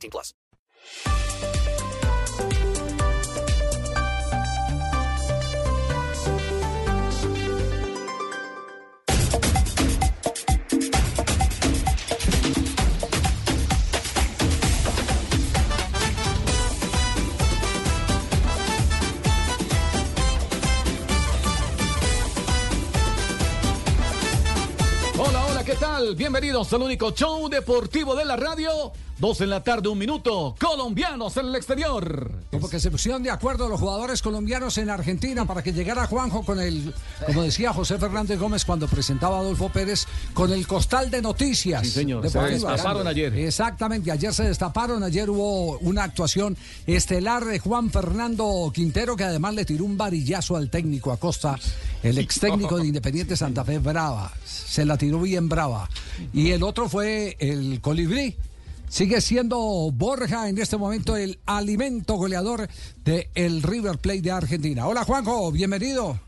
18 plus. Hola, hola, ¿qué tal? Bienvenidos al único show deportivo de la radio. Dos en la tarde, un minuto. Colombianos en el exterior. Como que se pusieron de acuerdo los jugadores colombianos en Argentina para que llegara Juanjo con el, como decía José Fernández Gómez cuando presentaba a Adolfo Pérez, con el costal de noticias. Sí, señor. Se destaparon ayer. Exactamente, ayer se destaparon, ayer hubo una actuación estelar de Juan Fernando Quintero que además le tiró un varillazo al técnico Acosta, el ex técnico de Independiente Santa Fe Brava. Se la tiró bien brava. Y el otro fue el Colibrí. Sigue siendo Borja en este momento el alimento goleador del el River Plate de Argentina. Hola Juanjo, bienvenido.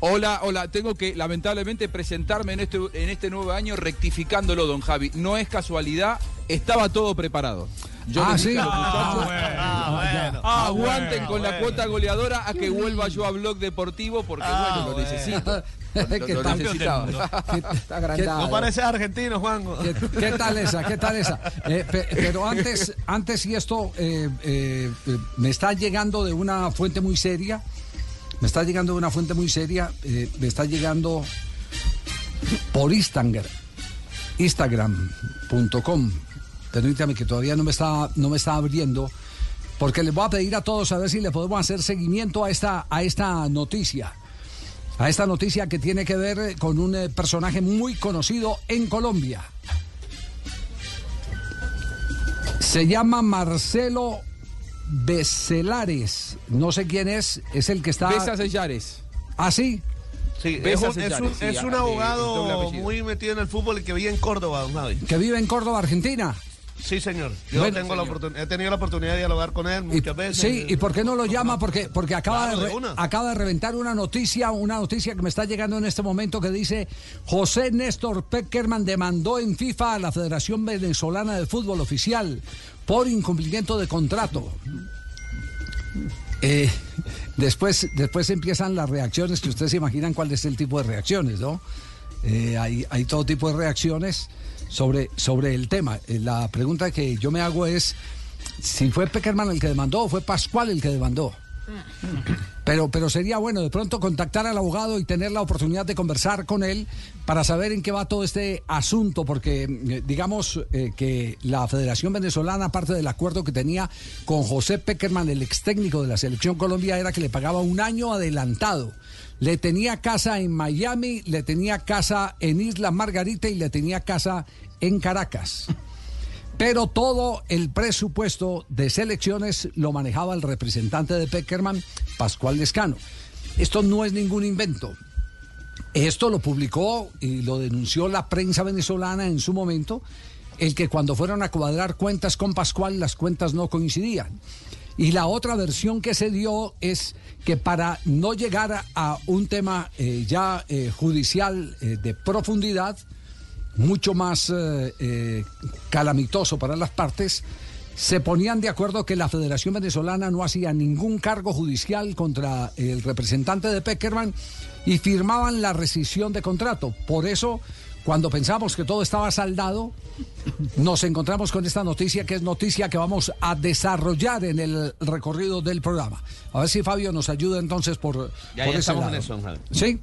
Hola, hola, tengo que lamentablemente presentarme en este, en este nuevo año rectificándolo, don Javi. No es casualidad, estaba todo preparado. Yo Ah, sí. a los muchachos, Ah, aguanten con la cuota goleadora a que vuelva yo a Blog Deportivo porque bueno, lo necesito. Necesitaba. Está agrandado. No parece argentino, Juan. ¿Qué, qué tal esa? ¿Qué tal esa? Eh, pe- pero antes, antes y esto eh, eh, eh, me está llegando de una fuente muy seria. Me está llegando de una fuente muy seria. eh, me está llegando por Instagram. Instagram.com. Permítame que todavía no me está, no me está abriendo. Porque les voy a pedir a todos a ver si le podemos hacer seguimiento a esta, a esta noticia. A esta noticia que tiene que ver con un eh, personaje muy conocido en Colombia. Se llama Marcelo Becelares. No sé quién es, es el que está. Besas Sellares. ¿Ah, sí? Sí, es Besas un, es un- Sellares, sí, es un doble abogado muy metido en el fútbol y que vive en Córdoba, don Javi. Que vive en Córdoba, Argentina. Sí, señor. Yo Bueno, tengo la oportun- he tenido la oportunidad de dialogar con él Y- muchas veces. sí, ¿y por qué no lo llama? Porque, porque acaba, Claro, de re- acaba de reventar una noticia, una noticia que me está llegando en este momento que dice José Néstor Peckerman demandó en FIFA a la Federación Venezolana de Fútbol Oficial por incumplimiento de contrato. Eh, después, después empiezan las reacciones que ustedes se imaginan cuál es el tipo de reacciones, ¿no? Eh, hay, hay todo tipo de reacciones sobre, sobre el tema. Eh, la pregunta que yo me hago es si fue Peckerman el que demandó o fue Pascual el que demandó. Pero, pero sería bueno de pronto contactar al abogado y tener la oportunidad de conversar con él para saber en qué va todo este asunto, porque eh, digamos eh, que la Federación Venezolana, aparte del acuerdo que tenía con José Peckerman, el ex técnico de la Selección Colombia, era que le pagaba un año adelantado. Le tenía casa en Miami, le tenía casa en Isla Margarita y le tenía casa en Caracas. Pero todo el presupuesto de selecciones lo manejaba el representante de Peckerman, Pascual Lescano. Esto no es ningún invento. Esto lo publicó y lo denunció la prensa venezolana en su momento, el que cuando fueron a cuadrar cuentas con Pascual las cuentas no coincidían. Y la otra versión que se dio es que para no llegar a, un tema eh, ya eh, judicial eh, de profundidad, mucho más calamitoso para las partes, se ponían de acuerdo que la Federación Venezolana no hacía ningún cargo judicial contra el representante de Peckerman y firmaban la rescisión de contrato. Por eso, cuando pensamos que todo estaba saldado, nos encontramos con esta noticia que es noticia que vamos a desarrollar en el recorrido del programa. A ver si Fabio nos ayuda entonces por, Ya, por ya ese estamos lado. en eso. ¿Sí?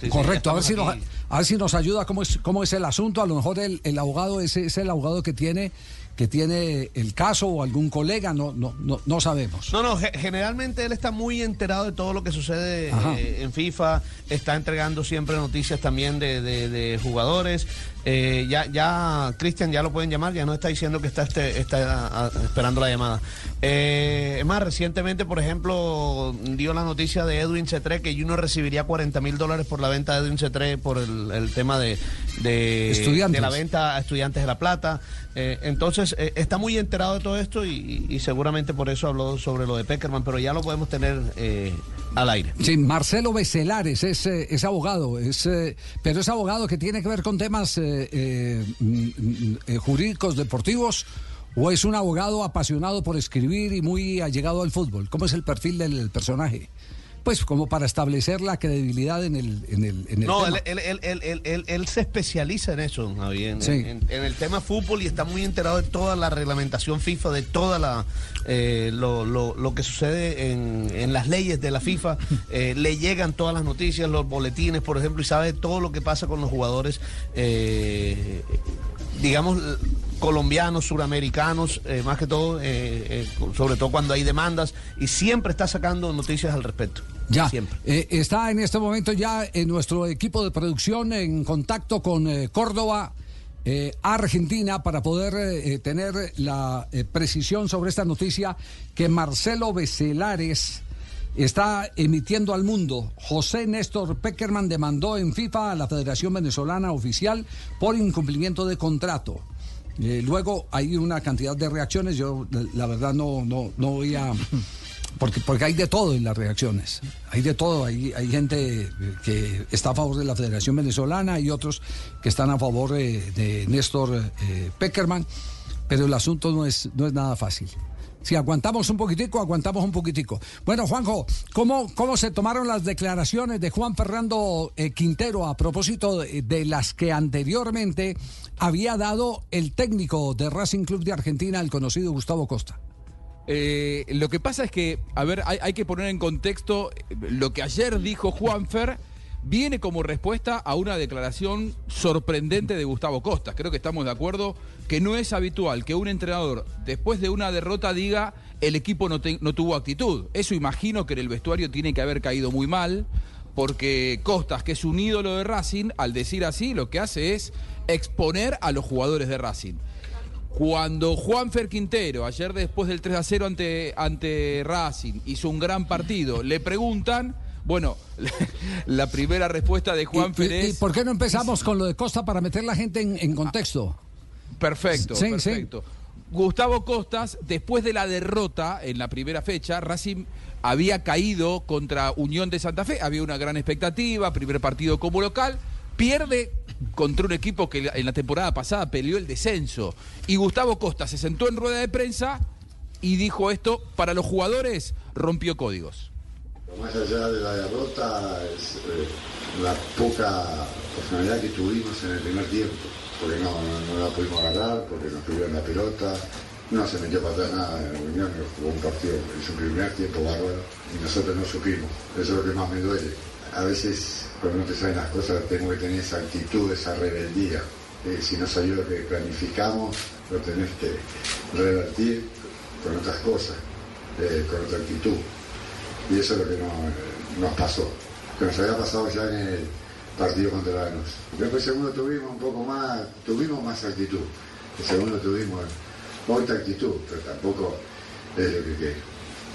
Sí, Correcto, a ver, si nos, a ver si nos ayuda cómo es, cómo es el asunto. A lo mejor el, el abogado es, es el abogado que tiene que tiene el caso o algún colega, no, no, no, no sabemos. No, no, ge- generalmente él está muy enterado de todo lo que sucede eh, en FIFA, está entregando siempre noticias también de, de- de jugadores. Eh, ya, ya, Cristian, ya lo pueden llamar, ya no está diciendo que está, este, está ah, esperando la llamada. Eh, es más, recientemente, por ejemplo, dio la noticia de Edwin Cetré que Junior recibiría 40 mil dólares por la venta de Edwin Cetré por el, el tema de, de, Estudiantes. de la venta a Estudiantes de La Plata. Eh, entonces, eh, está muy enterado de todo esto y, y seguramente por eso habló sobre lo de Peckerman, pero ya lo podemos tener eh, al aire. Sí, Marcelo Becelares es, es abogado, es, pero es abogado que tiene que ver con temas eh, eh, mm, mm, eh, jurídicos, deportivos, o es un abogado apasionado por escribir y muy allegado al fútbol. ¿Cómo es el perfil del personaje? Pues como para establecer la credibilidad en el, en el, en el No, tema. él, él, él, él, él- él- él se especializa en eso, Javi, en, Sí. en- en el tema fútbol y está muy enterado de toda la reglamentación FIFA, de toda la eh, lo, lo, lo que sucede en, en las leyes de la FIFA. Eh, le llegan todas las noticias, los boletines, por ejemplo, y sabe todo lo que pasa con los jugadores, eh, digamos, colombianos, suramericanos, eh, más que todo, eh, eh, sobre todo cuando hay demandas, y siempre está sacando noticias al respecto. Ya, Siempre. está en este momento ya en nuestro equipo de producción en contacto con Córdoba, eh, Argentina, para poder eh, tener la eh, precisión sobre esta noticia que Marcelo Becelares está emitiendo al mundo. José Néstor Peckerman demandó en FIFA a la Federación Venezolana Oficial por incumplimiento de contrato. Eh, luego hay una cantidad de reacciones, yo la- la verdad no, no, no voy a... Porque, porque hay de todo en las reacciones. Hay de todo. Hay, hay gente eh, que está a favor de la Federación Venezolana y otros que están a favor eh, de Néstor eh, Peckerman. Pero el asunto no es, no es nada fácil. Si aguantamos un poquitico, aguantamos un poquitico. Bueno, Juanjo, ¿cómo, cómo se tomaron las declaraciones de Juan Fernando eh, Quintero a propósito de, las que anteriormente había dado el técnico de Racing Club de Argentina, el conocido Gustavo Costa? Eh, lo que pasa es que, a ver, hay, hay que poner en contexto eh, lo que ayer dijo Juanfer. Viene como respuesta a una declaración sorprendente de Gustavo Costas. Creo que estamos de acuerdo que no es habitual que un entrenador, después de una derrota, diga el equipo no, tuvo actitud. Eso imagino que en el vestuario tiene que haber caído muy mal, porque Costas, que es un ídolo de Racing, al decir así, lo que hace es exponer a los jugadores de Racing. Cuando Juanfer Quintero, ayer después del 3 a 0 ante, ante Racing, hizo un gran partido, le preguntan, bueno, la primera respuesta de Juanfer ¿Y, y- y es... por qué no empezamos con lo de Costa para meter la gente en, en contexto? Perfecto, Sí, sí. perfecto. Gustavo Costas, después de la derrota en la primera fecha, Racing había caído contra Unión de Santa Fe, había una gran expectativa, primer partido como local, pierde contra un equipo que en la temporada pasada peleó el descenso. Y Gustavo Costa se sentó en rueda de prensa y dijo esto, para los jugadores rompió códigos. Más allá de la derrota, es eh, la poca personalidad que tuvimos en el primer tiempo, porque no, no, la pudimos agarrar, porque nos tuvieron la pelota, no se metió para atrás nada en la Unión, que jugó un partido, hizo un primer tiempo bárbaro, y nosotros no supimos, eso es lo que más me duele. A veces, cuando no te salen las cosas, tengo que tener esa actitud, esa rebeldía. Eh, si no salió lo que planificamos, lo tenés que revertir con otras cosas, eh, con otra actitud. Y eso es lo que no- nos pasó. Que nos había pasado ya en el partido contra Lanús. Después el segundo tuvimos un poco más, tuvimos más actitud. El segundo tuvimos otra actitud, pero tampoco es lo que, que-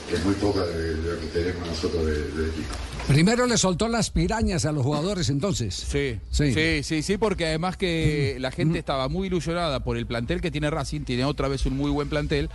que es muy poca de, de lo que tenemos nosotros de- del equipo. Primero le soltó las pirañas a los jugadores entonces. Sí, Sí. sí, sí, sí, porque además que la gente estaba muy ilusionada por el plantel que tiene Racing, tiene otra vez un muy buen plantel,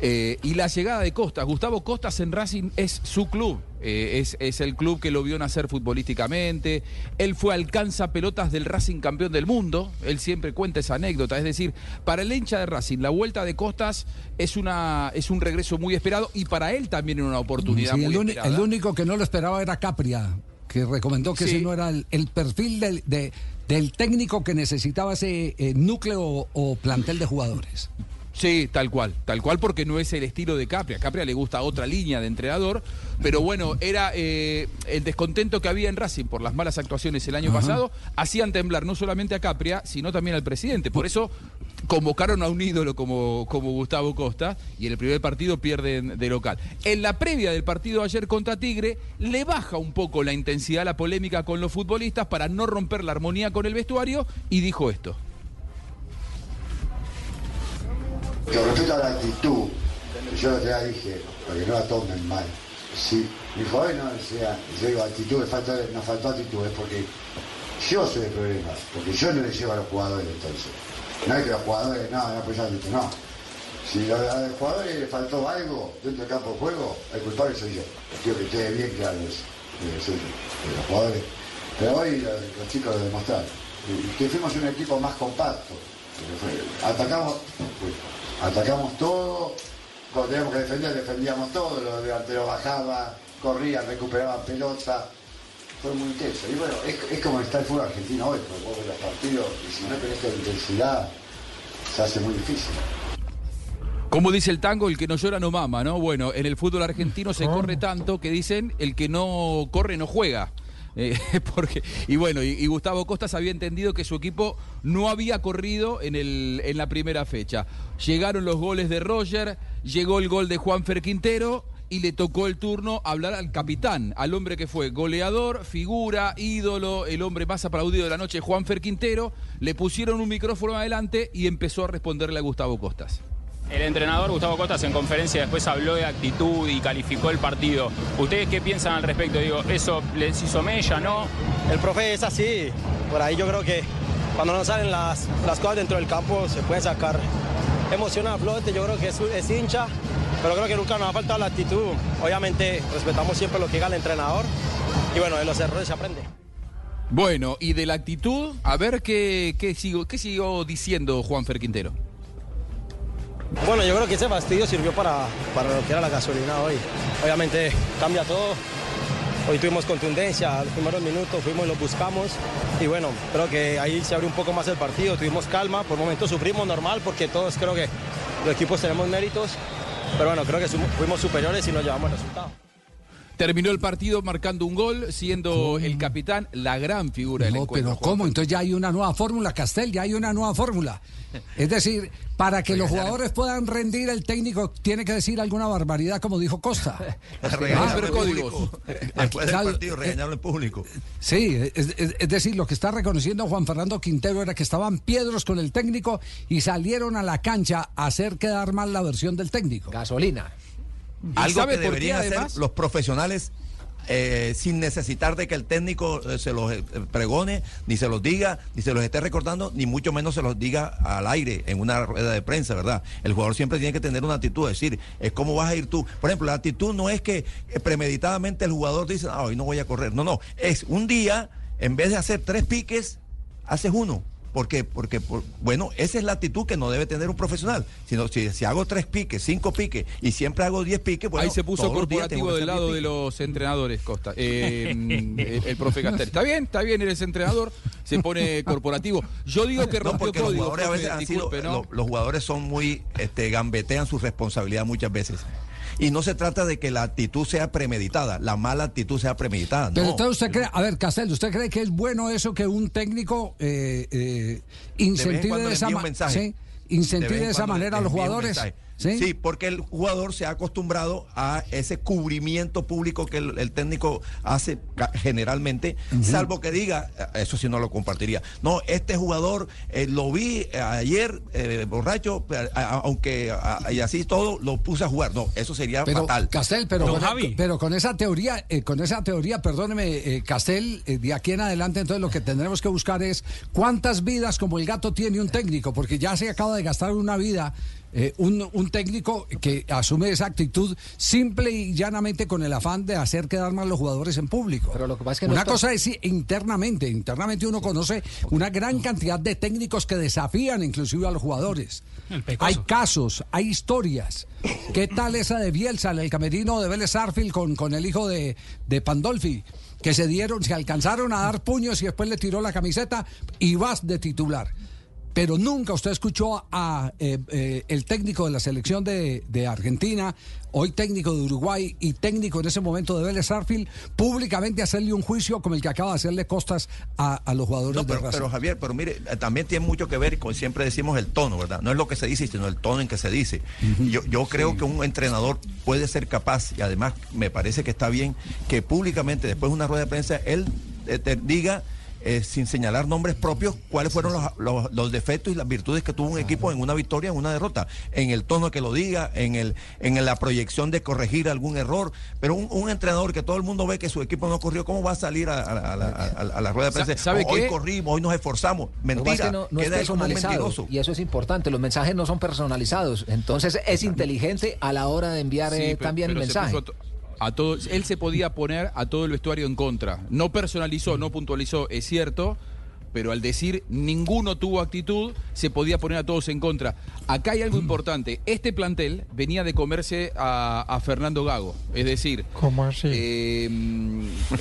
eh, y la llegada de Costas. Gustavo Costas en Racing es su club, eh, es, es el club que lo vio nacer futbolísticamente, él fue alcanza pelotas del Racing campeón del mundo, él siempre cuenta esa anécdota, es decir, para el hincha de Racing, la vuelta de Costas es, una, es un regreso muy esperado y para él también era una oportunidad Sí, muy el, esperada. el único que no lo esperaba era Capria, que recomendó que Sí. ese no era el, el perfil del, de- del técnico que necesitaba ese eh, núcleo o plantel de jugadores. Sí, tal cual, tal cual porque no es el estilo de Capria. A Capria le gusta otra línea de entrenador, pero bueno, era eh, el descontento que había en Racing por las malas actuaciones el año pasado, hacían temblar no solamente a Capria, sino también al presidente. Por eso convocaron a un ídolo como, como Gustavo Costa y en el primer partido pierden de local. En la previa del partido ayer contra Tigre, le baja un poco la intensidad, la polémica con los futbolistas para no romper la armonía con el vestuario y dijo esto. Con respecto a la actitud, yo ya dije, para que no la tomen mal. Sí, me dijo, bueno, o sea, yo digo, actitud, me faltó, nos faltó actitud, es porque yo soy el problema, porque yo no le llevo a los jugadores entonces. No es que los jugadores, no, no apoyan esto, no. Si a los jugadores le faltó algo dentro del campo de juego, el culpable soy yo. Quiero que quede bien claro eso, que de los jugadores. Pero hoy los, chicos lo demostraron. Que fuimos un equipo más compacto. Atacamos, pues, atacamos todo, cuando teníamos que defender, defendíamos todo, los delanteros bajaban, corrían, recuperaban pelota. Fue muy intenso. Y bueno, es, es como está el fútbol argentino hoy, porque vos ves los partidos y si no tenés esta intensidad, se hace muy difícil. Como dice el tango, el que no llora no mama, ¿no? Bueno, en el fútbol argentino se corre tanto que dicen el que no corre no juega. Eh, porque, y bueno, y, Gustavo Costas había entendido que su equipo no había corrido en, el, en la primera fecha. Llegaron los goles de Roger, llegó el gol de Juanfer Quintero y le tocó el turno hablar al capitán, al hombre que fue goleador, figura, ídolo, el hombre más aplaudido de la noche, Juanfer Quintero. Le pusieron un micrófono adelante y empezó a responderle a Gustavo Costas. El entrenador Gustavo Costas en conferencia después habló de actitud y calificó el partido. ¿Ustedes qué piensan al respecto? Digo, ¿eso les hizo mella, no? El profe es así, por ahí yo creo que cuando no salen las, las cosas dentro del campo se pueden sacar emoción a flote, yo creo que es, es hincha, pero creo que nunca nos ha faltado la actitud. Obviamente respetamos siempre lo que diga el entrenador y bueno, de los errores se aprende. Bueno, y de la actitud, a ver qué, qué, sigo, qué siguió diciendo Juanfer Quintero. Bueno, yo creo que ese fastidio sirvió para, para lo que era la gasolina hoy. Obviamente cambia todo. Hoy tuvimos contundencia, los primeros minutos fuimos y los buscamos. Y bueno, creo que ahí se abrió un poco más el partido, tuvimos calma, por momentos sufrimos normal porque todos creo que los equipos tenemos méritos. Pero bueno, creo que fuimos superiores y nos llevamos el resultado. Terminó el partido marcando un gol, siendo el capitán la gran figura del No, encuentro. pero ¿cómo? Entonces ya hay una nueva fórmula, Castel, ya hay una nueva fórmula. Es decir, para que los jugadores puedan rendir, el técnico tiene que decir alguna barbaridad, como dijo Costa. Ah, pero códigos. Después del partido, regañarlo en público. Sí, es, es- es decir, lo que está reconociendo Juan Fernando Quintero era que estaban piedros con el técnico y salieron a la cancha a hacer quedar mal la versión del técnico. Gasolina. Algo que deberían hacer además? los profesionales eh, sin necesitar de que el técnico eh, se los eh, pregone, ni se los diga, ni se los esté recordando, ni mucho menos se los diga al aire en una rueda de prensa, ¿verdad? El jugador siempre tiene que tener una actitud, es decir, es cómo vas a ir tú. Por ejemplo, la actitud no es que premeditadamente el jugador dice, ah, hoy no voy a correr. No, no, es un día, en vez de hacer tres piques, haces uno. ¿Por qué? Porque, por- bueno, esa es la actitud que no debe tener un profesional. Sino, si, si hago tres piques, cinco piques y siempre hago diez piques, bueno, Ahí se puso los corporativo del lado 10 de los entrenadores, Costa. Eh, el, el profe Castel. Está bien, está bien, eres entrenador, se pone corporativo. Yo digo que No, porque los código. jugadores a veces han sido, ¿no? lo- los jugadores son muy, este, gambetean su responsabilidad muchas veces. Y no se trata de que la actitud sea premeditada, la mala actitud sea premeditada. Pero no. entonces usted cree, a ver, Castel, ¿usted cree que es bueno eso que un técnico eh, eh, incentive de le esa, envíe un ma- mensaje. sí, incentive de esa manera a los un jugadores? mensaje. ¿Sí? ¿Sí? porque el jugador se ha acostumbrado a ese cubrimiento público que el, el técnico hace generalmente, salvo que diga, eh, eso sí no lo compartiría. No, este jugador eh, lo vi eh, ayer eh, borracho, a- aunque a- y así todo lo puse a jugar. No, eso sería Pero fatal. Castel, pero, con, Javi. pero con esa teoría, eh, con esa teoría, perdóneme, eh, Castel, eh, de aquí en adelante, entonces lo que tendremos que buscar es cuántas vidas como el gato tiene un técnico, porque ya se acaba de gastar una vida. Eh, un, un técnico que asume esa actitud simple y llanamente con el afán de hacer quedar mal los jugadores en público. Pero lo que pasa es que no una está- cosa es internamente, internamente uno conoce una gran cantidad de técnicos que desafían inclusive a los jugadores. Hay casos, hay historias. ¿Qué tal esa de Bielsa, el camerino de Vélez Arfield con, con el hijo de, de Pandolfi? Que se dieron, se alcanzaron a dar puños y después le tiró la camiseta y vas de titular. Pero nunca usted escuchó a eh, eh, el técnico de la selección de, de Argentina, hoy técnico de Uruguay y técnico en ese momento de Vélez Arfield, públicamente hacerle un juicio como el que acaba de hacerle Costas a, a los jugadores No, de pero, pero, Javier, pero mire, también tiene mucho que ver con siempre decimos el tono, ¿verdad? No es lo que se dice, sino el tono en que se dice. Yo, yo creo que un entrenador puede ser capaz, y además me parece que está bien, que públicamente, después de una rueda de prensa, él eh, te diga. Eh, sin señalar nombres propios, cuáles fueron los, los- los defectos y las virtudes que tuvo un equipo en una victoria, en una derrota, en el tono que lo diga, en el en la proyección de corregir algún error, pero un, un entrenador que todo el mundo ve que su equipo no corrió, ¿cómo va a salir a, a- a la, a- a la rueda de Sa- prensa? ¿sabe hoy qué? corrimos, hoy nos esforzamos. Mentira, no, queda personalizado mentiroso. y eso es importante. Los mensajes no son personalizados, entonces es inteligente a la hora de enviar Sí, eh, pero- también el pero se mensaje. puso a to- a todo, él se podía poner a todo el vestuario en contra. No personalizó, no puntualizó, es cierto, pero al decir ninguno tuvo actitud, se podía poner a todos en contra. Acá hay algo importante. Este plantel venía de comerse a, a Fernando Gago. Es decir, ¿Cómo así? eh,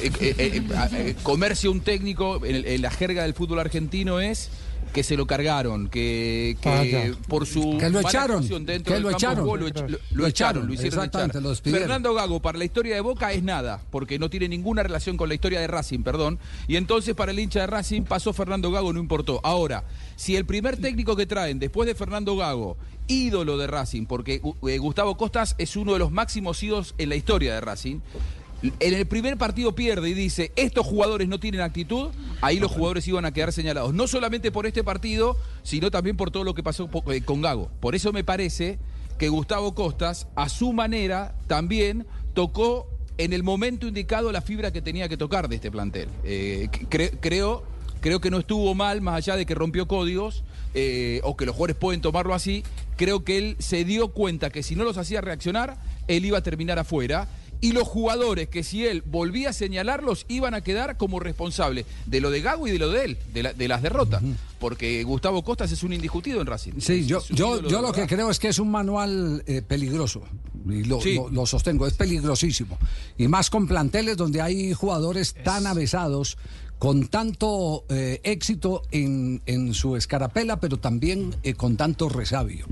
eh, eh, comerse un técnico en la jerga del fútbol argentino es que se lo cargaron, que, que Vaya. por su Que lo echaron, dentro que lo echaron. lo, ech- lo- echaron, lo hicieron exactamente, echar. Fernando Gago para la historia de Boca es nada, porque no tiene ninguna relación con la historia de Racing, perdón. Y entonces para el hincha de Racing pasó Fernando Gago, no importó. Ahora, si el primer técnico que traen después de Fernando Gago, ídolo de Racing, porque eh, Gustavo Costas es uno de los máximos ídolos en la historia de Racing. En el primer partido pierde y dice, estos jugadores no tienen actitud, ahí los jugadores iban a quedar señalados. No solamente por este partido, sino también por todo lo que pasó eh, con Gago. Por eso me parece que Gustavo Costas, a su manera, también tocó en el momento indicado la fibra que tenía que tocar de este plantel. Eh, cre- creo, creo que no estuvo mal, más allá de que rompió códigos, eh, o que los jugadores pueden tomarlo así, creo que él se dio cuenta que si no los hacía reaccionar, él iba a terminar afuera. Y los jugadores que si él volvía a señalarlos iban a quedar como responsables de lo de Gago y de lo de él, de, la- de las derrotas. Porque Gustavo Costas es un indiscutido en Racing. Sí, yo, yo, lo que creo es que es un manual eh, peligroso. Y lo, Sí. lo- lo sostengo, es peligrosísimo. Y más con planteles donde hay jugadores tan avesados, con tanto eh, éxito en, en su escarapela, pero también eh, con tanto resabio.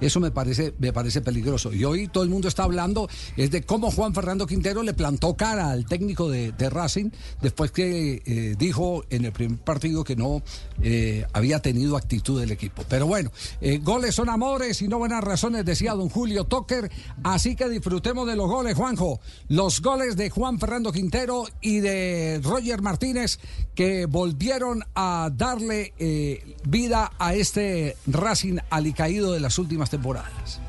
Eso me parece, me parece peligroso. Y hoy todo el mundo está hablando es de cómo Juan Fernando Quintero le plantó cara al técnico de, Racing después que eh, dijo en el primer partido que no eh, había tenido actitud del equipo. Pero bueno, eh, goles son amores y no buenas razones, decía don Julio Toker. Así que disfrutemos de los goles, Juanjo. Los goles de Juan Fernando Quintero y de Roger Martínez que volvieron a darle vida a este Racing alicaído de las últimas temporadas.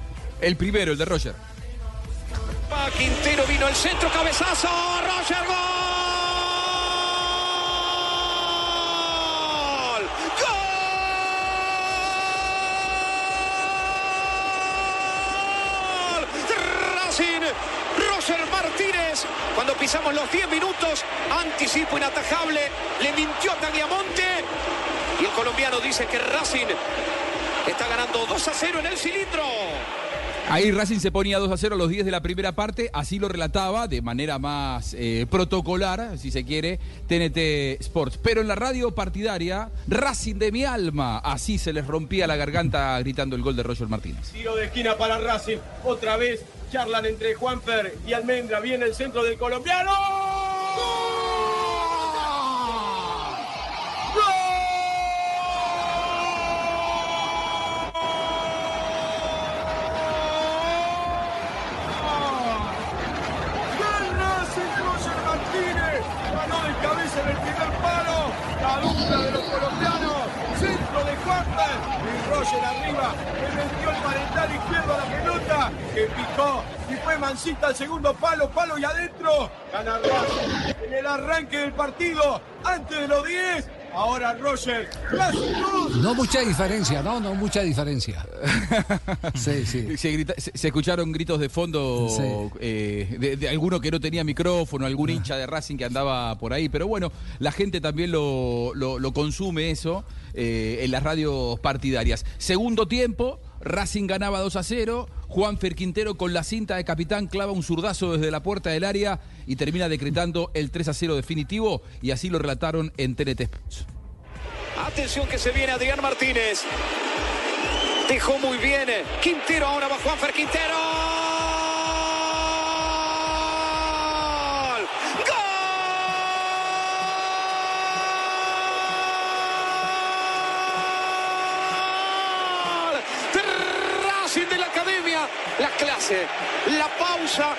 El primero, el de Roger. Quintero, vino el centro, cabezazo, Roger, gol. ¡Gol! Racing, Roger Martínez. Cuando pisamos los 10 minutos, anticipo inatajable, le mintió a Tagliamonte. Y el colombiano dice que Racing está ganando 2 a 0 en el cilindro. Ahí Racing se ponía 2 a 0 a los 10 de la primera parte, así lo relataba de manera más eh, protocolar, si se quiere, TNT Sports. Pero en la radio partidaria, Racing de mi alma, así se les rompía la garganta gritando el gol de Roger Martínez. Tiro de esquina para Racing. Otra vez charlan entre Juanfer y Almendra. Viene el centro del colombiano. ¡Gol Racing! Roger Martínez ganó de cabeza en el primer palo. La dupla de los colombianos. Centro de Juanfer. Y Roger arriba. Le metió el parental izquierdo a la pelota. Que picó. Y fue Mancita al segundo palo. Palo y adentro. Gana Racing. En el arranque del partido. Antes de los 10. Ahora Roger. Racing 2. No mucha diferencia, no, no mucha diferencia. Sí, sí. Se, grita- se- se escucharon gritos de fondo Sí. eh, de, de alguno que no tenía micrófono, algún hincha de Racing que andaba por ahí, pero bueno, la gente también lo, lo- lo consume eso eh, en las radios partidarias. Segundo tiempo, Racing ganaba 2 a 0, Juan Quintero con la cinta de capitán clava un zurdazo desde la puerta del área y termina decretando el 3 a 0 definitivo y así lo relataron en TNT Sports. Atención que se viene Adrián Martínez. Dejó muy bien. Quintero ahora va Juanfer Quintero. La clase, la pausa,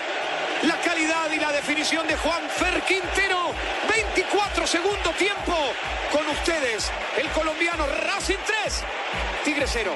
la calidad y la definición de Juan Fer Quintero. 24 segundo tiempo. Con ustedes, el colombiano Racing 3, Tigre 0.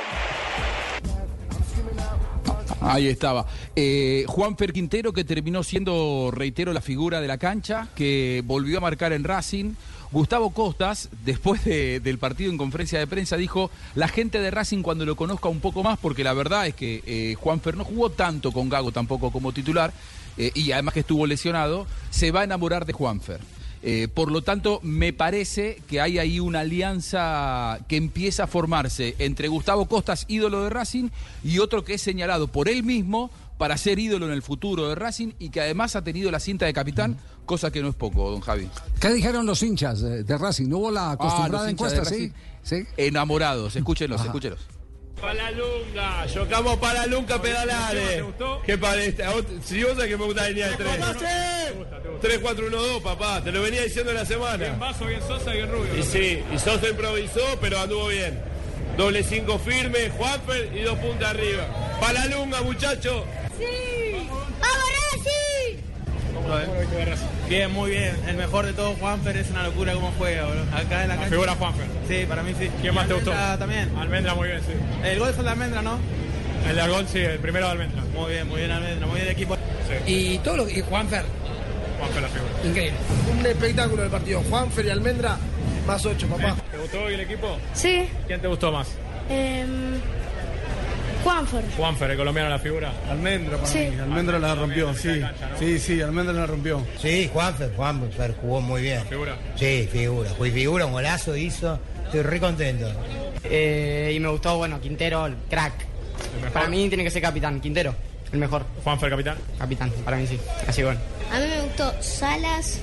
Ahí estaba. Eh, Juan Fer Quintero, que terminó siendo, reitero, la figura de la cancha, que volvió a marcar en Racing. Gustavo Costas, después de- del partido en conferencia de prensa, dijo, la gente de Racing cuando lo conozca un poco más, porque la verdad es que eh, Juan Fer no jugó tanto con Gago tampoco como titular, eh, y además que estuvo lesionado, se va a enamorar de Juanfer. Eh, por lo tanto, me parece que hay ahí una alianza que empieza a formarse entre Gustavo Costas, ídolo de Racing, y otro que es señalado por él mismo para ser ídolo en el futuro de Racing y que además ha tenido la cinta de capitán, cosa que no es poco, don Javi. ¿Qué dijeron los hinchas de, de Racing? ¿No hubo la acostumbrada Ah, los hinchas de encuesta? Sí, Racing. sí. Enamorados, escúchenlos, Ajá. escúchenlos. Para Lunga, chocamos para Lunga. ¿Qué parece? Si vos sabés que me gusta la línea de 3. 3, 4, 1, 2, papá. Te lo venía diciendo en la semana. Bien Vaso, bien Sosa, bien Rubio. Y sí, y Sosa improvisó, pero anduvo bien. Doble 5 firme, Juanfer y dos puntas arriba. Para Lunga, muchachos. ¡Sí! ¡Ahora sí! ¿Cómo ves? Bien, muy bien. El mejor de todos, Juanfer, es una locura cómo juega, bro. Acá en la cancha. figura Juanfer. Sí, para mí sí. ¿Quién más te gustó? Almendra también. Almendra muy bien, sí. El gol fue de Almendra, ¿no? El de gol, sí, el primero de Almendra. Muy bien, muy bien Almendra, muy bien equipo. Y todo lo que. Y Juanfer, Juanfer la figura. increíble. Un espectáculo del partido. Juanfer y Almendra, más ocho, papá. ¿Te gustó hoy el equipo? Sí. ¿Quién te gustó más? em, Juanfer. Juanfer, el colombiano la figura. Almendra para Sí. mí, Almendra la rompió, sí. Sí, sí, Almendra la rompió. Sí, Juanfer, Juanfer jugó muy bien. ¿Figura? Sí, figura. Fue figura, un golazo hizo. Estoy re contento. Eh, y me gustó, bueno, Quintero, el crack. Para mí tiene que ser capitán, Quintero, el mejor. Juanfer, capitán. Capitán, para mí sí. Así bueno. A mí me gustó Salas,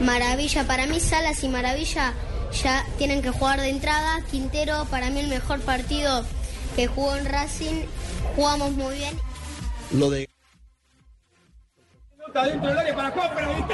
Maravilla. Para mí Salas y Maravilla ya tienen que jugar de entrada. Quintero, para mí el mejor partido que jugó en Racing. Jugamos muy bien. Lo de Pelota dentro del área para Juanfer. ahí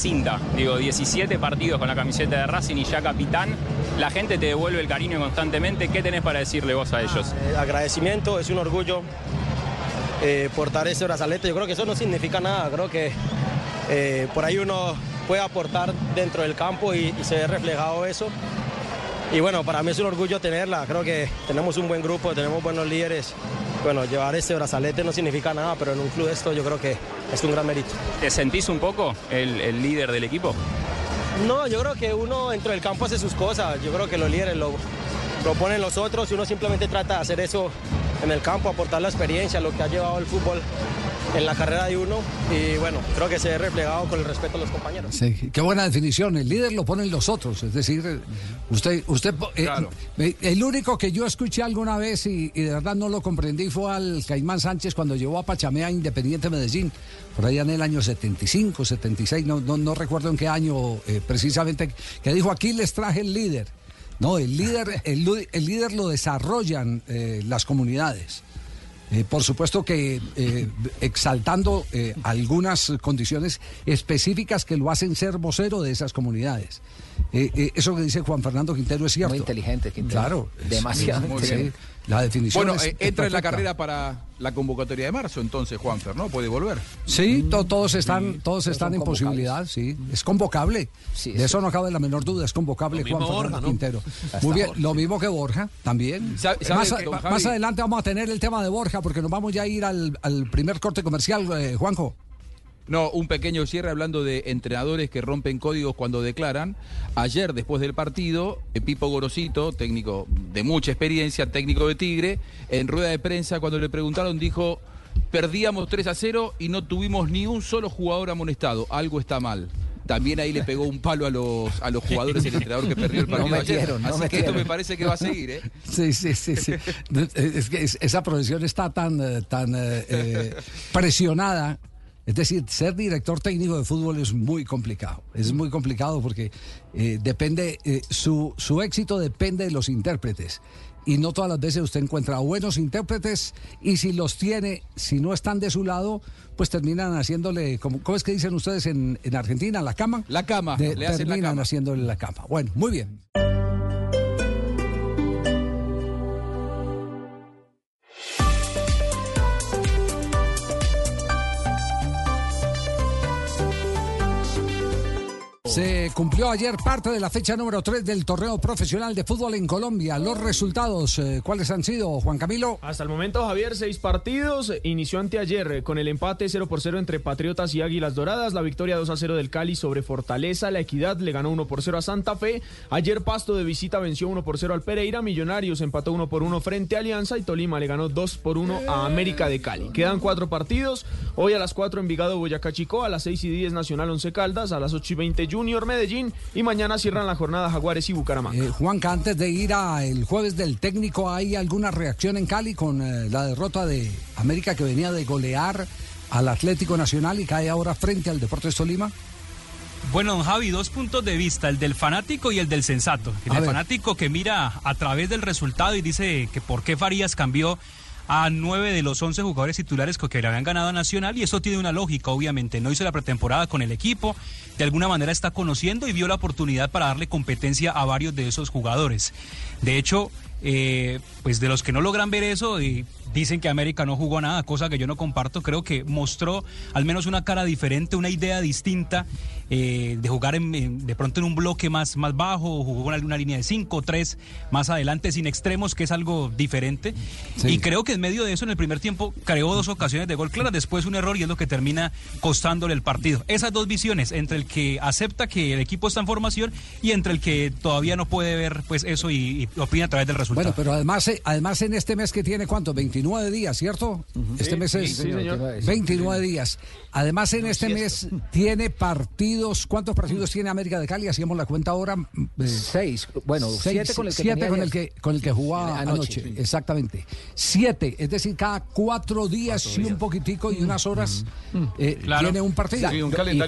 cinta, digo, 17 partidos con la camiseta de Racing y ya capitán. La gente te devuelve el cariño constantemente. ¿Qué tenés para decirle vos a ellos? Eh, agradecimiento, es un orgullo eh, portar ese brazalete. Yo creo que eso no significa nada. Creo que eh, por ahí uno puede aportar dentro del campo y, y se ve reflejado eso. Y bueno, para mí es un orgullo tenerla. Creo que tenemos un buen grupo, tenemos buenos líderes. Bueno, llevar ese brazalete no significa nada, pero en un club de esto yo creo que es un gran mérito. ¿Te sentís un poco el, el líder del equipo? No, yo creo que uno dentro del campo hace sus cosas. Yo creo que los líderes lo, lo ponen los otros y uno simplemente trata de hacer eso en el campo, aportar la experiencia, lo que ha llevado el fútbol en la carrera de uno. Y bueno, creo que se ve reflejado con el respeto a los compañeros. Sí, qué buena definición. El líder lo ponen los otros. Es decir, usted, usted, eh, eh, el único que yo escuché alguna vez y, y de verdad no lo comprendí fue al Caimán Sánchez cuando llevó a Pachamea Independiente Medellín, por allá en el año 75, 76, no, no, no recuerdo en qué año eh, precisamente, que dijo aquí les traje el líder. No, el líder, el, líder lo desarrollan eh, las comunidades. Eh, por supuesto que eh, exaltando eh, algunas condiciones específicas que lo hacen ser vocero de esas comunidades. Eso que dice Juan Fernando Quintero es cierto. Muy inteligente, Quintero. Claro. Demasiado muy. La definición Bueno, es- eh, es entra en la carrera para la convocatoria de marzo, entonces, Juanfer, ¿no? Puede volver. Sí, to- todos están, todos Todos están en posibilidad, sí. Es convocable. de eso no cabe la menor duda, es convocable Juan Fernando Borja, ¿no? Quintero. Hasta Muy bien, Borja, lo mismo que Borja, también. ¿Sabe- sabe más, que, adelante vamos a tener el tema de Borja, porque nos vamos ya a ir al, al primer corte comercial, eh, Juanjo. No, un pequeño cierre hablando de entrenadores que rompen códigos cuando declaran. Ayer, después del partido, eh, Pipo Gorosito, técnico de mucha experiencia, técnico de Tigre, en rueda de prensa, cuando le preguntaron, dijo: Perdíamos 3 a 0 y no tuvimos ni un solo jugador amonestado. Algo está mal. También ahí le pegó un palo a los, a los jugadores el entrenador que perdió el No partido ayer. no Así que esto me parece que va a seguir, ¿eh? Sí, sí, sí, sí. Es que es- esa profesión está tan, eh, tan eh, presionada. Es decir, ser director técnico de fútbol es muy complicado. Es muy complicado porque eh, depende, eh, su, su éxito depende de los intérpretes. Y no todas las veces usted encuentra buenos intérpretes y si los tiene, si no están de su lado, pues terminan haciéndole, como, ¿cómo es que dicen ustedes en, en Argentina? ¿La cama? La cama, De- le hacen la terminan cama. haciéndole la cama. Bueno, muy bien. Se cumplió ayer parte de la fecha número 3 del torneo profesional de fútbol en Colombia. Los resultados, eh, ¿cuáles han sido, Juan Camilo? Hasta el momento, Javier, seis partidos. Inició anteayer eh, con el empate 0 por 0 entre Patriotas y Águilas Doradas. La victoria 2 a 0 del Cali sobre Fortaleza. La Equidad le ganó 1 por 0 a Santa Fe. Ayer Pasto de visita venció 1 por 0 al Pereira. Millonarios empató 1 por 1 frente a Alianza. Y Tolima le ganó 2 por 1 a América de Cali. Quedan cuatro partidos. Hoy a las 4 Envigado Boyacá Chico. A las 6 y 10 Nacional 11 Caldas. A las 8 y 20 Junior Medellín. Y mañana cierran la jornada Jaguares y Bucaramanga. Eh, Juanca, antes de ir a el jueves del técnico, ¿hay alguna reacción en Cali con eh, la derrota de América que venía de golear al Atlético Nacional y cae ahora frente al Deportes Tolima? Bueno, don Javi, dos puntos de vista, el del fanático y el del sensato. El fanático que mira a través del resultado y dice que por qué Farías cambió a nueve de los once jugadores titulares que le habían ganado a Nacional y eso tiene una lógica, obviamente. No hizo la pretemporada con el equipo, de alguna manera está conociendo y vio la oportunidad para darle competencia a varios de esos jugadores. De hecho, eh, pues de los que no logran ver eso, eh, dicen que América no jugó nada, cosa que yo no comparto. Creo que mostró al menos una cara diferente, una idea distinta eh, de jugar en- en- de pronto en un bloque más, más bajo, jugó con alguna línea de 5, 3 más adelante sin extremos, que es algo diferente. Y creo que en medio de eso, en el primer tiempo, creó dos ocasiones de gol claras, después un error y es lo que termina costándole el partido. Esas dos visiones, entre el que acepta que el equipo está en formación y entre el que todavía no puede ver pues eso y, y opina a través del resultado. Bueno, pero además, eh, además en este mes que tiene, ¿cuánto? 29 días, ¿cierto? Este Sí, mes sí, es sí, señor. 29 días. Además, en este mes tiene partidos. ¿Cuántos partidos tiene América de Cali? Hacíamos la cuenta ahora. Seis. Bueno, siete con el que siete con el que, con el que jugó Anoche. anoche. Exactamente. Siete. Es decir, cada cuatro días y un poquitico y unas horas eh, tiene un partido. y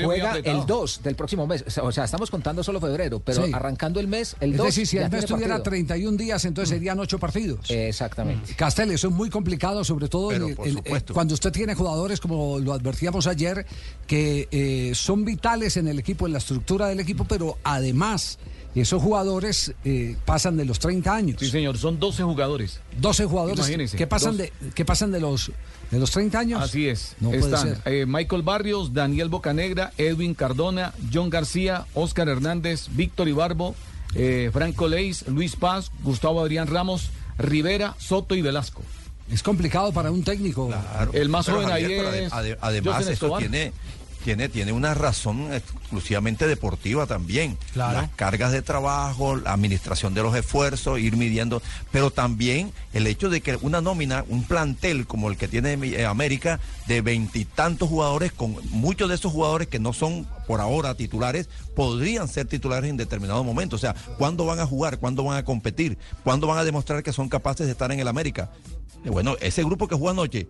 juega el 2 del próximo mes. O sea, estamos contando solo febrero, pero Sí. arrancando el mes, el es 2 decir, si el mes tuviera partido. 31 días, entonces serían ocho partidos. Exactamente. Castel, eso es muy complicado, sobre todo Pero, en- por en- supuesto. eh, cuando usted tiene jugadores, como lo advertíamos ayer, que eh, son vitales en el equipo, en la estructura del equipo, pero además esos jugadores eh, pasan de los 30 años. Sí, señor, son 12 jugadores. 12 jugadores Imagínese, que pasan, de, que pasan de, los, de los 30 años. Así es. No puede Están ser. eh, Michael Barrios, Daniel Bocanegra, Edwin Cardona, John García, Oscar Hernández, Víctor Ibarbo, eh, Franco Leis, Luis Paz, Gustavo Adrián Ramos, Rivera, Soto y Velasco. Es complicado para un técnico. El más joven ahí Javier, además esto tiene tiene tiene una razón exclusivamente deportiva también Claro. las cargas de trabajo la administración de los esfuerzos ir midiendo pero también el hecho de que una nómina un plantel como el que tiene eh, América de veintitantos jugadores con muchos de esos jugadores que no son por ahora titulares, podrían ser titulares en determinado momento. O sea, ¿cuándo van a jugar? ¿Cuándo van a competir? ¿Cuándo van a demostrar que son capaces de estar en el América? Bueno, ese grupo que jugó anoche,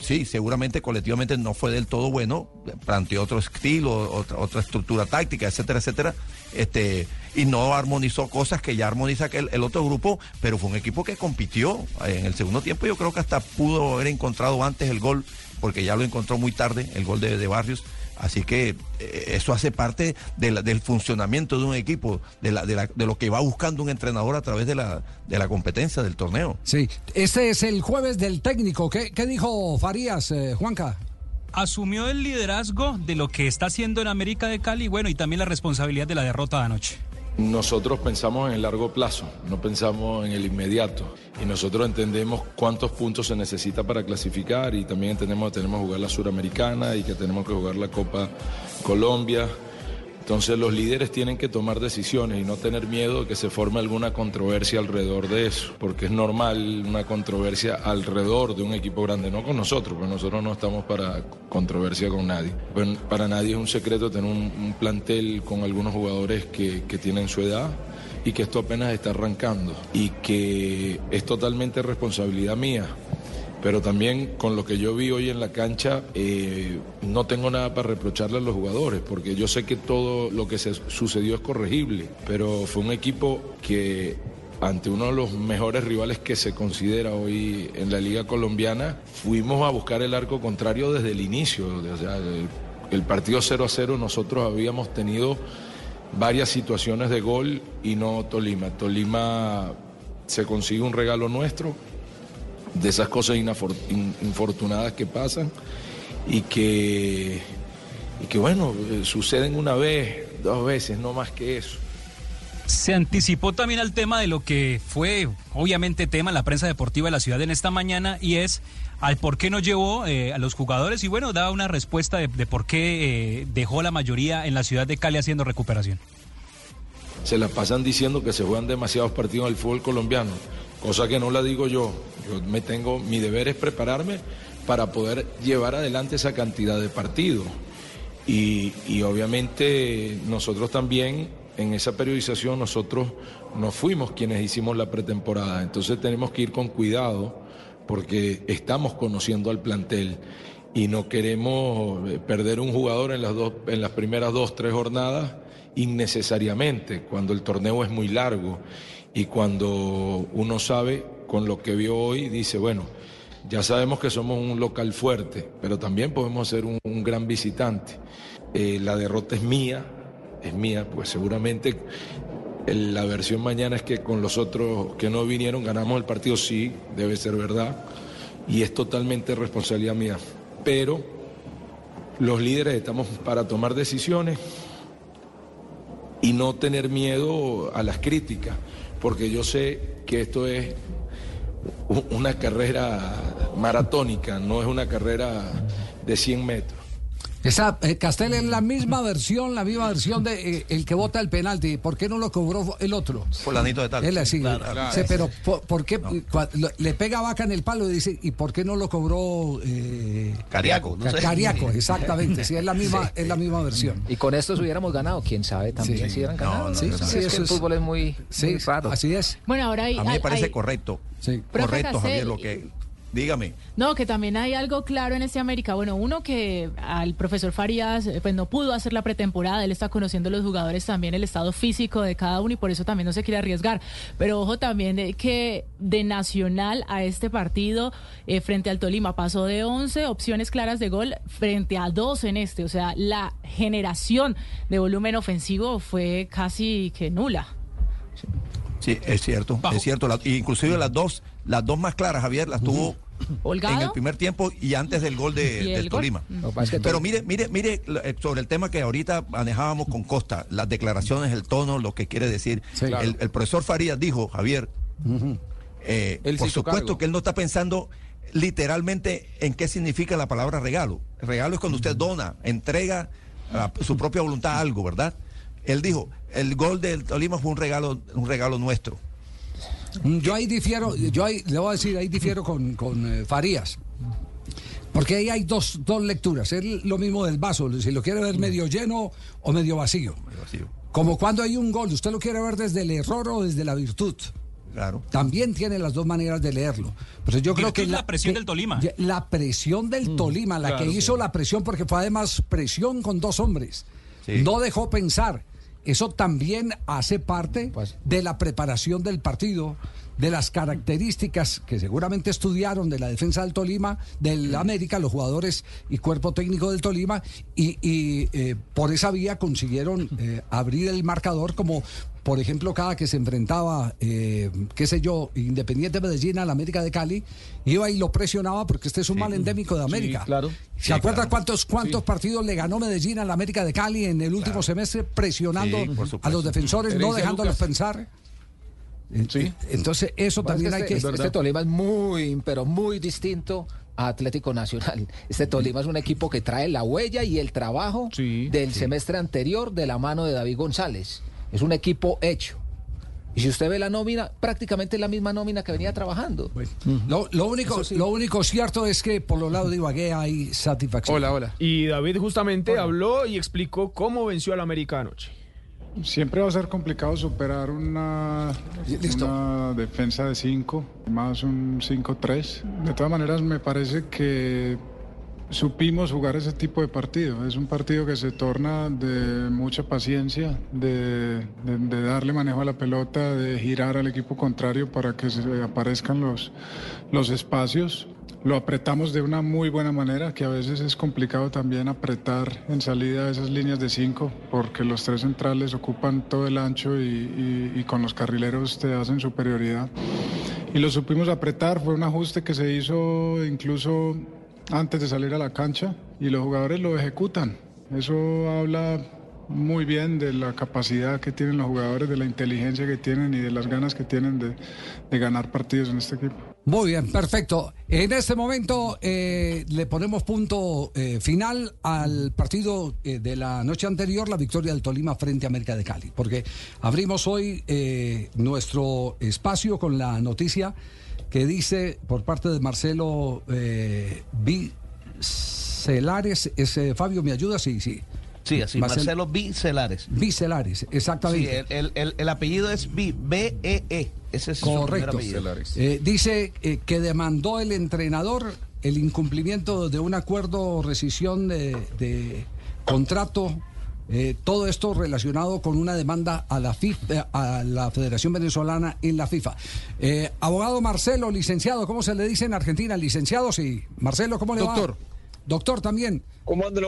sí, seguramente colectivamente no fue del todo bueno, planteó otro estilo, otra, otra estructura táctica, etcétera, etcétera, este, y no armonizó cosas que ya armoniza aquel- el otro grupo, pero fue un equipo que compitió en el segundo tiempo. Yo creo que hasta pudo haber encontrado antes el gol, porque ya lo encontró muy tarde, el gol de, de Barrios. Así que eh, eso hace parte de la- del funcionamiento de un equipo, de, la- de la- de lo que va buscando un entrenador a través de la, de la competencia del torneo. Sí, este es el jueves del técnico. ¿Qué, qué dijo Farías, eh, Juanca? Asumió el liderazgo de lo que está haciendo en América de Cali, bueno, y también la responsabilidad de la derrota de anoche. Nosotros pensamos en el largo plazo, no pensamos en el inmediato. Y nosotros entendemos cuántos puntos se necesita para clasificar y también entendemos que tenemos que jugar la Suramericana y que tenemos que jugar la Copa Colombia. Entonces los líderes tienen que tomar decisiones y no tener miedo de que se forme alguna controversia alrededor de eso, porque es normal una controversia alrededor de un equipo grande, no con nosotros, porque nosotros no estamos para controversia con nadie. Para nadie es un secreto tener un, plantel con algunos jugadores que tienen su edad y que esto apenas está arrancando y que es totalmente responsabilidad mía. Pero también con lo que yo vi hoy en la cancha, eh, no tengo nada para reprocharle a los jugadores, porque yo sé que todo lo que se sucedió es corregible, pero fue un equipo que ante uno de los mejores rivales que se considera hoy en la liga colombiana, fuimos a buscar el arco contrario desde el inicio. O sea, el, el partido 0 a 0 nosotros habíamos tenido varias situaciones de gol y no Tolima. Tolima se consigue un regalo nuestro, de esas cosas infortunadas que pasan y que, y que bueno, eh, suceden una vez, dos veces, no más que eso. Se anticipó también al tema de lo que fue obviamente tema en la prensa deportiva de la ciudad en esta mañana y es al por qué no llevó eh, a los jugadores y bueno, da una respuesta de, de por qué eh, dejó la mayoría en la ciudad de Cali haciendo recuperación. Se la pasan diciendo que se juegan demasiados partidos en el fútbol colombiano, cosa que no la digo yo. Yo me tengo, mi deber es prepararme para poder llevar adelante esa cantidad de partidos. Y, y obviamente nosotros también, en esa periodización, nosotros no fuimos quienes hicimos la pretemporada. Entonces tenemos que ir con cuidado porque estamos conociendo al plantel y no queremos eh, perder un jugador en las, dos, en las primeras dos, tres jornadas innecesariamente, cuando el torneo es muy largo y cuando uno sabe con lo que vio hoy, dice, bueno, ya sabemos que somos un local fuerte, pero también podemos ser un, gran visitante. Eh, la derrota es mía, es mía, pues seguramente el- la versión mañana es que con los otros que no vinieron ganamos el partido, sí, debe ser verdad, y es totalmente responsabilidad mía. Pero los líderes estamos para tomar decisiones y no tener miedo a las críticas, porque yo sé que esto es una carrera maratónica, no es una carrera de 100 metros. Esa, eh, Castel es la misma versión, la misma versión de eh, el que vota el penalti. ¿Por qué no lo cobró el otro? Fulanito de tal. Él así. Claro, claro. Sí, pero ¿por, por qué le pega vaca en el palo y dice, ¿y por qué no lo cobró eh, Cariaco, no Ca- sé. Cariaco, exactamente. Sí, es la misma, es la misma versión. Y con estos hubiéramos ganado, quién sabe también Sí. si hubieran ganado. no, Sí, sí, es que Eso el fútbol es muy, Sí, muy raro. así es. Bueno, ahora hay. A mí me parece hay- correcto. Profe Correcto, Javier, lo que... Dígame. No, que también hay algo claro en este América. Bueno, uno que al profesor Farías eh, pues no pudo hacer la pretemporada, él está conociendo los jugadores también el estado físico de cada uno y por eso también no se quiere arriesgar. Pero ojo también de que de Nacional a este partido eh, frente al Tolima pasó de 11 opciones claras de gol frente a 2 en este, o sea, la generación de volumen ofensivo fue casi que nula. Sí, es cierto, es cierto. La- inclusive las dos, las dos más claras, Javier, las tuvo Holgado. en el primer tiempo y antes del gol de, del gol. Tolima. Es que Pero mire, mire, mire eh, sobre el tema que ahorita manejábamos con Costa, las declaraciones, el tono, lo que quiere decir. claro. el, el profesor Farías dijo, Javier, eh, por supuesto cargo. que él no está pensando literalmente en qué significa la palabra regalo. Regalo es cuando usted dona, entrega a su propia voluntad algo, ¿verdad? Él dijo, el gol del Tolima fue un regalo, un regalo nuestro. Mm, Yo ahí difiero, yo ahí le voy a decir, ahí difiero con, con eh, Farías. Porque ahí hay dos, dos lecturas. Es lo mismo del vaso, si lo quiere ver medio lleno o medio vacío. Como cuando hay un gol, usted lo quiere ver desde el error o desde la virtud. Claro. También tiene las dos maneras de leerlo. Pero yo creo que Virtud, la presión del Tolima. La presión del Tolima, la claro, que hizo sí. la presión, porque fue además presión con dos hombres. Sí. No dejó pensar. Eso también hace parte de la preparación del partido, de las características que seguramente estudiaron de la defensa del Tolima, del América, los jugadores y cuerpo técnico del Tolima, y, y, eh, por esa vía consiguieron eh, abrir el marcador como por ejemplo, cada que se enfrentaba, eh, qué sé yo, Independiente Medellín al América de Cali, iba y lo presionaba porque este es un mal endémico de América. claro. ¿Se Sí, acuerda claro. cuántos, cuántos partidos le ganó Medellín al América de Cali en el último semestre, presionando Sí, a los defensores, no dejándolos Lucas. pensar? Eh, Entonces, eso Bueno, también hay este, que... este- este Tolima es muy, pero muy distinto a Atlético Nacional. Este Tolima es un equipo que trae la huella y el trabajo del semestre anterior de la mano de David González. Es un equipo hecho. Y si usted ve la nómina, prácticamente es la misma nómina que venía trabajando. Lo, lo único, sí. lo único cierto es que por los lados de Ibagué hay satisfacción. Hola, hola. Y David justamente habló y explicó cómo venció al América anoche. Siempre va a ser complicado superar una, una defensa de 5, más un 5-3. De todas maneras, me parece que supimos jugar ese tipo de partido. Es un partido que se torna de mucha paciencia, de, de- darle manejo a la pelota, de girar al equipo contrario para que se aparezcan los, los espacios. Lo apretamos de una muy buena manera, que a veces es complicado también apretar en salida esas líneas de cinco, porque los tres centrales ocupan todo el ancho y- y con los carrileros te hacen superioridad. Y lo supimos apretar, fue un ajuste que se hizo incluso antes de salir a la cancha y los jugadores lo ejecutan. Eso habla muy bien de la capacidad que tienen los jugadores, de la inteligencia que tienen y de las ganas que tienen de, ganar partidos en este equipo. Muy bien, perfecto. En este momento eh, le ponemos punto eh, final al partido eh, de la noche anterior, la victoria del Tolima frente a América de Cali, porque abrimos hoy nuestro espacio con la noticia que dice por parte de Marcelo eh, Vicelares, es, eh, Fabio, ¿me ayuda? Sí, sí. Sí, así, Marcelo Vicelares. Vicelares, exactamente. Sí, el, el- el- el apellido es B-E-E. Ese es su primer Correcto. apellido. Eh, dice eh, que demandó el entrenador el incumplimiento de un acuerdo o rescisión de, de contrato. Eh, todo esto relacionado con una demanda a la, FIFA, a la Federación Venezolana en la FIFA. Eh, abogado Marcelo, licenciado, ¿cómo se le dice en Argentina? Licenciado, sí. Marcelo, ¿cómo le Doctor. va? Doctor también. ¿Cómo andan?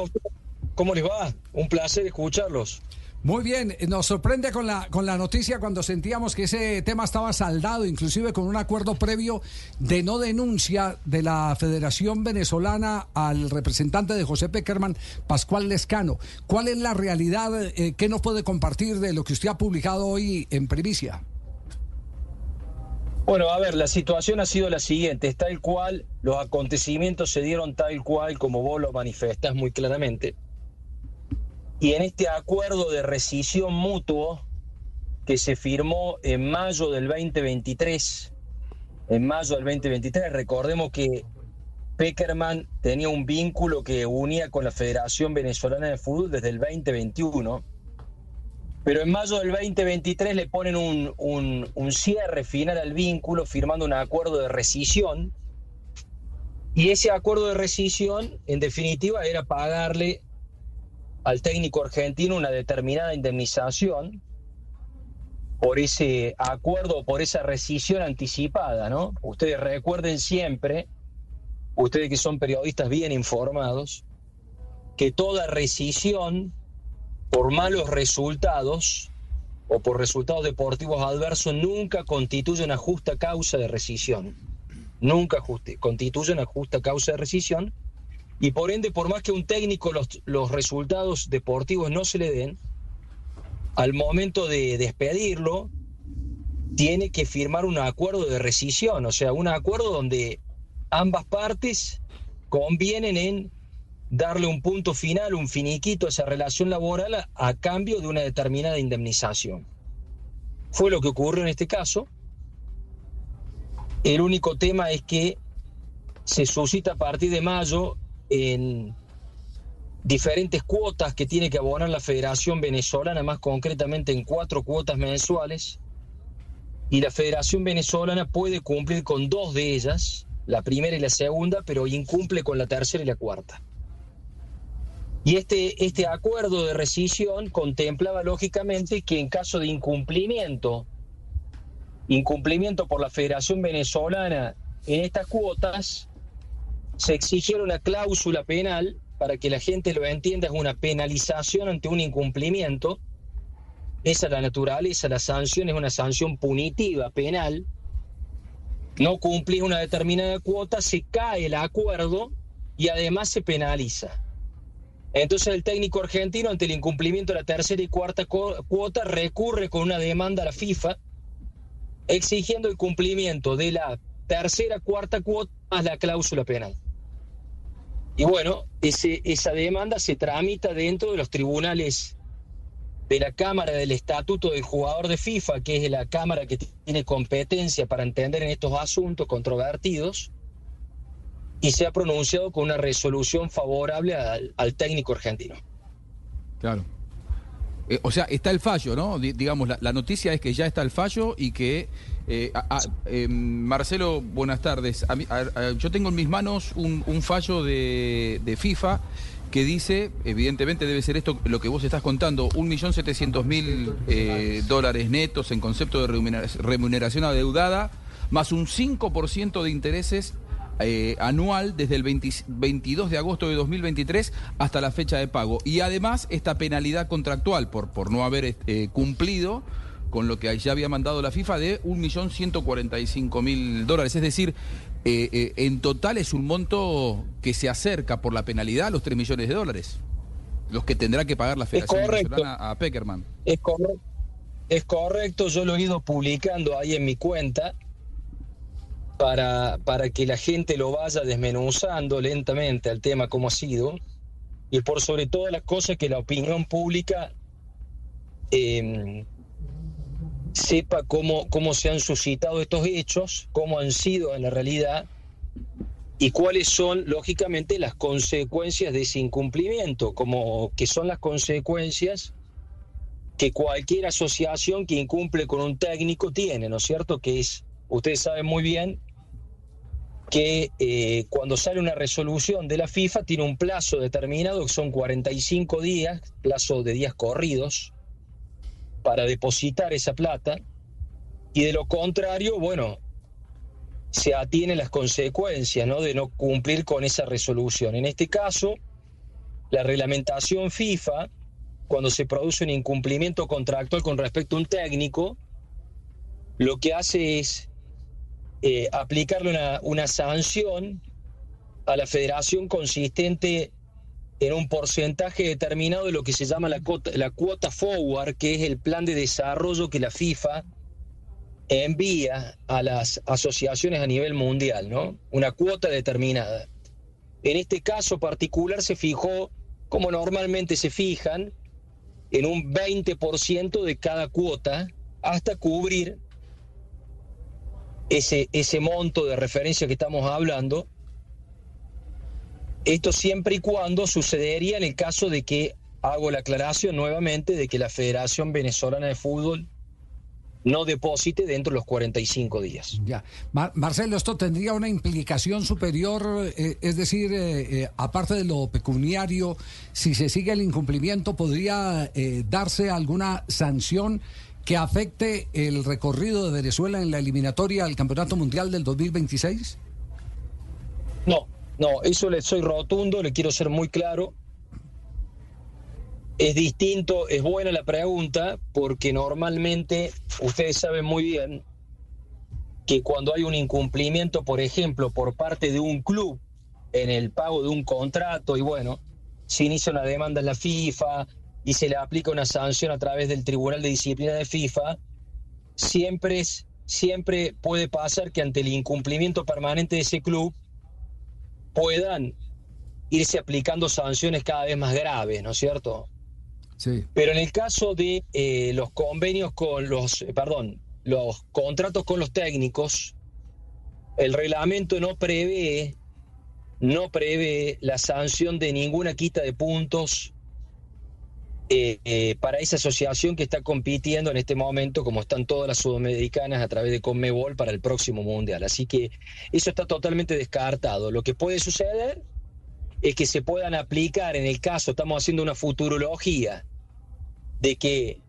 ¿Cómo les va? Un placer escucharlos. Muy bien, eh, nos sorprende con la, con la noticia cuando sentíamos que ese tema estaba saldado, inclusive con un acuerdo previo de no denuncia de la Federación Venezolana al representante de José Peckerman, Pascual Lescano. ¿Cuál es la realidad? eh, ¿Qué nos puede compartir de lo que usted ha publicado hoy en primicia? Bueno, a ver, la situación ha sido la siguiente, es tal cual, los acontecimientos se dieron tal cual como vos lo manifestás muy claramente. Y en este acuerdo de rescisión mutuo que se firmó en mayo del 2023, en mayo del 2023, recordemos que Peckerman tenía un vínculo que unía con la Federación Venezolana de Fútbol desde el 2021. Pero en mayo del 2023 le ponen un, un- cierre final al vínculo, firmando un acuerdo de rescisión. Y ese acuerdo de rescisión, en definitiva, era pagarle al técnico argentino una determinada indemnización por ese acuerdo, por esa rescisión anticipada, ¿no? Ustedes recuerden siempre, ustedes que son periodistas bien informados, que toda rescisión por malos resultados o por resultados deportivos adversos nunca constituye una justa causa de rescisión. Nunca constituye una justa causa de rescisión. Y por ende, por más que un técnico los, los resultados deportivos no se le den, al momento de despedirlo, tiene que firmar un acuerdo de rescisión, o sea, un acuerdo donde ambas partes convienen en darle un punto final, un finiquito a esa relación laboral a, a cambio de una determinada indemnización. Fue lo que ocurrió en este caso. El único tema es que se suscita a partir de mayo en diferentes cuotas que tiene que abonar la Federación Venezolana, más concretamente en cuatro cuotas mensuales, y la Federación Venezolana puede cumplir con dos de ellas, la primera y la segunda, pero incumple con la tercera y la cuarta. Y este, este acuerdo de rescisión contemplaba lógicamente que en caso de incumplimiento, incumplimiento por la Federación Venezolana en estas cuotas, se exigiera una cláusula penal, para que la gente lo entienda, es una penalización ante un incumplimiento. Esa es la naturaleza, la sanción es una sanción punitiva, penal. No cumplís una determinada cuota, se cae el acuerdo y además se penaliza. Entonces el técnico argentino ante el incumplimiento de la tercera y cuarta cuota recurre con una demanda a la FIFA exigiendo el cumplimiento de la tercera, cuarta cuota más la cláusula penal. Y bueno, esa demanda se tramita dentro de los tribunales de la Cámara del Estatuto del Jugador de FIFA, que es la Cámara que tiene competencia para entender en estos asuntos controvertidos y se ha pronunciado con una resolución favorable al, técnico argentino. Claro. Eh, o sea, está el fallo, ¿no? digamos, la, noticia es que ya está el fallo y que... Eh, eh, Marcelo, buenas tardes. yo tengo en mis manos un, fallo de, FIFA que dice, evidentemente debe ser esto lo que vos estás contando, 1.700.000 dólares netos en concepto de remuneración adeudada, más un 5% de intereses eh, anual desde el 22 de agosto de 2023 hasta la fecha de pago. Y además esta penalidad contractual por, por no haber eh, cumplido con lo que ya había mandado la FIFA de 1.145.000 dólares. Es decir, eh, en total es un monto que se acerca por la penalidad a los 3 millones de dólares. Los que tendrá que pagar la Federación Venezolana a Peckerman. Es correcto. Es correcto, yo lo he ido publicando ahí en mi cuenta para, para que la gente lo vaya desmenuzando lentamente al tema como ha sido y por sobre todas las cosas que la opinión pública em, sepa cómo, cómo se han suscitado estos hechos, cómo han sido en la realidad y cuáles son, lógicamente, las consecuencias de ese incumplimiento, como que son las consecuencias que cualquier asociación que incumple con un técnico tiene, ¿no es cierto? Que es, ustedes saben muy bien, que eh, cuando sale una resolución de la FIFA tiene un plazo determinado, que son 45 días, plazo de días corridos, para depositar esa plata, y de lo contrario, bueno, se atienen las consecuencias de no cumplir con esa resolución. En este caso, la reglamentación FIFA, cuando se produce un incumplimiento contractual con respecto a un técnico, lo que hace es eh, aplicarle una, sanción a la federación consistente en un porcentaje determinado de lo que se llama la la cuota forward, que es el plan de desarrollo que la FIFA envía a las asociaciones a nivel mundial, ¿no? Una cuota determinada. En este caso particular se fijó, como normalmente se fijan, en un 20% de cada cuota hasta cubrir ese, ese monto de referencia que estamos hablando, esto siempre y cuando sucedería en el caso de que, hago la aclaración nuevamente, de que la Federación Venezolana de Fútbol no deposite dentro de los 45 días. Ya. Marcelo, ¿esto tendría una implicación superior? Eh, es decir, eh, eh, aparte de lo pecuniario, si se sigue el incumplimiento, ¿podría darse alguna sanción que afecte el recorrido de Venezuela en la eliminatoria al Campeonato Mundial del 2026? No, no, eso le soy rotundo, le quiero ser muy claro. Es distinto, es buena la pregunta, porque normalmente ustedes saben muy bien que cuando hay un incumplimiento, por ejemplo, por parte de un club en el pago de un contrato, y bueno, se inicia una demanda en la FIFA, y se le aplica una sanción a través del Tribunal de Disciplina de FIFA, siempre, es, siempre puede pasar que ante el incumplimiento permanente de ese club puedan irse aplicando sanciones cada vez más graves, ¿no es cierto? Sí. Pero en el caso de eh, los convenios con los, eh, perdón, los contratos con los técnicos, el reglamento no prevé no prevé la sanción de ninguna quita de puntos eh, eh, para esa asociación que está compitiendo en este momento, como están todas las sudamericanas a través de Conmebol para el próximo mundial. Así que eso está totalmente descartado. Lo que puede suceder es que se puedan aplicar, en el caso, estamos haciendo una futurología, de que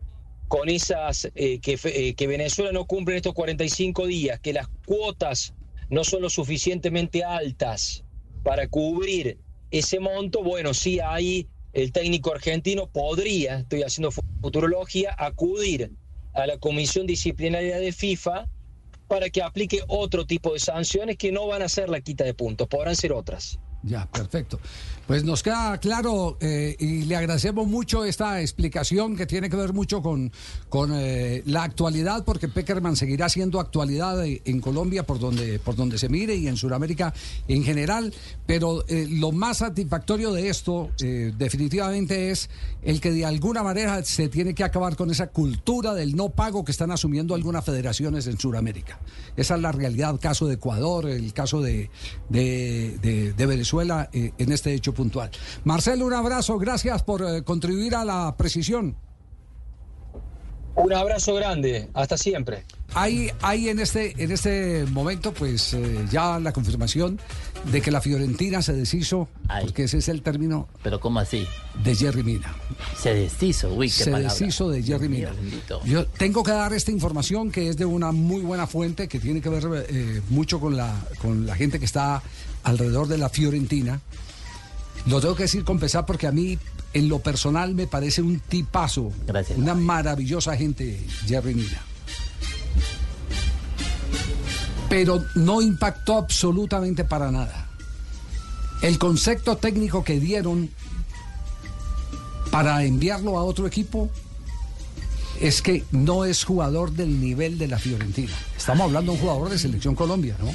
con esas, eh, que, eh, Venezuela no cumple en estos 45 días, que las cuotas no son lo suficientemente altas para cubrir ese monto, bueno, sí ahí el técnico argentino podría, estoy haciendo fu- futurología, acudir a la comisión disciplinaria de FIFA para que aplique otro tipo de sanciones que no van a ser la quita de puntos, podrán ser otras. Ya, perfecto. Pues nos queda claro eh, y le agradecemos mucho esta explicación que tiene que ver mucho con, con eh, la actualidad, porque Peckerman seguirá siendo actualidad en Colombia por donde, por donde se mire y en Sudamérica en general. Pero eh, lo más satisfactorio de esto definitivamente es el que de alguna manera se tiene que acabar con esa cultura del no pago que están asumiendo algunas federaciones en Sudamérica. Esa es la realidad, caso de Ecuador, el caso de, de, de- de Venezuela en este hecho puntual. Marcelo, un abrazo, gracias por eh, contribuir a la precisión. Un abrazo grande, hasta siempre. Hay, hay en este en este momento, pues eh, ya la confirmación de que la Fiorentina se deshizo, porque ese es el término. Pero ¿cómo así? De Jerry Mina. Se deshizo, uy, qué se palabra. deshizo de Jerry Mina. bendito. Yo tengo que dar esta información que es de una muy buena fuente que tiene que ver eh, mucho con la con la gente que está alrededor de la Fiorentina. Lo tengo que decir con pesar porque a mí en lo personal me parece un tipazo, una maravillosa gente Jerry Mina. Pero no impactó absolutamente para nada. El concepto técnico que dieron para enviarlo a otro equipo es que no es jugador del nivel de la Fiorentina. Estamos hablando de un jugador de selección Colombia, ¿no?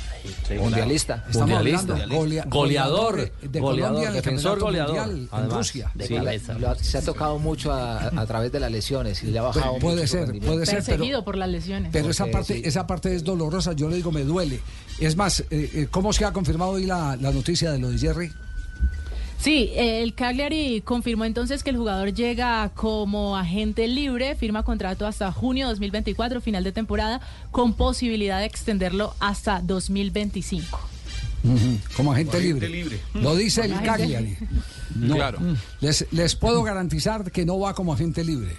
Mundialista. Estamos Mundialista. hablando golea- Goleador. de, de Goleador, Colombia defensor goleador, mundial en. Rusia. Sí, lo se ha tocado mucho a, a través de las lesiones y le ha bajado Puede mucho ser, puede ser, pero- Perseguido por las lesiones. Pero esa parte, sí. esa parte es dolorosa, yo le digo, me duele. Es más, eh, eh, ¿cómo se ha confirmado hoy la, la noticia de lo de Jerry? Sí, el Cagliari confirmó entonces que el jugador llega como agente libre, firma contrato hasta junio 2024, final de temporada, con posibilidad de extenderlo hasta 2025. Como agente Como libre. Lo dice el Cagliari. No. Claro. Les, les puedo garantizar que no va como agente libre.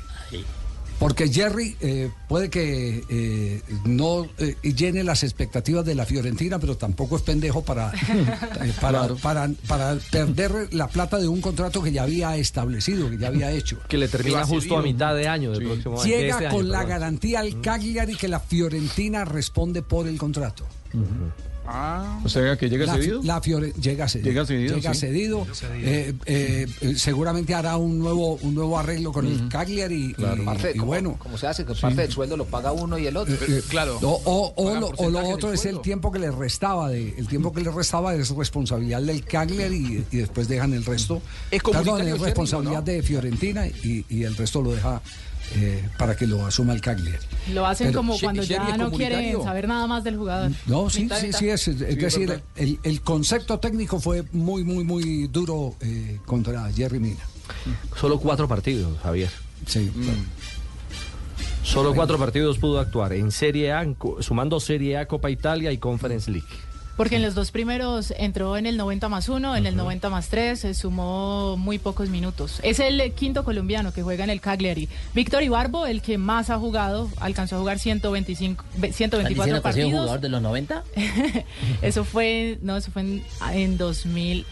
Porque Jerry eh, puede que eh, no eh, llene las expectativas de la Fiorentina, pero tampoco es pendejo para, eh, para, para, para perder la plata de un contrato que ya había establecido, que ya había hecho. Que le termina justo a mitad de año del próximo año. de Llega este con año, la garantía al Cagliari que la Fiorentina responde por el contrato. O sea, que llega la, cedido. La Fiore- llega cedido. Llega cedido, Llega sí. cedido. Llega cedido. Eh, eh, eh, seguramente hará un nuevo, un nuevo arreglo con el Cagliari. y- y, Parte, y como, bueno. como se hace, que Sí. parte del sueldo lo paga uno y el otro. Eh, eh, O, o- o Pagan lo, o otro es el tiempo que le restaba. De, el tiempo que le restaba es responsabilidad del Cagliari y, y después dejan el resto. Es Perdón, comunitario es responsabilidad de Fiorentina y, y el resto lo deja eh, para que lo asuma el Cagliari. Lo hacen Pero- como cuando ya no quieren saber nada más del jugador. No, sí, Mitad, sí, mitad. sí, es, es Sí, decir, el, el concepto técnico fue muy, muy, muy duro eh, contra Jerry Mina. Solo cuatro partidos, Javier. Sí. Solo cuatro partidos pudo actuar en Serie A, sumando Serie A, Copa Italia y Conference League. Porque en los dos primeros entró en el 90 más 1, en el 90 más 3, se sumó muy pocos minutos. Es el eh, quinto colombiano que juega en el Cagliari. Víctor Ibarbo, el que más ha jugado, alcanzó a jugar 125, ve- ¿Están 124 diciendo que partidos. jugador de los 90? Eso fue, no, eso fue en, en 2000,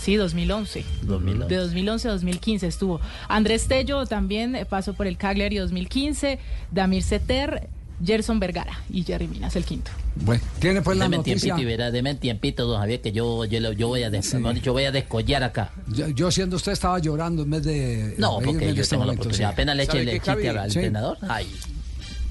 sí, 2011. 2011. De 2011 a 2015 estuvo. Andrés Tello también eh, pasó por el Cagliari 2015, Damir Seter, Gerson Vergara y Jerry Minas, el quinto. Bueno, tiene pues la Deme noticia. tiempito verá, deme tiempito, don Javier, que yo, yo, lo- yo voy a des- mejor dicho, voy a descollar acá. Yo, yo siendo usted estaba llorando en vez de. No, reírme porque yo este tengo la momento, oportunidad. sí. Apenas le eche ¿Sabe el chiste al Sí. entrenador. Ay.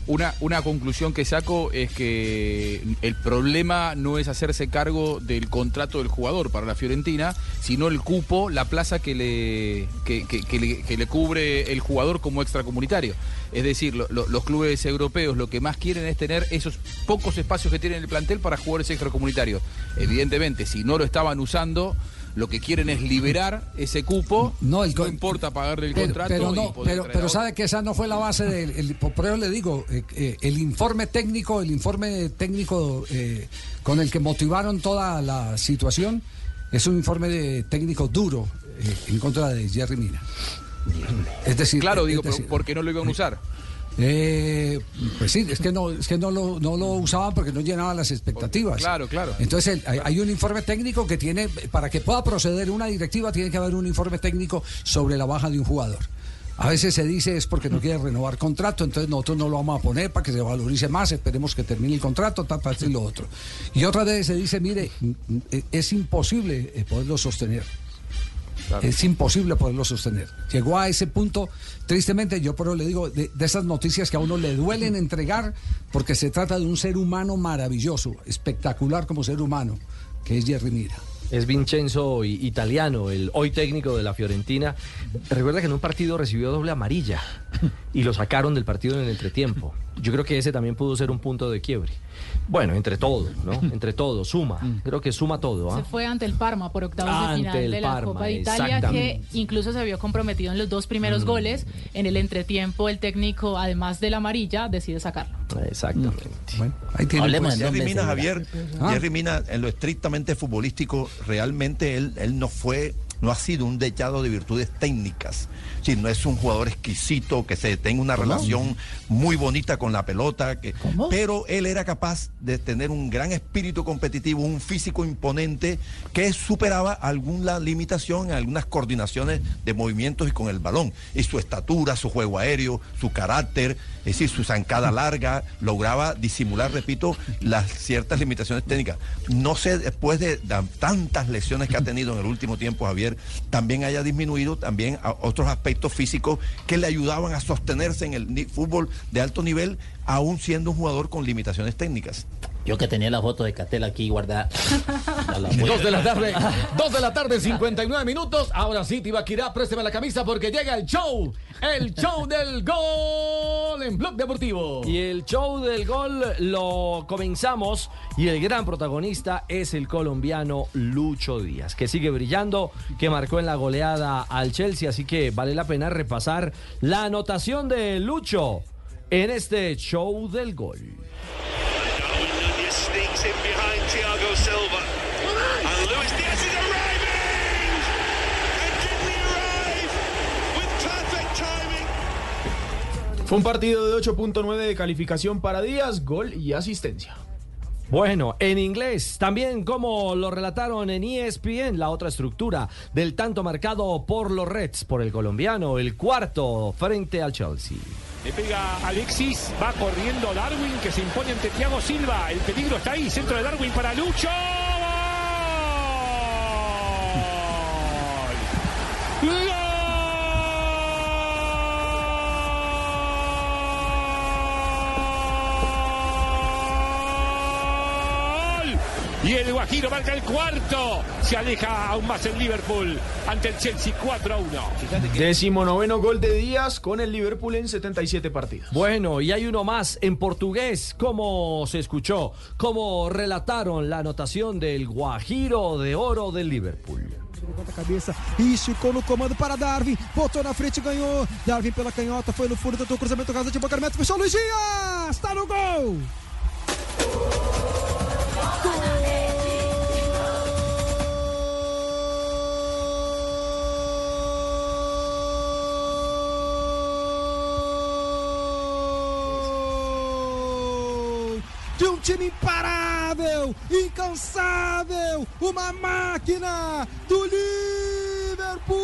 Una, una conclusión que saco es que el problema no es hacerse cargo del contrato del jugador para la Fiorentina, sino el cupo, la plaza que le, que, le, que le cubre el jugador como extracomunitario. Es decir, lo- lo- los clubes europeos lo que más quieren es tener esos pocos espacios que tienen en el plantel para jugadores extracomunitarios. Evidentemente, si no lo estaban usando, lo que quieren es liberar ese cupo. No, importa pagarle el Pero, contrato. pero no, pero, sabe que esa no fue la base del. el- por eso le digo, eh, eh, el informe técnico, el informe técnico eh, con el que motivaron toda la situación, es un informe de- técnico duro en contra de Jerry Mina. Es decir, Claro, es digo, pero decir, ¿por qué no lo iban a usar? Eh, pues sí, es que no, es que no lo, no lo usaban porque no llenaban las expectativas. Claro, claro. Entonces el- hay, hay un informe técnico que tiene, para que pueda proceder una directiva, tiene que haber un informe técnico sobre la baja de un jugador. A veces se dice es porque no quiere renovar contrato, entonces nosotros no lo vamos a poner para que se valorice más, esperemos que termine el contrato, tal, tal, y lo otro. Y otra vez se dice, mire, es imposible eh, poderlo sostener. Es imposible poderlo sostener. Llegó a ese punto, tristemente, yo pero le digo, de, de esas noticias que a uno le duelen entregar, porque se trata de un ser humano maravilloso, espectacular como ser humano, que es Jerry Mira. Es Vincenzo Italiano, el hoy técnico de la Fiorentina. Recuerda que en un partido recibió doble amarilla y lo sacaron del partido en el entretiempo. Yo creo que ese también pudo ser un punto de quiebre. Bueno, entre todo, ¿no? Entre todo, suma. Creo que suma todo. ¿ah? Se fue ante el Parma por octavos de Ante final de la Parma, Copa de Italia, que incluso se vio comprometido en los dos primeros goles. En el entretiempo, el técnico, además de la amarilla, decide sacarlo. Exactamente. ahí tiene Hablemos pues. en Jerry Mina, Javier, Ah. Jerry Mina, en lo estrictamente futbolístico, realmente él, él no fue, no ha sido un dechado de virtudes técnicas. Sí, no es un jugador exquisito, que se tenga una ¿Cómo? relación muy bonita con la pelota, que, pero él era capaz de tener un gran espíritu competitivo, un físico imponente que superaba alguna limitación en algunas coordinaciones de movimientos y con el balón. Y su estatura, su juego aéreo, su carácter, es decir, su zancada larga, lograba disimular, repito, las ciertas limitaciones técnicas. No sé, después de tantas lesiones que ha tenido en el último tiempo, Javier, también haya disminuido también otros aspectos físicos que le ayudaban a sostenerse en el fútbol de alto nivel, aún siendo un jugador con limitaciones técnicas. Yo que tenía la foto de Catel aquí guardada. Dos de la tarde, dos de la tarde, 59 minutos. Ahora sí, Tibaquirá, présteme la camisa porque llega el show, el show del gol en Blog Deportivo. Y el show del gol lo comenzamos y el gran protagonista es el colombiano Lucho Díaz, que sigue brillando, que marcó en la goleada al Chelsea, así que vale la pena repasar la anotación de Lucho en este show del gol. Fue un partido de 8.9 de calificación para Díaz, gol y asistencia. Bueno, en inglés, también como lo relataron en ESPN, la otra estructura del tanto marcado por los Reds, por el colombiano, el cuarto frente al Chelsea. Le pega Alexis, va corriendo Darwin que se impone ante Thiago Silva. El peligro está ahí, centro de Darwin para Lucho. ¡Gol! ¡Gol! Y el Guajiro marca el cuarto. Se aleja aún más el Liverpool ante el Chelsea 4 a 1. Décimo noveno gol de Díaz con el Liverpool en 77 partidos. Bueno, y hay uno más en portugués, como se escuchó, como relataron la anotación del Guajiro de Oro del Liverpool. Levanta a cabeça e esticou no comando para Darwin. Botou na frente, ganhou. Darwin pela canhota, foi no fundo, tentou cruzamento rasante, Boca Neto, fechou Luiz Dias! Está no gol! De um time imparável, incansável, uma máquina do Liverpool!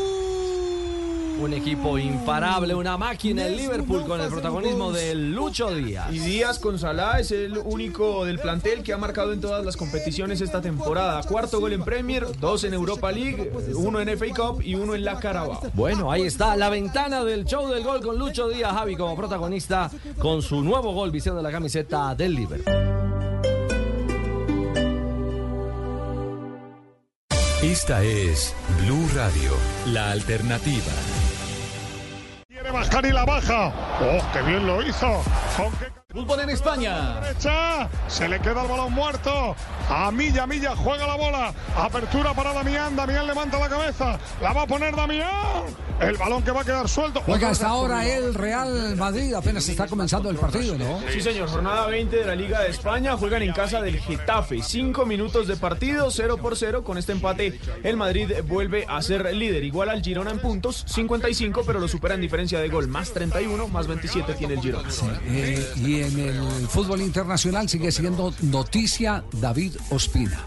Un equipo imparable, una máquina, el Liverpool con el protagonismo de Lucho Díaz. Y Díaz con Salah es el único del plantel que ha marcado en todas las competiciones esta temporada. Cuarto gol en Premier, dos en Europa League, uno en FA Cup y uno en la Carabao. Bueno, ahí está la ventana del show del gol con Lucho Díaz, Javi como protagonista con su nuevo gol vistiendo la camiseta del Liverpool. Esta es Blue Radio, la alternativa. Y la baja. ¡Oh, qué bien lo hizo! ¿Con qué Fútbol en España. derecha. Se le queda el balón muerto. A Milla, Milla juega la bola. Apertura para Damián. Damián levanta la cabeza. La va a poner Damián. El balón que va a quedar suelto. Juega hasta ahora el Real Madrid, apenas está comenzando el partido, ¿no? Sí, señor. Jornada 20 de la Liga de España. Juegan en casa del Getafe. Cinco minutos de partido, 0 por 0. Con este empate, el Madrid vuelve a ser líder. Igual al Girona en puntos, 55, pero lo supera en diferencia de gol. Más 31, más 27 tiene el Girona. Eh, y en el fútbol internacional sigue siendo noticia David Ospina.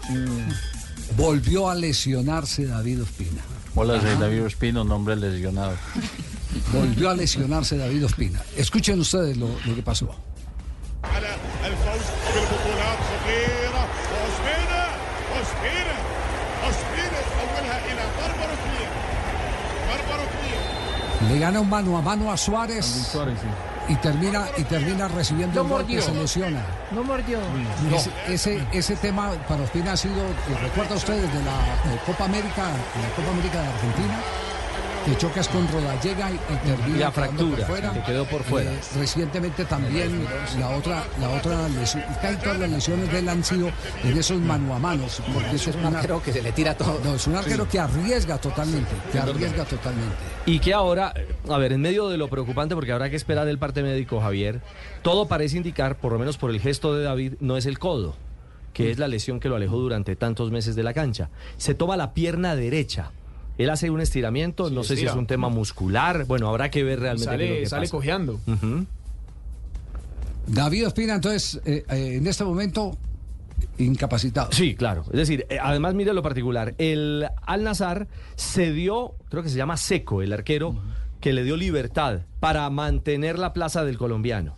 Volvió a lesionarse David Ospina. Hola, soy David Ospino, nombre lesionado. Volvió a lesionarse David Ospina. Escuchen ustedes lo, lo que pasó. Le gana un mano a mano a Suárez y termina y termina recibiendo un golpe, mordió. se lesiona. No mordió. Ese, ese, ese tema para Ospina ha sido, recuerda usted desde la eh, Copa América, la Copa América de Argentina, que chocas con Rodallega y, y termina Y la fractura, por fuera. que quedó por fuera. Eh, recientemente también la otra, la otra lesión, casi todas las lesiones de él han sido en esos mano a manos, porque es un arquero que se le tira todo. No, es un arquero Sí. que arriesga totalmente, que arriesga totalmente. Y que ahora, a ver, en medio de lo preocupante, porque habrá que esperar el parte médico, Javier, todo parece indicar, por lo menos por el gesto de David, no es el codo, que es la lesión que lo alejó durante tantos meses de la cancha. Se toma la pierna derecha. Él hace un estiramiento, no sé si es un tema muscular, bueno, habrá que ver realmente qué es lo Sale, que sale pasa. cojeando. David Ospina, entonces, eh, eh, en este momento, incapacitado. Sí, claro. Es decir, eh, además mire lo particular. El Al Nazar cedió, creo que se llama Seco, el arquero, que le dio libertad para mantener la plaza del colombiano.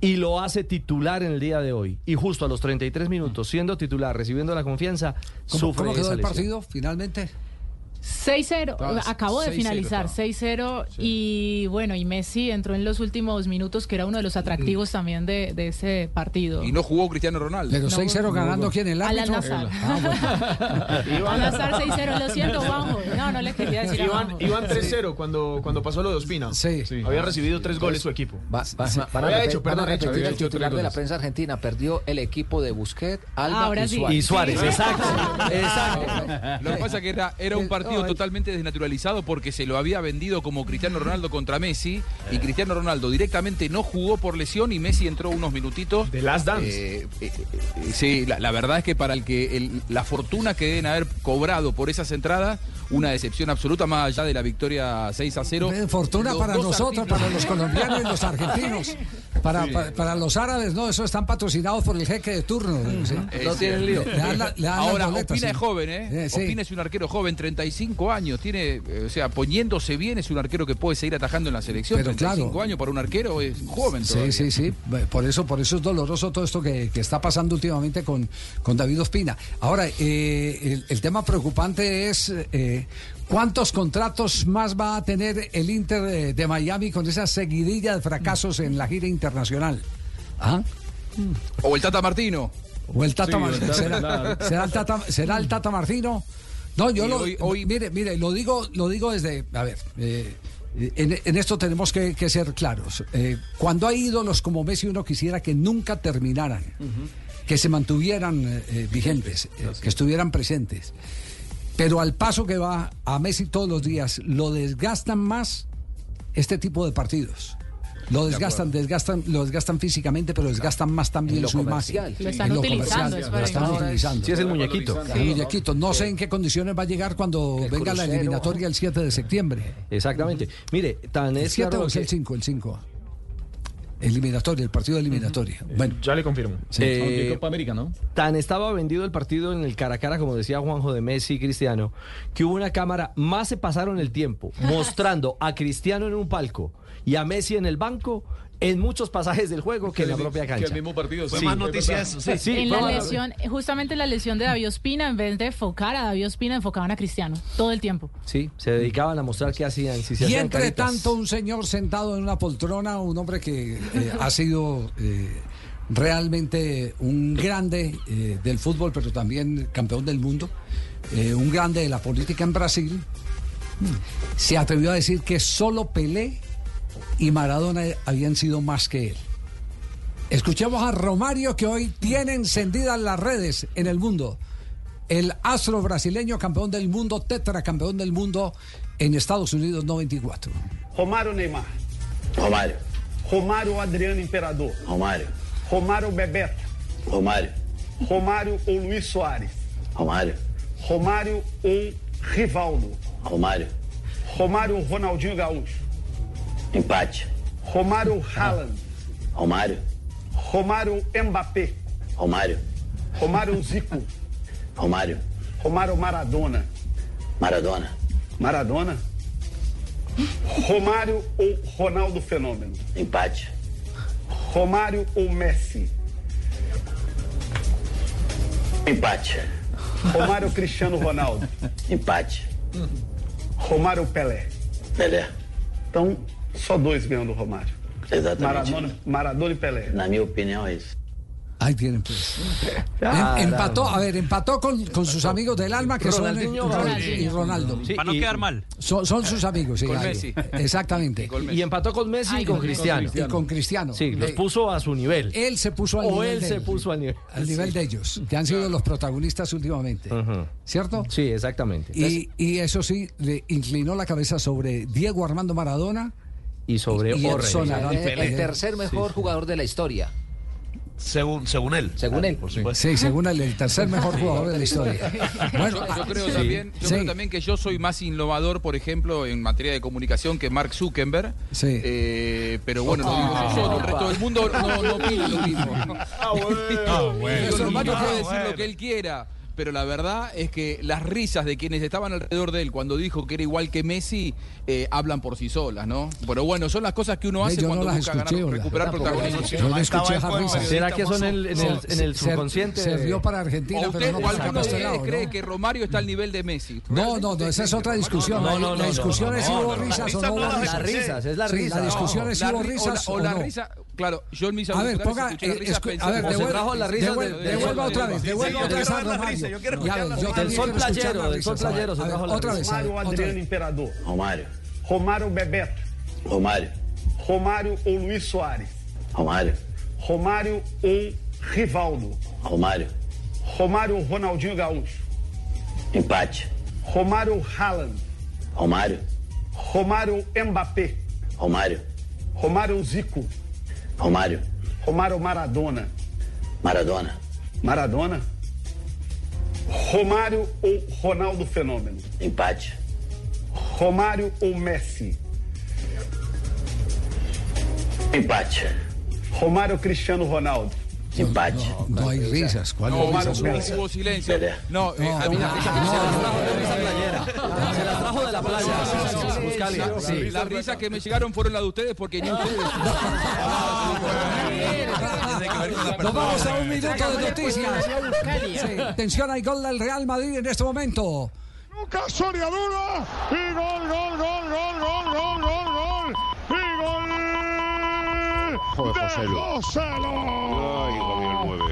Y lo hace titular en el día de hoy. Y justo a los 33 minutos, siendo titular, recibiendo la confianza, ¿Cómo, sufre cómo quedó esa el lesión. partido finalmente? 6-0, Ah, acabó de 6-0, finalizar, claro. 6-0 y bueno, y Messi entró en los últimos minutos, que era uno de los atractivos también de, de ese partido. Y no jugó Cristiano Ronaldo. Pero 6-0 ganando quién, el Al árbitro. Nazar. Ah, bueno. Al Nazar 6-0, lo siento, Juanjo. No, no le quería decir iban 3-0 cuando, cuando pasó lo de Ospina. Sí. Había recibido tres goles su equipo. Va- va- van a, Había hecho, perdón, hecho, repetir el titular de la prensa argentina. Perdió el equipo de Busquets, Alba Ahora y sí. Suárez. Y Suárez, Sí. exacto. exacto. Lo que pasa es que era, era un partido totalmente desnaturalizado porque se lo había vendido como Cristiano Ronaldo contra Messi y Cristiano Ronaldo directamente no jugó por lesión y Messi entró unos minutitos. De Last Dance. Eh, eh, eh, sí, la, la verdad es que para el que el- la fortuna que deben haber cobrado por esas entradas, una decepción absoluta más allá de la victoria 6 a 0. Eh, Fortuna Los para nosotros, artículos- para los colombianos y los argentinos. Para, Sí. para, para los árabes, no, eso están patrocinados por el jeque de turno. ¿sí? Eh, sí. Le dan la- le dan Ahora, boletas, Opina sí. es joven, ¿eh? Eh, sí. Opina es un arquero joven, 35 años, tiene, eh, o sea, poniéndose bien, es un arquero que puede seguir atajando en la selección. Pero 35 claro. años para un arquero es joven Sí, todavía. sí, sí. Por eso, por eso es doloroso todo esto que, que está pasando últimamente con, con David Ospina. Ahora, eh, el, el tema preocupante es eh, cuántos contratos más va a tener el Inter de, de Miami con esa seguidilla de fracasos en la gira internacional. ¿Ah? O el Tata Martino. O el Tata Sí, Mar- el Tata, ¿será, el Tata, será el Tata Martino? No, yo lo, hoy- mire, mire, lo digo, lo digo desde, a ver, eh, en, en esto tenemos que, que ser claros. Eh, cuando hay ídolos como Messi, uno quisiera que nunca terminaran, que se mantuvieran eh, eh, vigentes, eh, que estuvieran presentes. Pero al paso que va a Messi todos los días, lo desgastan más este tipo de partidos. Lo desgastan, desgastan, lo desgastan físicamente, pero desgastan más también su comercial. imagen. Lo están utilizando, comercial, es lo para están ahora. utilizando. Sí, es el muñequito. El muñequito. No sé en qué condiciones va a llegar cuando El venga la eliminatoria el 7 de septiembre. Exactamente. Mire, tan ¿El es 7 claro o es que- el 5? El 5. Eliminatoria, el partido de eliminatoria. Bueno, ya le confirmo. Eh, Copa América, ¿no? Tan estaba vendido el partido en el cara a cara, como decía Juanjo de Messi y Cristiano, que hubo una cámara, más se pasaron el tiempo mostrando a Cristiano en un palco y a Messi en el banco en muchos pasajes del juego que en la propia cancha. Que el mismo partido. Fue sí, más es noticia verdad. eso, sí. Sí, en la lesión, justamente la lesión de David Ospina, en vez de enfocar a David Ospina, enfocaban a Cristiano todo el tiempo. Sí, se dedicaban a mostrar qué hacían. Si se y hacían entre caritas. tanto, un señor sentado en una poltrona, un hombre que eh, ha sido eh, realmente un grande eh, del fútbol, pero también campeón del mundo, eh, un grande de la política en Brasil, se atrevió a decir que solo Pelé y Maradona habían sido más que él. Escuchemos a Romario que hoy tiene encendidas las redes en el mundo. El astro brasileño campeón del mundo, tetracampeón del mundo en Estados Unidos 94. Romário Neymar. Romário. Romário Adriano Imperador. Romário. Romário Bebeto. Romário. Romário ou Luiz Soares. Romário. Romário ou Rivaldo. Romário. Romário ou Ronaldinho Gaúcho. Empate. Romário Haaland. Romário. Romário Mbappé. Romário. Romário Zico. Romário. Romário Maradona. Maradona. Maradona. Romário ou Ronaldo Fenômeno. Empate. Romário ou Messi. Empate. Romário Cristiano Ronaldo. Empate. Romário Pelé. Pelé. Então, só dois ganham do Romário. Exatamente. Maradona, Maradona e Pelé. Na minha opinião é isso. Ahí tienen pues. Em- empató, a ver, empató con, con sus amigos del alma que son Ronaldinho, Ron- Ronaldinho. y Ronaldo. Sí, Para no y- quedar mal. Son, son sus amigos, sí. Con. Messi. Exactamente. Y empató con Messi y con Cristiano. Y con Cristiano. Sí, los puso a su nivel. Él se puso al O nivel él de se él. puso al nivel. al nivel de ellos, que han sido los protagonistas últimamente. ¿Cierto? Sí, exactamente. Y, y eso sí, le inclinó la cabeza sobre Diego Armando Maradona y sobre y Orre. Edson El, el tercer mejor jugador de la historia. Según, según él. Según él. Sí, según él, el tercer mejor jugador de la historia. Bueno, yo, yo creo sí. también, yo Sí. creo también que yo soy más innovador, por ejemplo, en materia de comunicación que Mark Zuckerberg. Sí. Eh, pero bueno, lo digo yo, el resto del mundo no, no opina lo mismo. Digo, Romario puede decir lo que él quiera. Pero la verdad es que las risas de quienes estaban alrededor de él cuando dijo que era igual que Messi eh, hablan por sí solas, ¿no? Pero bueno, son las cosas que uno hace no cuando las busca escuché, ganar, recuperar protagonismo. yo no escuché esas risas. ¿Será que son en el, en el Se- subconsciente? Se rió para Argentina, ¿O usted pero no o para alguno de ustedes lado, cree ¿no? que Romario está al nivel de Messi? No, no, no, esa es otra discusión. No, La- no, no, la discusión no, es si hubo risas o no, no hubo las risas. es la risa. La discusión es si La hubo risas o no. Claro, yo en mis A ver, auriculares ponga, escuché la eh, risa pensé- a ver, Como se devuelva- trajo la risa devuelva- de- de- devuelva de- otra vez, de- devuelva de- otra vez a de- yo quiero escuchar la Del Sol la Playero, del Sol Playero, se trajo la Otra vez, Romário otra Adriano. Imperador. Romário. Romário Bebeto. Romário. Romário ou Luiz Soares. Romário. Romário ou Rivaldo. Romário. Romário ou Ronaldinho Gaúcho. Empate. Romário ou Haaland. Romário. Romário ou Mbappé. Romário. Romário ou Zico. Romário. Romário ou Maradona. Maradona. Maradona. Romário ou Ronaldo Fenômeno. Empate. Romário ou Messi. Empate. Romário ou Cristiano Ronaldo. No hay risas. ¿Cuál No, risas? hubo, hubo silencio. No, eh, a mí la risa que Se la trajo de la playa. Sí. Las risas que me llegaron fueron las de ustedes porque ni ustedes. Nos vamos a un minuto de noticias. Sí, Atención, hay gol del Real Madrid en este momento. Lucas Soria dura y gol, gol, gol, gol, gol, gol Joder, Joselu. Joselu. Ay, el nueve.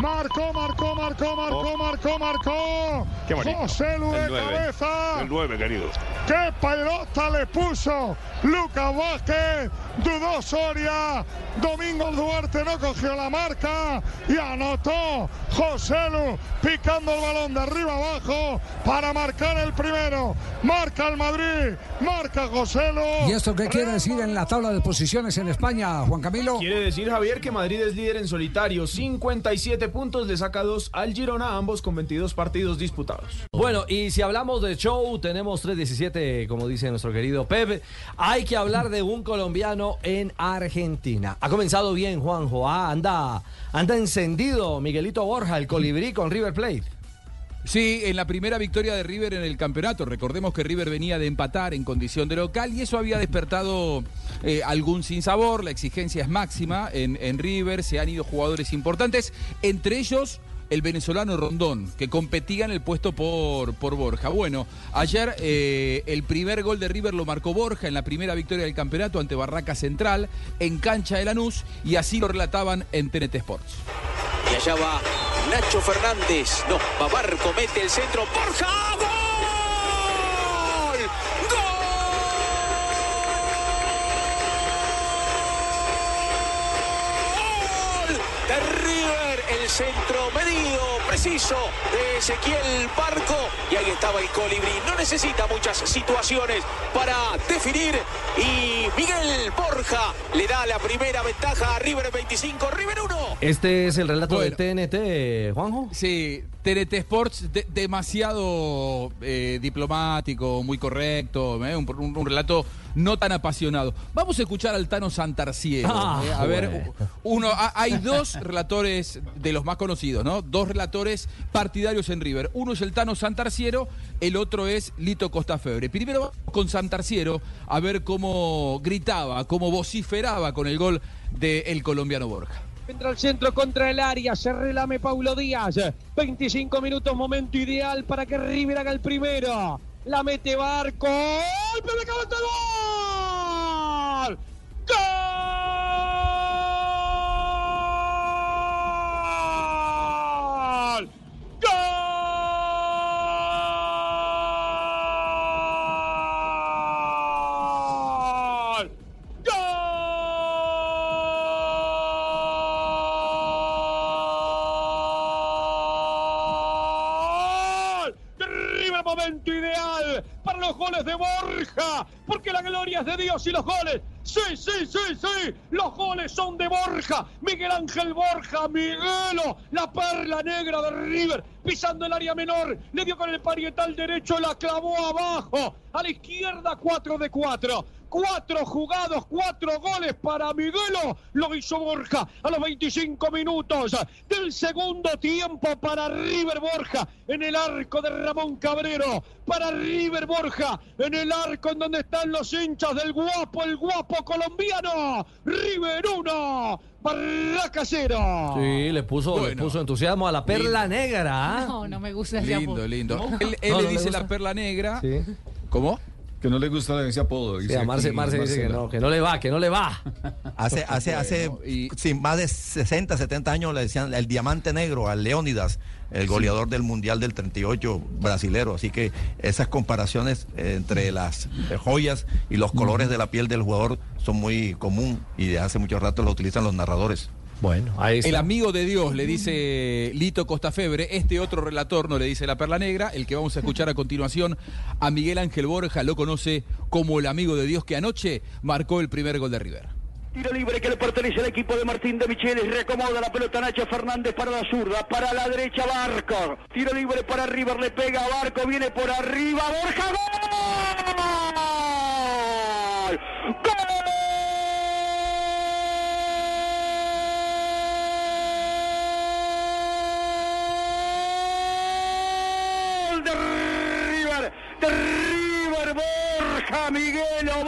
Marcó, marcó, marcó, marcó, marcó, marcó. Qué bonito. Joselu de cabeza. El 9, querido. ¡Qué pelota le puso Lucas Vázquez! Dudó Soria. Domingo Duarte no cogió la marca y anotó José Lu picando el balón de arriba abajo para marcar el primero. Marca el Madrid, marca José Lu. ¿Y esto qué quiere decir en la tabla de posiciones en España, Juan Camilo? Quiere decir, Javier, que Madrid es líder en solitario. 57 puntos, le saca dos al Girona, ambos con 22 partidos disputados. Bueno, y si hablamos de show, tenemos 3.17, como dice nuestro querido Pep. Hay que hablar de un colombiano en Argentina. Ha comenzado bien, Juanjo. Ah, anda, anda encendido Miguelito Borja, el colibrí con River Plate. Sí, en la primera victoria de River en el campeonato. Recordemos que River venía de empatar en condición de local y eso había despertado eh, algún sinsabor. La exigencia es máxima en River. Se han ido jugadores importantes, entre ellos el venezolano Rondón, que competía en el puesto por, por Borja. Bueno, ayer eh, el primer gol de River lo marcó Borja en la primera victoria del campeonato ante Barraca Central en cancha de Lanús y así lo relataban en TNT Sports. Y allá va Nacho Fernández. No, Babarco mete el centro. Borja. ¡Gol! ¡Gol! De River. El centro medido, preciso de Ezequiel Barco. Y ahí estaba el colibrí. No necesita muchas situaciones para definir. Y Miguel Borja le da la primera ventaja a River 25, River 1. Este es el relato de TNT, Juanjo. Sí, TNT Sports, de- demasiado eh, diplomático, muy correcto, eh, un, un- un relato no tan apasionado. Vamos a escuchar al Tano Santarciero. Ah, eh, a ver, uno, ha- hay dos relatores de los más conocidos, ¿no? Dos relatores partidarios en River. Uno es el Tano Santarciero, el otro es Lito Costafebre. Primero con Santarciero a ver cómo gritaba, cómo vociferaba con el gol del colombiano Borja. Entra al centro contra el área, se relame Paulo Díaz. 25 minutos, momento ideal para que River haga el primero. La mete Barco. ¡Golpe de cabeza! ¡Gol! ¡Gol! Porque la gloria es de Dios y los goles. Sí, sí, sí, sí, los goles son de Borja, Miguel Ángel Borja, Miguelo, la perla negra de River, pisando el área menor, le dio con el parietal derecho, la clavó abajo, a la izquierda 4 de 4. Cuatro jugados, cuatro goles para Miguelo. Lo hizo Borja a los 25 minutos del segundo tiempo para River Borja en el arco de Ramón Cabrero. Para River Borja en el arco en donde están los hinchas del guapo, el guapo colombiano. River 1, Barraca 0. Sí, le puso, le puso entusiasmo a la perla Lindo. negra. ¿ah? No, no me gusta ese Lindo, apodo. lindo. Él, él No, le no dice la perla negra. Sí. ¿Cómo? Que no le gusta ese apodo. Sí, dice a Marce, aquí Marce dice que no, que no le va, que no le va. Hace, hace, hace sin más de 60, 70 años le decían el diamante negro al Leónidas, el goleador del Mundial del 38 brasilero. Así que esas comparaciones eh, entre las eh, joyas y los colores de la piel del jugador son muy común y de hace mucho rato lo utilizan los narradores. Bueno, ahí El amigo de Dios le dice Lito Costafebre, este otro relator no le dice la perla negra, el que vamos a escuchar a continuación a Miguel Ángel Borja lo conoce como el amigo de Dios que anoche marcó el primer gol de River. Tiro libre que le pertenece al equipo de Martín de Michelis. Reacomoda la pelota Nacho Fernández para la zurda. Para la derecha Barco. Tiro libre para River. Le pega a Barco. Viene por arriba. Borja. ¡Gol! ¡Gol! De River. De River. Borja. Miguelo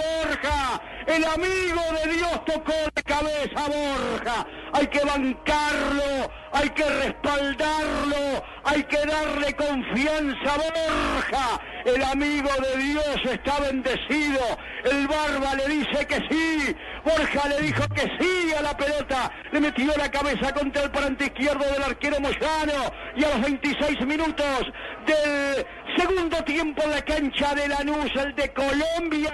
El amigo de Dios tocó de cabeza a Borja. Hay que bancarlo, hay que respaldarlo, hay que darle confianza a Borja. El amigo de Dios está bendecido. El Barba le dice que sí. Borja le dijo que sí a la pelota. Le metió la cabeza contra el parante izquierdo del arquero Moyano. Y a los 26 minutos del segundo tiempo en la cancha de Lanús, el de Colombia,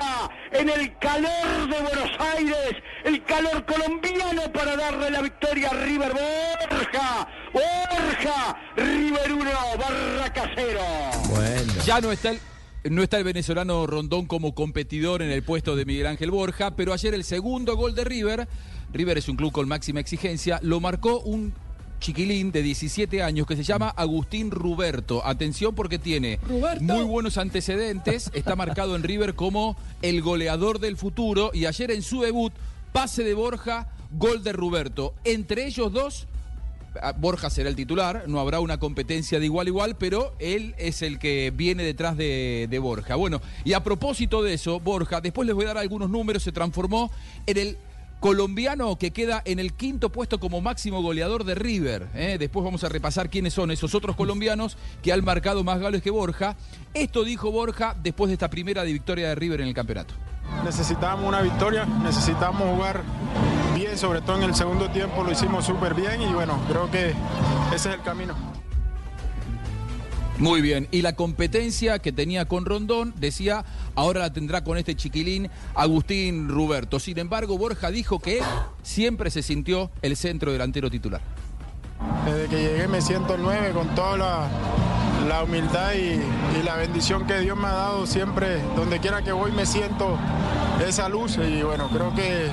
en el calor de Buenos Aires, el calor colombiano para darle la victoria a River Borja. Borja, River 1, Barraca 0. Ya no está el, no está el venezolano Rondón como competidor en el puesto de Miguel Ángel Borja, pero ayer el segundo gol de River, River es un club con máxima exigencia, lo marcó un chiquilín de 17 años que se llama Agustín Ruberto. Atención porque tiene muy buenos antecedentes. Está marcado en River como el goleador del futuro y ayer en su debut, pase de Borja, gol de Ruberto. Entre ellos dos, ah, Borja será el titular, no habrá una competencia de igual a igual, pero él es el que viene detrás de, de Borja. Bueno, y a propósito de eso, Borja, después les voy a dar algunos números, se transformó en el colombiano que queda en el quinto puesto como máximo goleador de River. ¿eh? Después vamos a repasar quiénes son esos otros colombianos que han marcado más goles que Borja. Esto dijo Borja después de esta primera de victoria de River en el campeonato. Necesitábamos una victoria, necesitamos jugar bien, sobre todo en el segundo tiempo lo hicimos súper bien y bueno, creo que ese es el camino. Muy bien, y la competencia que tenía con Rondón, decía, ahora la tendrá con este chiquilín Agustín Ruberto. Sin embargo, Borja dijo que él siempre se sintió el centro delantero titular. Desde que llegué me siento 9 con toda la, la humildad y, la bendición que Dios me ha dado siempre, donde quiera que voy me siento esa luz y bueno, creo que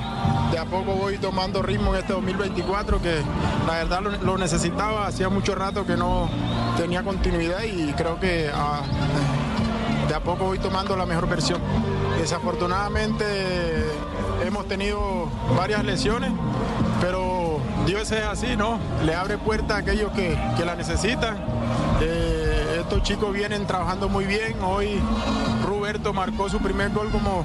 de a poco voy tomando ritmo en este 2024 que la verdad lo, lo necesitaba, hacía mucho rato que no tenía continuidad y creo que ah, de a poco voy tomando la mejor versión. Desafortunadamente hemos tenido varias lesiones, pero Dios es así, ¿no? Le abre puertas a aquellos que, que la necesitan. Eh, estos chicos vienen trabajando muy bien. Hoy Roberto marcó su primer gol como,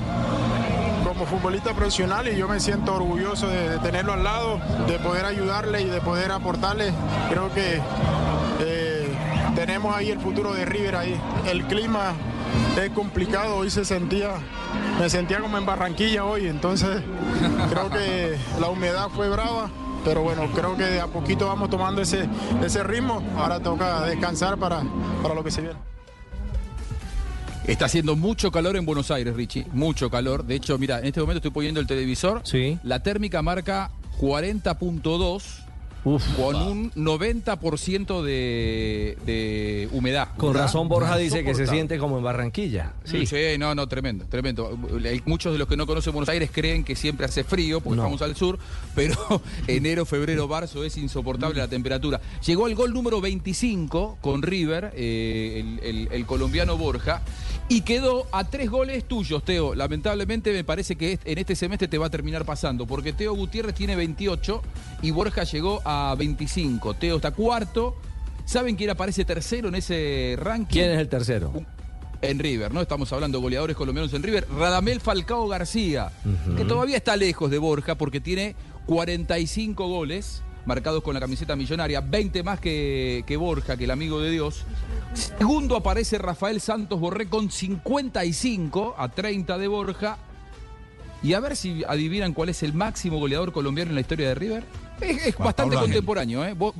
como futbolista profesional y yo me siento orgulloso de, tenerlo al lado, de poder ayudarle y de poder aportarle. Creo que eh, tenemos ahí el futuro de River ahí. El clima es complicado, hoy se sentía, me sentía como en Barranquilla hoy, entonces creo que la humedad fue brava. Pero bueno, creo que de a poquito vamos tomando ese, ese ritmo. Ahora toca descansar para, para lo que se viene. Está haciendo mucho calor en Buenos Aires, Richie. Mucho calor. De hecho, mira, en este momento estoy poniendo el televisor. Sí. La térmica marca 40.2 con un 90% de, de humedad. Con razón Borja dice que se siente como en Barranquilla. Sí. no, no, tremendo, tremendo. Muchos de los que no conocen Buenos Aires creen que siempre hace frío porque No. estamos al sur, pero enero, febrero, marzo es insoportable la temperatura. Llegó al gol número 25 con River, eh, el, el- el colombiano Borja, y quedó a tres goles tuyos, Teo. Lamentablemente me parece que en este semestre te va a terminar pasando, porque Teo Gutiérrez tiene 28 y Borja llegó a 25. Teo está cuarto. ¿Saben quién aparece tercero en ese ranking? ¿Quién es el tercero? en River, ¿no? Estamos hablando de goleadores colombianos en River. Radamel Falcao García, que todavía está lejos de Borja porque tiene 45 goles marcados con la camiseta millonaria, 20 más que, que Borja, que el amigo de Dios. Segundo aparece Rafael Santos Borré con 55 a 30 de Borja. Y a ver si adivinan cuál es el máximo goleador colombiano en la historia de River. Es, bastante Pablo Ángel. contemporáneo, ¿eh? Vos-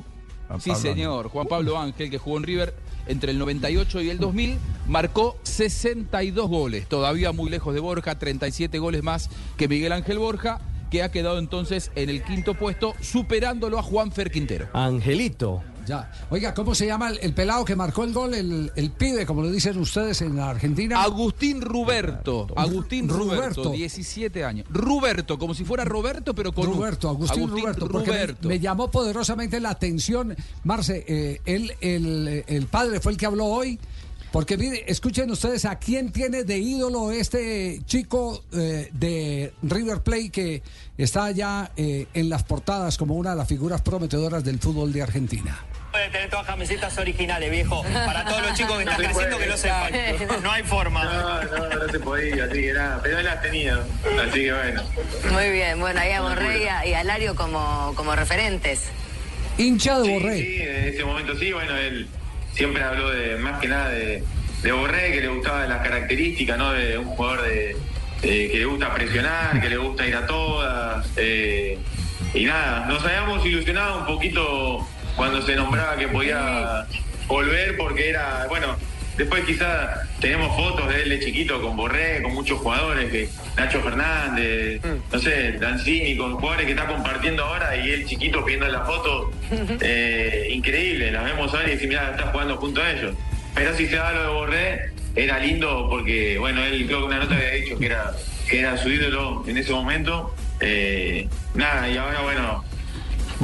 sí, señor. Juan Pablo Ángel, que jugó en River entre el 98 y el 2000, marcó 62 goles. Todavía muy lejos de Borja, 37 goles más que Miguel Ángel Borja, que ha quedado entonces en el quinto puesto, superándolo a Juan Fer Quintero. Angelito. Ya. Oiga, ¿cómo se llama el, el pelado que marcó el gol? El, el pibe, como lo dicen ustedes en Argentina. Agustín Ruberto. Agustín Ruberto, Ruberto. 17 años. Ruberto, como si fuera Roberto, pero con U. Roberto, Agustín, porque me- Ruberto. Me, llamó poderosamente la atención, Marce, eh, él, el, el padre fue el que habló hoy, porque mire, escuchen ustedes a quién tiene de ídolo este chico eh, de River Plate que está ya eh, en las portadas como una de las figuras prometedoras del fútbol de Argentina. Puede tener todas camisetas originales, viejo. Para todos los chicos que están creciendo, que lo sepan. No hay forma. No, no, no se podía, así que nada, pero él las tenía, así que bueno. Muy bien, bueno, ahí a Borré y a, y a Lario como, como referentes. Hincha de Sí, Borré. Sí, en ese momento sí, bueno, él siempre habló de más que nada de, de Borré, que le gustaban las características, ¿no? De un jugador de- que le gusta presionar, que le gusta ir a todas. eh, y nada, nos habíamos ilusionado un poquito cuando se nombraba que podía volver porque era, bueno, después quizás tenemos fotos de él de chiquito con Borré, con muchos jugadores, que Nacho Fernández, no sé, Danzini, con jugadores que está compartiendo ahora y él chiquito viendo la foto, eh, increíble, las vemos ahora y decimos, mira, está jugando junto a ellos. Pero si se da lo de Borré, era lindo porque, bueno, él creo que una nota había dicho que era, que era su ídolo en ese momento. Eh, nada, y ahora, bueno,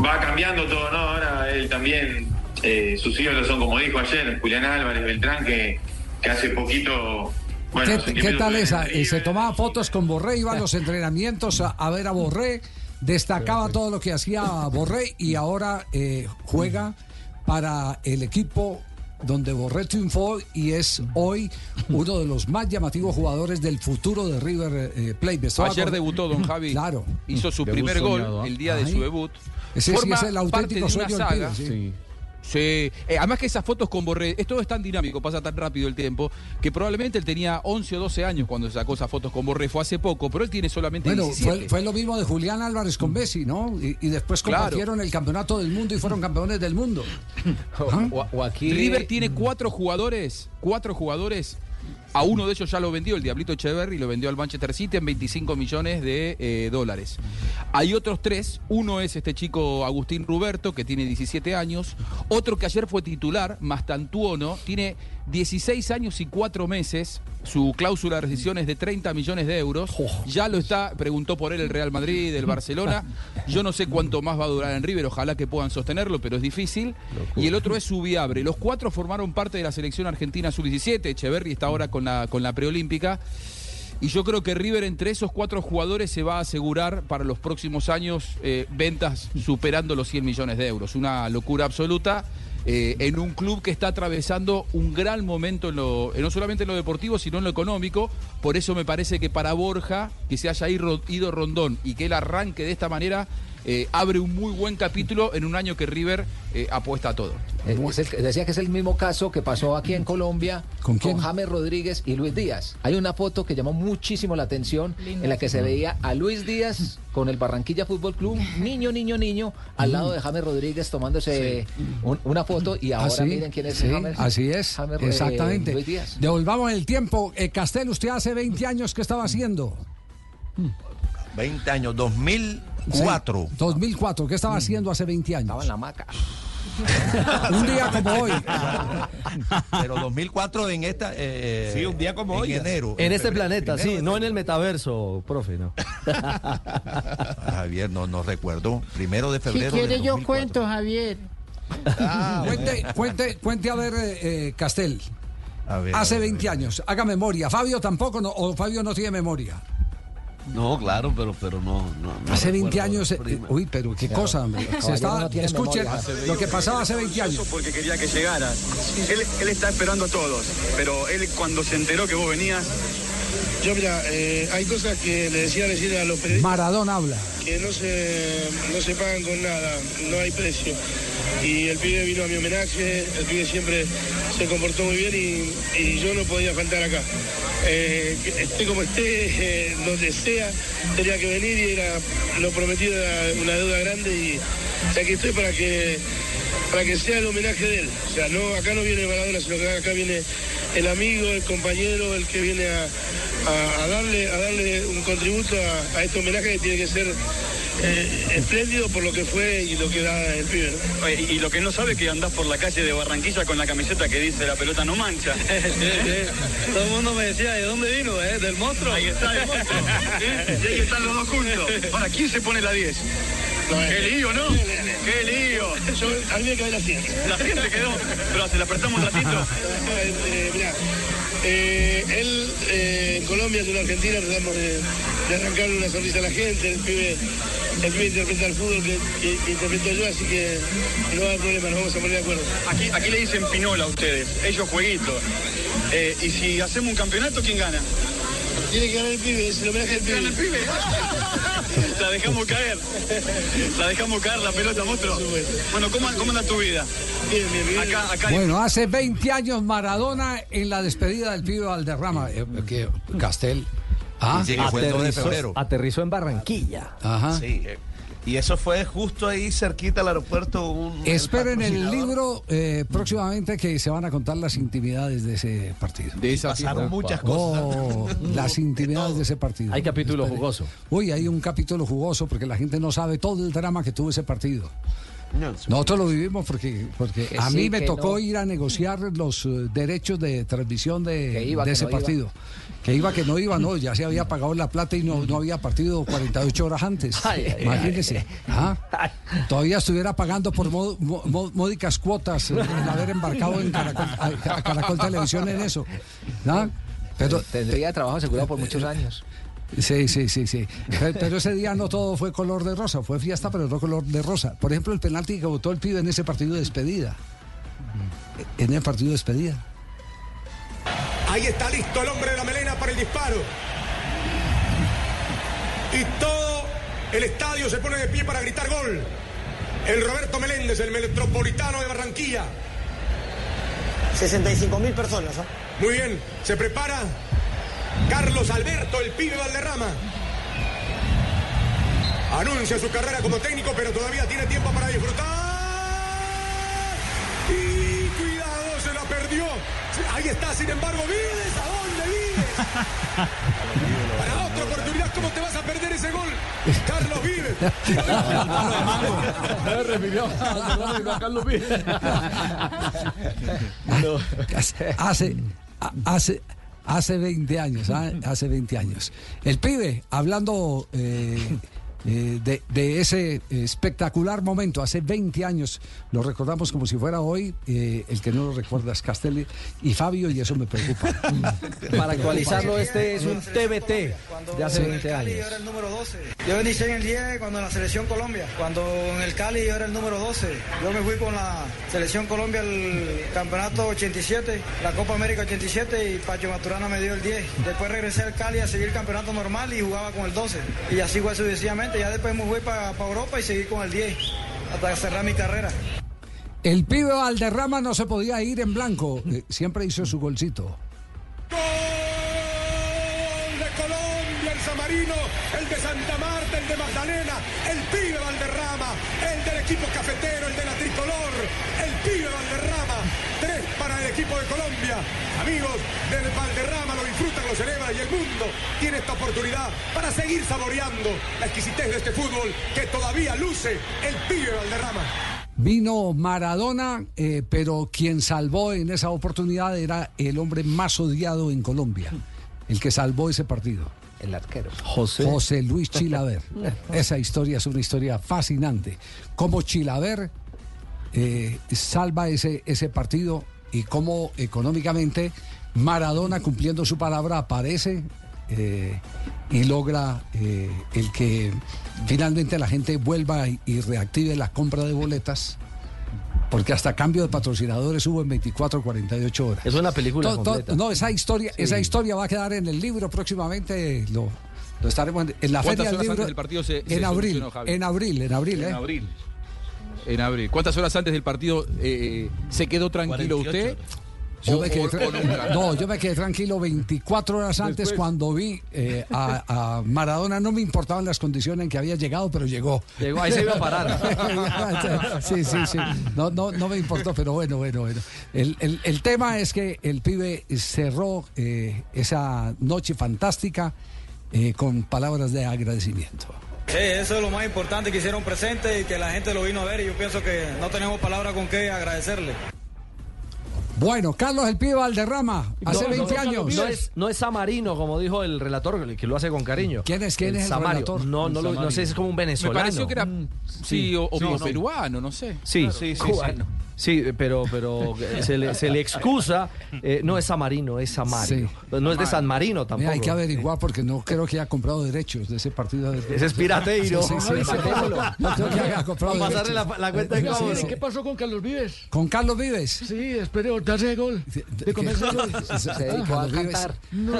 va cambiando todo, ¿no? Ahora él también, eh, sus ídolos son como dijo ayer, Julián Álvarez, Beltrán, que, que hace poquito... Bueno, ¿Qué, tal esa? Eh, Se tomaba fotos con Borré, iba a los entrenamientos a, a ver a Borré, destacaba todo lo que hacía Borré y ahora eh, juega para el equipo donde Borré triunfó y es hoy uno de los más llamativos jugadores del futuro de River eh, Plate. Me estaba Ayer debutó Don Javi. Claro. Hizo su Debut primer soñado, gol ¿ah? el día de su debut. Ese sí es el auténtico parte de una sueño saga. pibe, sí. Sí, eh, además que esas fotos con Borré, esto es tan dinámico, pasa tan rápido el tiempo, que probablemente él tenía 11 o 12 años cuando sacó esas fotos con Borré, fue hace poco, pero él tiene solamente Bueno, 17. fue, fue lo mismo de Julián Álvarez con Messi, ¿no? Y, y después Claro. compartieron el campeonato del mundo y fueron campeones del mundo. O, aquí River tiene cuatro jugadores, cuatro jugadores. A uno de ellos ya lo vendió, el Diablito Echeverry, lo vendió al Manchester City en 25 millones de eh, dólares. Hay otros tres, uno es este chico Agustín Ruberto, que tiene 17 años, otro que ayer fue titular, Mastantuono, tiene 16 años y 4 meses, su cláusula de rescisión es de 30 millones de euros, ya lo está, preguntó por él el Real Madrid, el Barcelona, yo no sé cuánto más va a durar en River, ojalá que puedan sostenerlo, pero es difícil, y el otro es Subiabre, los cuatro formaron parte de la selección argentina sub-17, Echeverry está ahora con con la preolímpica, y yo creo que River entre esos cuatro jugadores se va a asegurar para los próximos años eh, ventas superando los 100 millones de euros. Una locura absoluta eh, en un club que está atravesando un gran momento en lo, en no solamente en lo deportivo, sino en lo económico. Por eso me parece que para Borja, que se haya ido Rondón y que él arranque de esta manera, eh, abre un muy buen capítulo en un año que River eh, apuesta a todo. Eh, es el- decía que es el mismo caso que pasó aquí en Colombia ¿Con quién? James Rodríguez y Luis Díaz. Hay una foto que llamó muchísimo la atención en la que se veía a Luis Díaz con el Barranquilla Fútbol Club, niño, niño, niño, al lado de James Rodríguez tomándose un- una foto y ahora Así, miren quién es sí, James. Así es, James, eh, exactamente. Luis Díaz. Devolvamos el tiempo. Eh, Castel, usted hace 20 años que estaba haciendo. 20 años, 2004. Sí, 2004, ¿qué estaba haciendo hace 20 años? Estaba en la maca. Un día como hoy. Pero 2004 en esta. eh, Sí, un día como en hoy. enero. En este febrero, planeta, sí, no en el metaverso, profe, no. Ah, Javier, no, no recuerdo. Primero de Si febrero. quiere del yo 2004. cuento, Javier. Ah, Cuente, cuente, cuente a ver, eh, eh, Castel. A ver, Hace a ver, 20 años. Haga memoria. Fabio tampoco, no, o Fabio no tiene memoria. No, claro, pero, pero no, no, no Hace 20 recuerdo, años. eh, uy, pero qué Claro, cosa. hombre. Se no escuchen memoria. lo que pasaba hace 20 años. Porque quería que llegaras. Él, él está esperando a todos, pero él cuando se enteró que vos venías... Yo, mira, eh, hay cosas que le decía decir a los periodistas Maradona habla. que no se, no se pagan con nada, no hay precio. Y el pibe vino a mi homenaje, el pibe siempre se comportó muy bien y, yo no podía faltar acá. Eh, esté como esté, eh, donde sea, tenía que venir y era lo prometido era una deuda grande y aquí estoy para que para que sea el homenaje de él. O sea, no, acá no viene Maradona, sino que acá viene el amigo, el compañero, el que viene a, a- a darle, a darle un contributo a, a este homenaje que tiene que ser eh, espléndido por lo que fue y lo que da el pibe. ¿no? Oye, Y, y lo que no sabe es que andás por la calle de Barranquilla con la camiseta que dice la pelota no mancha. Todo el mundo me decía, ¿de dónde vino? Eh? ¿Del monstruo? Ahí está el monstruo. ¿eh? Y ahí están los dos juntos. Ahora, ¿quién se pone la 10? Qué lío, ¿no? Qué lío. Yo, a mí me cae la 100. La gente quedó. Pero se la prestamos un ratito. Eh, mirá, eh, él eh, en Colombia, yo en Argentina, tratamos de, de arrancarle una sonrisa a la gente. El pibe, el pibe interpreta el fútbol que, que- que interpreto yo, así que no hay problema, nos vamos a poner de acuerdo. Aquí, aquí le dicen pinola a ustedes, ellos jueguito. Eh, y si hacemos un campeonato, ¿quién gana? Tiene que ganar el pibe, es el homenaje del pibe. ¿Gana el pibe? La dejamos caer. La dejamos caer la pelota, monstruo. Bueno, ¿cómo, cómo anda tu vida? Bien, bien, bien. Acá, acá. Bueno, hace 20 años Maradona en la despedida del pibe Valderrama. Eh, que Castel. Ah, Sí, que fue el 2 de febrero. aterrizó en Barranquilla. ajá. Sí, eh, y eso fue justo ahí cerquita al aeropuerto. Un, Esperen el libro eh, próximamente que se van a contar las intimidades de ese partido. De esa Pasaron muchas cosas. Oh, las intimidades de ese partido. Hay capítulo jugoso. Uy, hay un capítulo jugoso porque la gente no sabe todo el drama que tuvo ese partido. Nosotros lo vivimos porque, porque Que a sí, mí me tocó no. ir a negociar los eh, derechos de transmisión de, iba, ese no iba. Que iba, que no iba, no, ya se había pagado la plata y no, no había partido 48 horas antes. Ay, ay, Imagínese. ¿ah? Todavía estuviera pagando por mo- mo- mo- módicas cuotas el haber embarcado en Caracol, a, a Caracol Televisión en eso. ¿ah? Pero, Tendría trabajo asegurado por muchos años. Sí, sí, sí, sí. Pero, pero ese día no todo fue color de rosa, fue fiesta, pero no color de rosa. Por ejemplo, el penalti que votó el pibe en ese partido de despedida. En el partido de despedida. Ahí está listo el hombre de la melena para el disparo. Y todo el estadio se pone de pie para gritar gol. El Roberto Meléndez, el metropolitano de Barranquilla. 65 mil personas. ¿ah? Muy bien, se prepara Carlos Alberto, el pibe Valderrama. Anuncia su carrera como técnico, pero todavía tiene tiempo para disfrutar. Perdió. Ahí está, sin embargo, Vives. ¿A dónde Vives? Para otra oportunidad, ¿cómo te vas a perder ese gol? Carlos Vives. Refirió a Carlos Vives. Hace, hace, hace, hace 20 años, hace 20 años. El pibe, hablando eh, eh, de, de ese espectacular momento, hace 20 años, lo recordamos como si fuera hoy, eh, el que no lo recuerda es Castelli y Fabio, y eso me preocupa. Para actualizarlo, este es un TBT de hace Sí. 20 años. Yo era el número 12. Yo inicié en el 10 cuando en la selección Colombia. Cuando en el Cali yo era el número 12. Yo me fui con la selección Colombia al campeonato 87, la Copa América 87 y Pacho Maturana me dio el 10. Después regresé al Cali a seguir el campeonato normal y jugaba con el 12. Y así fue sucesivamente. Ya después me fui para Europa y seguí con el 10 hasta cerrar mi carrera. El pibe Valderrama no se podía ir en blanco, eh, siempre hizo su golcito. Gol de Colombia, el Samarino, el de Santa Marta, el de Magdalena, el pibe Valderrama, el del equipo cafetero, el de la tricolor, el pibe Valderrama. Equipo de Colombia. Amigos del Valderrama lo disfrutan, lo celebran y el mundo tiene esta oportunidad para seguir saboreando la exquisitez de este fútbol que todavía luce el pibe Valderrama. Vino Maradona, eh, pero quien salvó en esa oportunidad era el hombre más odiado en Colombia, el que salvó ese partido. El arquero. José. José Luis Chilaver. Esa historia es una historia fascinante. Cómo Chilaver eh, salva ese, ese partido y cómo económicamente Maradona, cumpliendo su palabra, aparece eh, y logra eh, el que finalmente la gente vuelva y, y reactive la compra de boletas. Porque hasta cambio de patrocinadores hubo en 24 48 horas. Es una película To- to- completa. no, esa historia, Sí. esa historia va a quedar en el libro próximamente. Lo, lo estaremos en, en la ¿Cuántas feria del libro. antes del partido se- se en abril, en abril, en abril, En ¿eh? abril. En abril. ¿Cuántas horas antes del partido eh, se quedó tranquilo 48 usted? Yo me quedé no, yo me quedé tranquilo 24 horas antes Después. cuando vi eh, a, a Maradona. No me importaban las condiciones en que había llegado, pero llegó. Llegó, ahí se iba a parar. sí, sí, sí. No, no, no me importó, pero bueno, bueno, bueno. El, el- el tema es que el pibe cerró eh, esa noche fantástica eh, con palabras de agradecimiento. Sí, eso es lo más importante que hicieron presente y que la gente lo vino a ver y yo pienso que no tenemos palabra con qué agradecerle. Bueno, Carlos el pibe Valderrama, hace No, 20 no, años. No es, no es Samarino, como dijo el relator, que lo hace con cariño. ¿Quién es- quién es el Samario. relator? No, no, lo- no sé, es como un Me venezolano. pareció que era. Sí, o, o Sí, o sí. peruano, no sé. Sí, sí, sí, cubano. Sí, pero, pero se, le, se le excusa. eh, no es Samarino, es Samario. No es de San Marino tampoco. Mira, hay que averiguar porque no creo que haya comprado derechos de ese partido. Ese es pirateiro. Sí, sí, sí, sí. No creo que haya comprado pasarle la- la cuenta de Sí, sí. ¿Qué pasó con Carlos Vives? ¿Con Carlos Vives? Sí, espere darse gol. De comerse el gol. Se dedicó a cantar. No.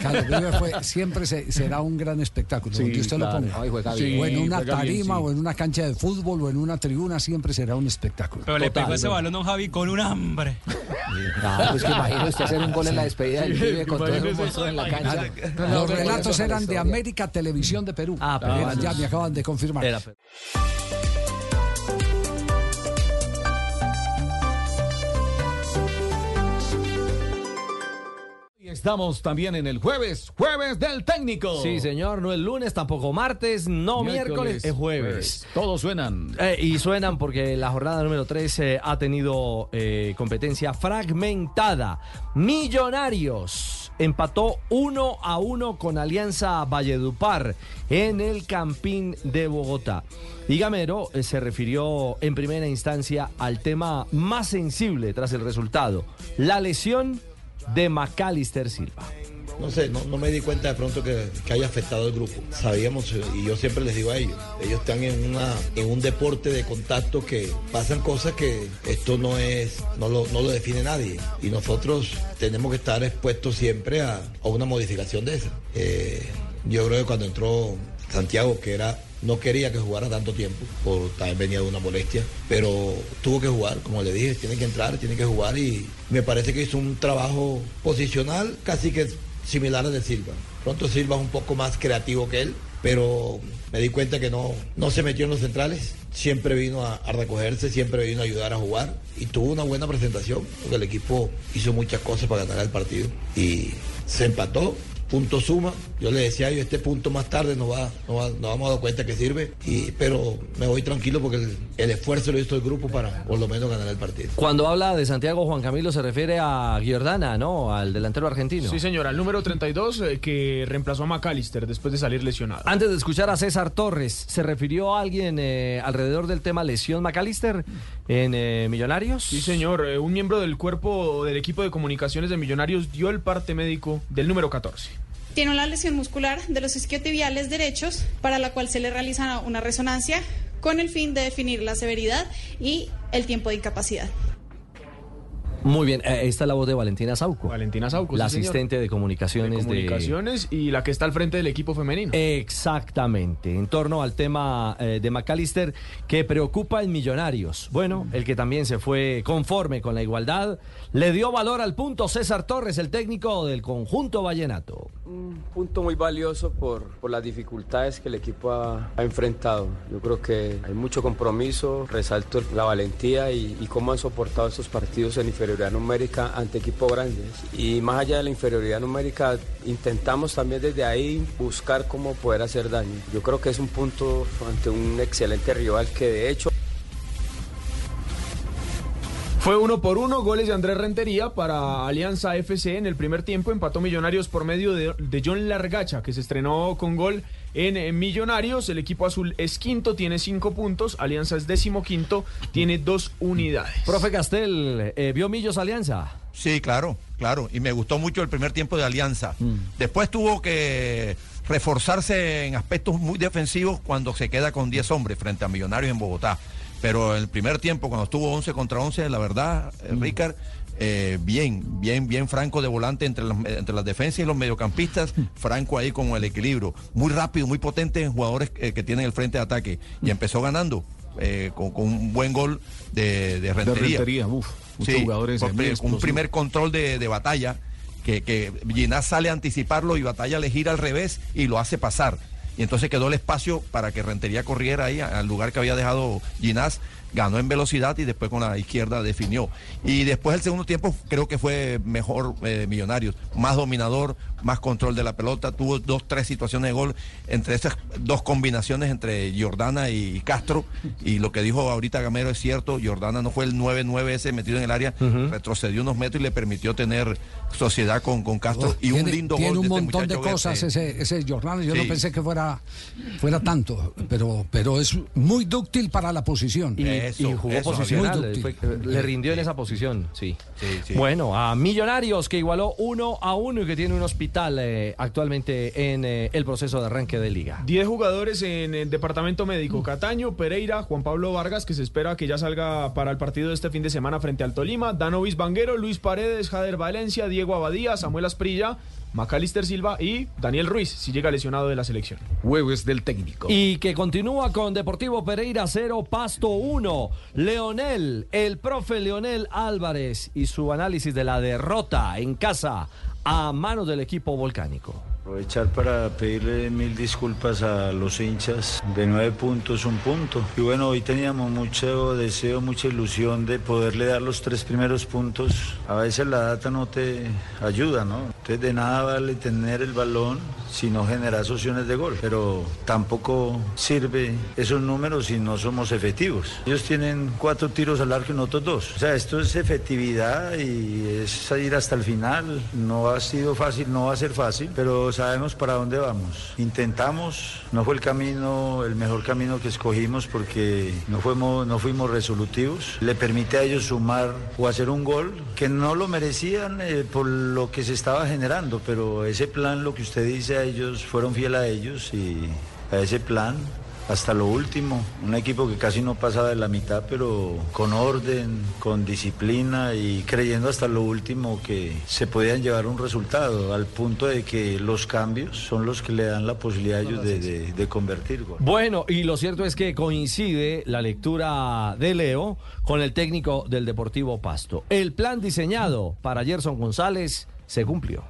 Carlos Vives fue, siempre se- será un gran espectáculo, Sí, donde usted claro. lo ponga. Ay, juega bien. o en una bien, tarima, sí. o en una cancha de fútbol, o en una tribuna, siempre será un espectáculo. Pero pegó ese balón un Javi con un hambre. No, pues que imagínese usted hacer un gol en la despedida del pibe con todo el monstruo en la cancha. Los relatos eran de América Televisión de Perú. Ah, pero ya me acaban de confirmar. Estamos también en el jueves, jueves del técnico. Sí, señor, no es lunes, tampoco martes, no miércoles, es jueves. Todos suenan. Eh, y suenan porque la jornada número 13 ha tenido eh, competencia fragmentada. Millonarios empató 1 a 1 con Alianza Valledupar en el Campín de Bogotá. Y Gamero eh, se refirió en primera instancia al tema más sensible tras el resultado, la lesión de Macalister Silva. No sé, no, me di cuenta de pronto que, que haya afectado al grupo. Sabíamos, eh, y yo siempre les digo a ellos, ellos están en, una, en un deporte de contacto que pasan cosas que esto no es, no lo, no lo define nadie. Y nosotros tenemos que estar expuestos siempre a, a una modificación de esa. Eh, yo creo que cuando entró Santiago, que era no quería que jugara tanto tiempo, por también venía de una molestia, pero tuvo que jugar, como le dije, tiene que entrar, tiene que jugar y me parece que hizo un trabajo posicional casi que similar al de Silva. Pronto Silva es un poco más creativo que él, pero me di cuenta que no, no se metió en los centrales, siempre vino a, a recogerse, siempre vino a ayudar a jugar y tuvo una buena presentación, porque el equipo hizo muchas cosas para ganar el partido y se empató punto suma. Yo le decía a ellos, este punto más tarde nos, va, nos, va- nos vamos a dar cuenta que sirve, y, pero me voy tranquilo porque el, el esfuerzo lo hizo el grupo para por lo menos ganar el partido. Cuando habla de Santiago Juan Camilo se refiere a Giordana, ¿no? Al delantero argentino. Sí, señora, el número 32 eh, que reemplazó a McAllister después de salir lesionado. Antes de escuchar a César Torres, ¿se refirió a alguien eh, alrededor del tema lesión McAllister en eh, Millonarios? Sí, señor, eh, un miembro del cuerpo del equipo de comunicaciones de Millonarios dio el parte médico del número 14. Tiene una lesión muscular de los isquiotibiales derechos para la cual se le realiza una resonancia con el fin de definir la severidad y el tiempo de incapacidad. Muy bien, eh, esta es la voz de Valentina Sauco. Valentina Sauco, La sí, señor. asistente de comunicaciones de comunicaciones y la que está al frente del equipo femenino. Exactamente, en torno al tema eh, de McAllister que preocupa en Millonarios. Bueno, el que también se fue conforme con la igualdad, le dio valor al punto César Torres, el técnico del conjunto vallenato. Un punto muy valioso por, por las dificultades que el equipo ha, enfrentado. Yo creo que hay mucho compromiso, resalto la valentía y, y cómo han soportado estos partidos en inferioridad numérica ante equipos grandes. Y más allá de la inferioridad numérica, intentamos también desde ahí buscar cómo poder hacer daño. Yo creo que es un punto ante un excelente rival que de hecho Fue uno por uno, goles de Andrés Rentería para Alianza FC en el primer tiempo. Empató Millonarios por medio de, de John Largacha, que se estrenó con gol en, Millonarios. El equipo azul es quinto, tiene cinco puntos. Alianza es décimo quinto, tiene dos unidades. Profe Castel, eh, ¿vio Millos Alianza? Sí, claro, claro. Y me gustó mucho el primer tiempo de Alianza. Después tuvo que reforzarse en aspectos muy defensivos cuando se queda con 10 hombres frente a Millonarios en Bogotá. Pero el primer tiempo, cuando estuvo 11 contra 11, la verdad, eh, Ricard, eh, bien, bien, bien Franco de volante entre, los- entre las defensas y los mediocampistas. Franco ahí con el equilibrio. Muy rápido, muy potente en jugadores eh, que tienen el frente de ataque. Y empezó ganando. eh, con, con un buen gol de, de Rentería. Rentería, uf, jugadores, eh, un primer control de, de batalla que, que Ginás sale a anticiparlo y batalla le gira al revés y lo hace pasar. Y entonces quedó el espacio para que Rentería corriera ahí al lugar que había dejado Ginás. Ganó en velocidad y después con la izquierda definió. Y después el segundo tiempo creo que fue mejor eh, Millonarios. Más dominador, más control de la pelota. Tuvo dos, tres situaciones de gol entre esas dos combinaciones entre Jordana y Castro. Y lo que dijo ahorita Gamero es cierto. Jordana no fue el 9-9 ese metido en el área. Retrocedió unos metros y le permitió tener sociedad con, con Castro. y un tiene, lindo tiene gol un de este montón de cosas Verde. ese, ese Jordano. Yo Sí. no pensé que fuera, fuera tanto, pero, pero es muy dúctil para la posición. Y, y jugó posicional, Muy dúctil. fue- eh, le rindió en esa posición, sí. sí. Bueno, a Millonarios que igualó uno a uno y que tiene un hospital eh, actualmente en eh, el proceso de arranque de liga. 10 jugadores en el departamento médico. Cataño, Pereira, Juan Pablo Vargas, que se espera que ya salga para el partido de este fin de semana frente al Tolima. Danovis Banguero, Luis Paredes, Jader Valencia, Diego Abadía, Samuel Asprilla, Macalister Silva y Daniel Ruiz, si llega lesionado de la selección. Jueves del técnico. Y que continúa con Deportivo Pereira 0, Pasto 1. Leonel, el profe Leonel Álvarez y su análisis de la derrota en casa a manos del equipo volcánico. Aprovechar para pedirle mil disculpas a los hinchas de nueve puntos, un punto. Y bueno, hoy teníamos mucho deseo, mucha ilusión de poderle dar los tres primeros puntos. A veces la data no te ayuda, ¿no? Entonces de nada vale tener el balón si no generas opciones de gol. Pero tampoco sirve esos números si no somos efectivos. Ellos tienen cuatro tiros al arco y nosotros dos. O sea, esto es efectividad y es ir hasta el final. No ha sido fácil, no va a ser fácil, pero sabemos para dónde vamos. Intentamos, no fue el camino, el mejor camino que escogimos porque no fuimos, no fuimos resolutivos. Le permite a ellos sumar o hacer un gol que no lo merecían eh, por lo que se estaba generando, pero ese plan, lo que usted dice a ellos, fueron fieles a ellos y a ese plan hasta lo último. Un equipo que casi no pasaba de la mitad, pero con orden, con disciplina y creyendo hasta lo último que se podían llevar un resultado, al punto de que los cambios son los que le dan la posibilidad a ellos de, de- de convertir gol. Bueno, y lo cierto es que coincide la lectura de Leo con el técnico del Deportivo Pasto. El plan diseñado para Gerson González se cumplió.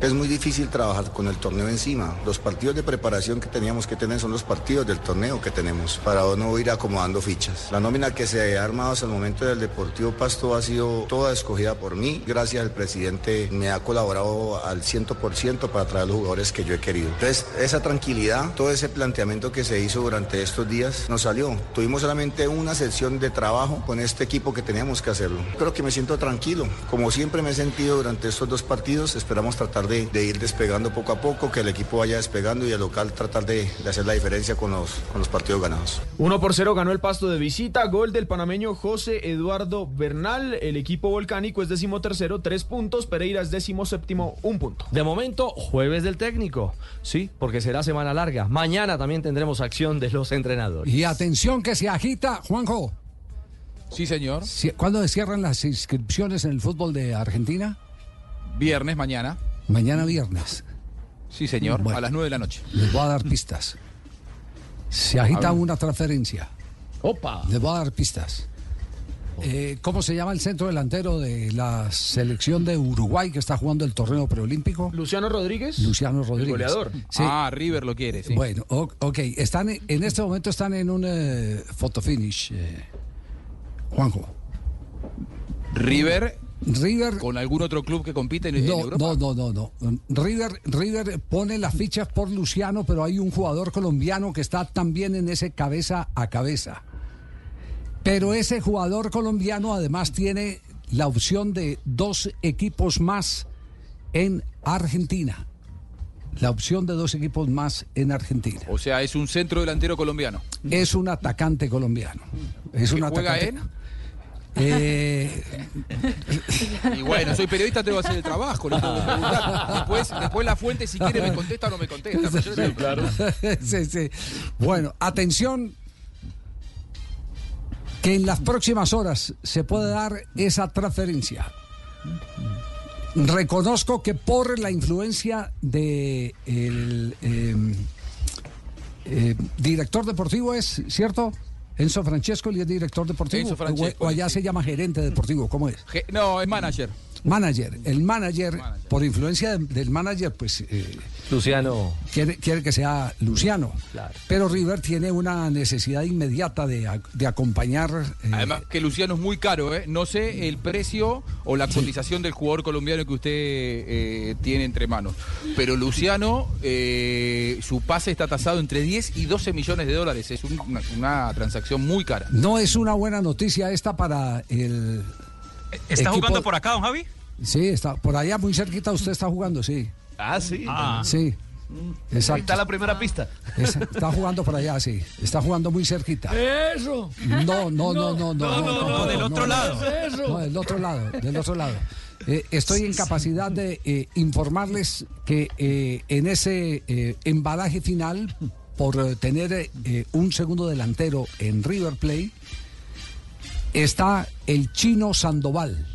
Es muy difícil trabajar con el torneo encima. Los partidos de preparación que teníamos que tener son los partidos del torneo que tenemos para no ir acomodando fichas. La nómina que se ha armado hasta el momento del Deportivo Pasto ha sido toda escogida por mí. Gracias al presidente me ha colaborado al 100% para traer los jugadores que yo he querido. Entonces, esa tranquilidad, todo ese planteamiento que se hizo durante estos días nos salió. Tuvimos solamente una sesión de trabajo con este equipo que teníamos que hacerlo. Creo que me siento tranquilo. Como siempre me he sentido durante estos dos partidos, esperamos tratar de, de ir despegando poco a poco, que el equipo vaya despegando y el local tratar de, de hacer la diferencia con los, con los partidos ganados. 1 por 0 ganó el pasto de visita. Gol del panameño José Eduardo Bernal. El equipo volcánico es décimo tercero, tres puntos. Pereira es décimo séptimo, un punto. De momento, jueves del técnico. Sí, porque será semana larga. Mañana también tendremos acción de los entrenadores. Y atención que se agita, Juanjo. Sí, señor. ¿Cuándo se cierran las inscripciones en el fútbol de Argentina? Viernes, mañana. Mañana viernes. Sí, señor. Bueno. A las 9 de la noche. Les voy a dar pistas. Se agita una transferencia. Opa. Les voy a dar pistas. Eh, ¿Cómo se llama el centro delantero de la selección de Uruguay que está jugando el torneo preolímpico? Luciano Rodríguez. Luciano Rodríguez. goleador. Sí. Ah, River lo quiere, sí. Bueno, ok. Están, en- en este momento están en un eh, fotofinish. eh, Juanjo. River River con algún otro club que compite en, en No, Europa. no, no, no, no. River, River pone las fichas por Luciano, pero hay un jugador colombiano que está también en ese cabeza a cabeza. Pero ese jugador colombiano además tiene la opción de dos equipos más en Argentina. La opción de dos equipos más en Argentina. O sea, es un centro delantero colombiano. Es un atacante colombiano. Es un ¿Que juega atacante. en? Eh, Y bueno, soy periodista, tengo que hacer el trabajo. le tengo que preguntar. Después, después la fuente, si quiere, me contesta o no me contesta. sí, sí. Bueno, atención, que en las próximas horas se puede dar esa transferencia. Reconozco que por la influencia de el eh, eh, director deportivo es, ¿cierto? Enzo Francesco, es director deportivo. Enzo o, Francesco, o allá se llama gerente deportivo, ¿cómo es? No, es manager. Manager. El manager, por influencia de- del manager, pues eh, Luciano. quiere, quiere que sea Luciano. Claro. Pero River tiene una necesidad inmediata de, de acompañar. eh, Además que Luciano es muy caro, ¿eh? No sé el precio o la cotización del jugador colombiano que usted eh, tiene entre manos. Pero Luciano, eh, su pase está tasado entre 10 y 12 millones de dólares. Es un- una, una transacción muy cara. no es una buena noticia esta para el. ¿Está equipo- jugando por acá, don Javi? Sí, está por allá muy cerquita. Usted está jugando, sí. Ah, sí. Ah. Sí. Exacto. Ahí está la primera pista. Es- está jugando por allá, sí. Está jugando muy cerquita. Eso. No, no, no, no, no. No, no, no, del otro lado. No, del otro lado, del otro lado. Eh, estoy en capacidad de eh, informarles que eh, en ese eh, embalaje final, por eh, tener eh, un segundo delantero en River Plate, está el chino Sandoval.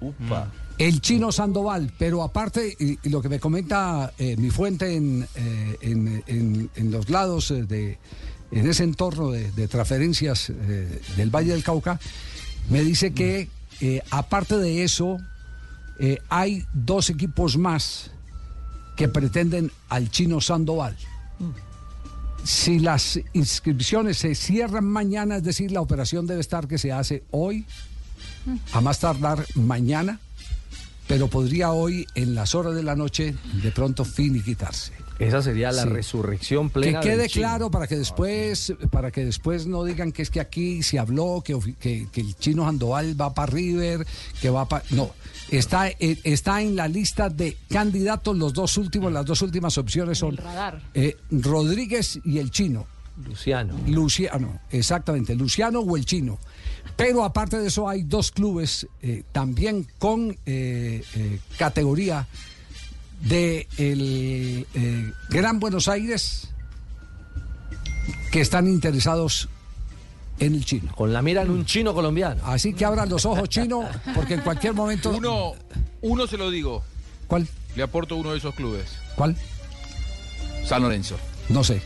Upa. El chino Sandoval, pero aparte, y, y lo que me comenta eh, mi fuente en, eh, en- en- en los lados eh, de, en ese entorno de, de transferencias eh, del Valle del Cauca, me dice que eh, aparte de eso, hay dos equipos más que pretenden al chino Sandoval. Si las inscripciones se cierran mañana, es decir, la operación debe estar que se hace hoy, a más tardar mañana, pero podría hoy, en las horas de la noche, de pronto finiquitarse. Esa sería la Sí. resurrección Que plena. quede del chino. claro para que después, para que después no digan que es que aquí se habló, que, que, que el chino Sandoval va para River, que va para. No. Está, eh, está en la lista de candidatos, los dos últimos, las dos últimas opciones son radar. eh, Rodríguez y el chino. Luciano. Luciano, exactamente, Luciano o el chino. Pero aparte de eso hay dos clubes eh, también con eh, eh, categoría de el eh, Gran Buenos Aires que están interesados en el chino. Con la mira en un chino colombiano. Así que abran los ojos chino porque en cualquier momento... Uno, uno se lo digo. ¿Cuál? Le aporto uno de esos clubes. ¿Cuál? San Lorenzo. No sé.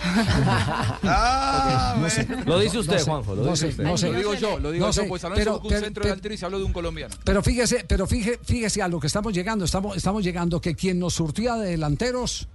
Ah, No sé. Lo dice usted, No sé. Juanjo, lo No dice sé, usted. no sé. Lo digo yo, lo digo No yo, sé, pues pero- un pero- centro pero- delantero y se habló de un colombiano. Pero fíjese, pero fíjese, fíjese a lo que estamos llegando. Estamos, estamos llegando que quien nos surtía de delanteros,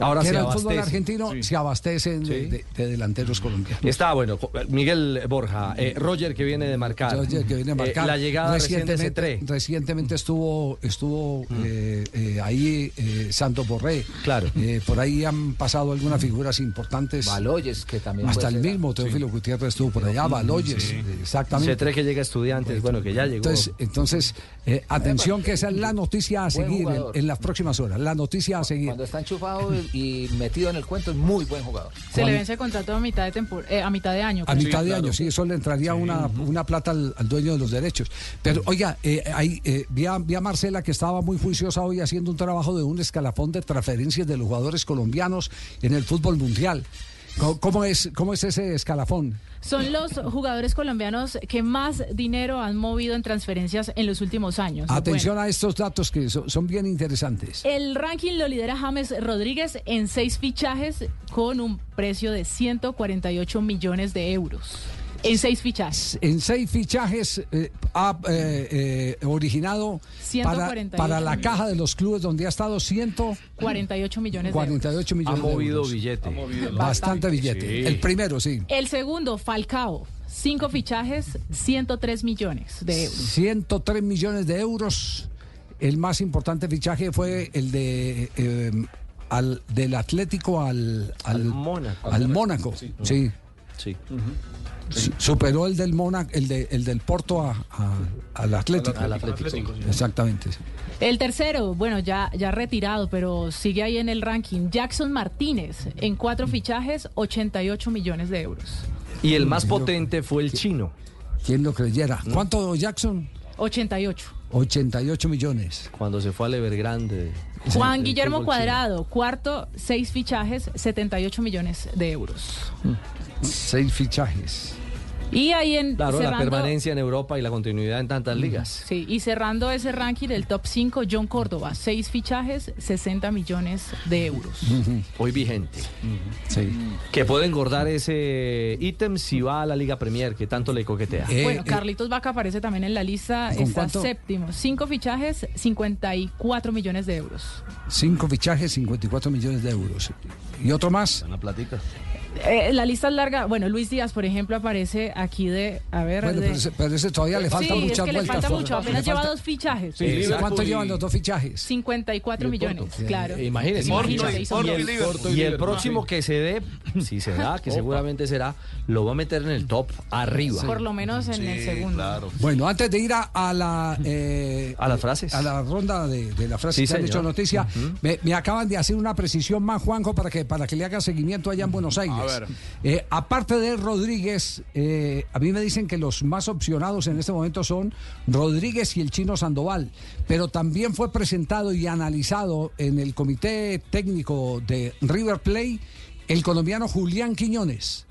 Ahora que se era el fútbol abastece. argentino, se abastecen de, de- de delanteros colombianos. Está bueno, Miguel Borja, eh, Roger que viene de marcar. Roger, que viene a Eh, marcar. la llegada recién de recientemente, C3. recientemente estuvo, estuvo Mm. eh, eh, ahí eh, Santos Borré. Claro. Eh, por ahí han pasado algunas figuras importantes. Baloyes, que también Hasta el mismo Teófilo Gutiérrez estuvo por allá, Baloyes, Sí. eh, exactamente. C3 que llega a estudiantes, bueno, que ya llegó. Entonces, entonces eh, atención que esa es la noticia a seguir en, en las próximas horas. La noticia a seguir. Cuando está enchufado y metido en el cuento, es muy buen jugador. Se le vence el contrato a mitad de tempor- eh, a mitad de año. A mitad de año, sí, eso le entraría una, una plata al, al dueño de los derechos. Pero, oiga, eh, ahí, eh, vi, a, vi a Marcela que estaba muy juiciosa hoy haciendo un trabajo de un escalafón de transferencias de los jugadores colombianos en el fútbol mundial. ¿Cómo, cómo es, cómo es ese escalafón? Son los jugadores colombianos que más dinero han movido en transferencias en los últimos años. Atención Bueno, a estos datos que son, son bien interesantes. El ranking lo lidera James Rodríguez en seis fichajes con un precio de 148 millones de euros. En seis fichajes. En seis fichajes eh, ha eh, eh, originado para, 148 para la caja de los clubes donde ha estado 148 48 millones de euros. millones ha de movido euros. billete. Bastante billete. Sí. El primero, sí. El segundo, Falcao. Cinco fichajes, 103 millones de euros. 103 millones de euros. El más importante fichaje fue el de eh, al, del Atlético al, al, Mónaco. al Mónaco. Sí. Sí. Su- Superó el del Mónaco, el, de, el del Porto a- a- al Atlético. Al Atlético. Exactamente. El tercero, bueno, ya, ya retirado, pero sigue ahí en el ranking. Jackson Martínez, en cuatro fichajes, 88 millones de euros. Y el más potente fue el chino. ¿Quién lo creyera? ¿Cuánto, Jackson? 88. 88 millones. Cuando se fue al Evergrande. Juan Guillermo Cuadrado, cuarto, seis fichajes, 78 millones de euros. Seis fichajes. Y ahí en Claro, la permanencia en Europa y la continuidad en tantas ligas. Sí, y cerrando ese ranking del top 5, John Córdoba, seis fichajes, 60 millones de euros. Hoy vigente. Sí. Que puede engordar ese ítem si va a la Liga Premier, que tanto le coquetea. bueno, Carlitos Vaca aparece también en la lista, ¿con está cuánto? séptimo. Cinco fichajes, 54 millones de euros. Cinco fichajes, 54 millones de euros. ¿Y otro más? Una platica. Eh, la lista es larga. Bueno, Luis Díaz, por ejemplo, aparece aquí de. A ver. Bueno, de- pero ese, pero ese todavía le faltan sí, muchas es que le vueltas. falta por- mucho. le Apenas lleva falta- dos fichajes. Sí, ¿Cuánto llevan los dos fichajes? 54 millones, claro. Eh, hizo y el, y el próximo que se dé, si se da, que seguramente será, lo va a meter en el top arriba. Por lo menos en el segundo. Bueno, antes de ir a, a la... eh, ¿A las frases? A la ronda de, de las frases Sí, que han señor. hecho noticia, me, me acaban de hacer una precisión más, Juanjo, para que, para que le haga seguimiento allá en Buenos Aires. Ver. Eh, aparte de Rodríguez, eh, a mí me dicen que los más opcionados en este momento son Rodríguez y el chino Sandoval, pero también fue presentado y analizado en el comité técnico de River Play el colombiano Julián Quiñones,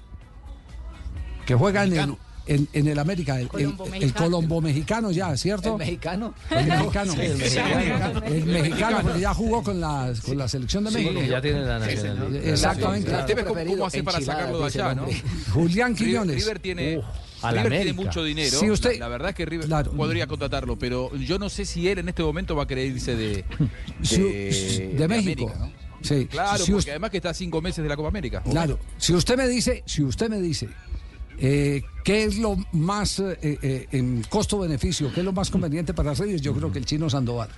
que juega en el, en, en el América, el, Colombo el mexicano. colombo mexicano ya, ¿cierto? ¿El mexicano? El mexicano. Sí, el mexicano. El mexicano, porque ya jugó con la, con la selección de Sí, México. ya tiene la nacionalidad. Exactamente. Es cómo, cómo hacer para sacarlo de allá, ¿no? Julián Quiñones. River tiene, a la River tiene mucho dinero. Sí, usted- la, la verdad es que River podría contratarlo, pero yo no sé si él en este momento va a querer irse de, Si- de, de México. América, ¿no? Sí. Claro, Si porque usted- además que está a cinco meses de la Copa América. Claro. Si usted me dice, si usted me dice Eh, ¿Qué es lo más eh, eh, en costo-beneficio? ¿Qué es lo más conveniente para River? Yo creo que el chino Sandoval.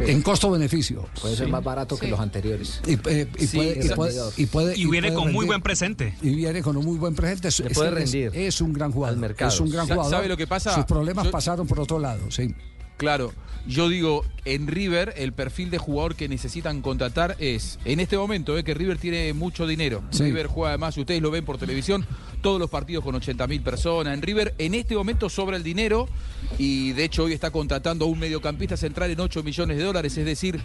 En costo-beneficio. Puede ser más barato que los anteriores. Y, eh, y Sí, puede, y es puede- rendidor. y puede- Y y viene puede con muy rendir. buen presente. Y viene con un muy buen presente. Le puede es- rendir. es un gran jugador. mercado. Es un gran jugador. ¿sabe lo que pasa? Sus problemas Yo- pasaron por otro lado, sí. Claro, yo digo, en River el perfil de jugador que necesitan contratar es, en este momento, eh, que River tiene mucho dinero. Sí. River juega además, ustedes lo ven por televisión, todos los partidos con 80 mil personas. En River en este momento sobra el dinero y de hecho hoy está contratando a un mediocampista central en 8 millones de dólares, es decir,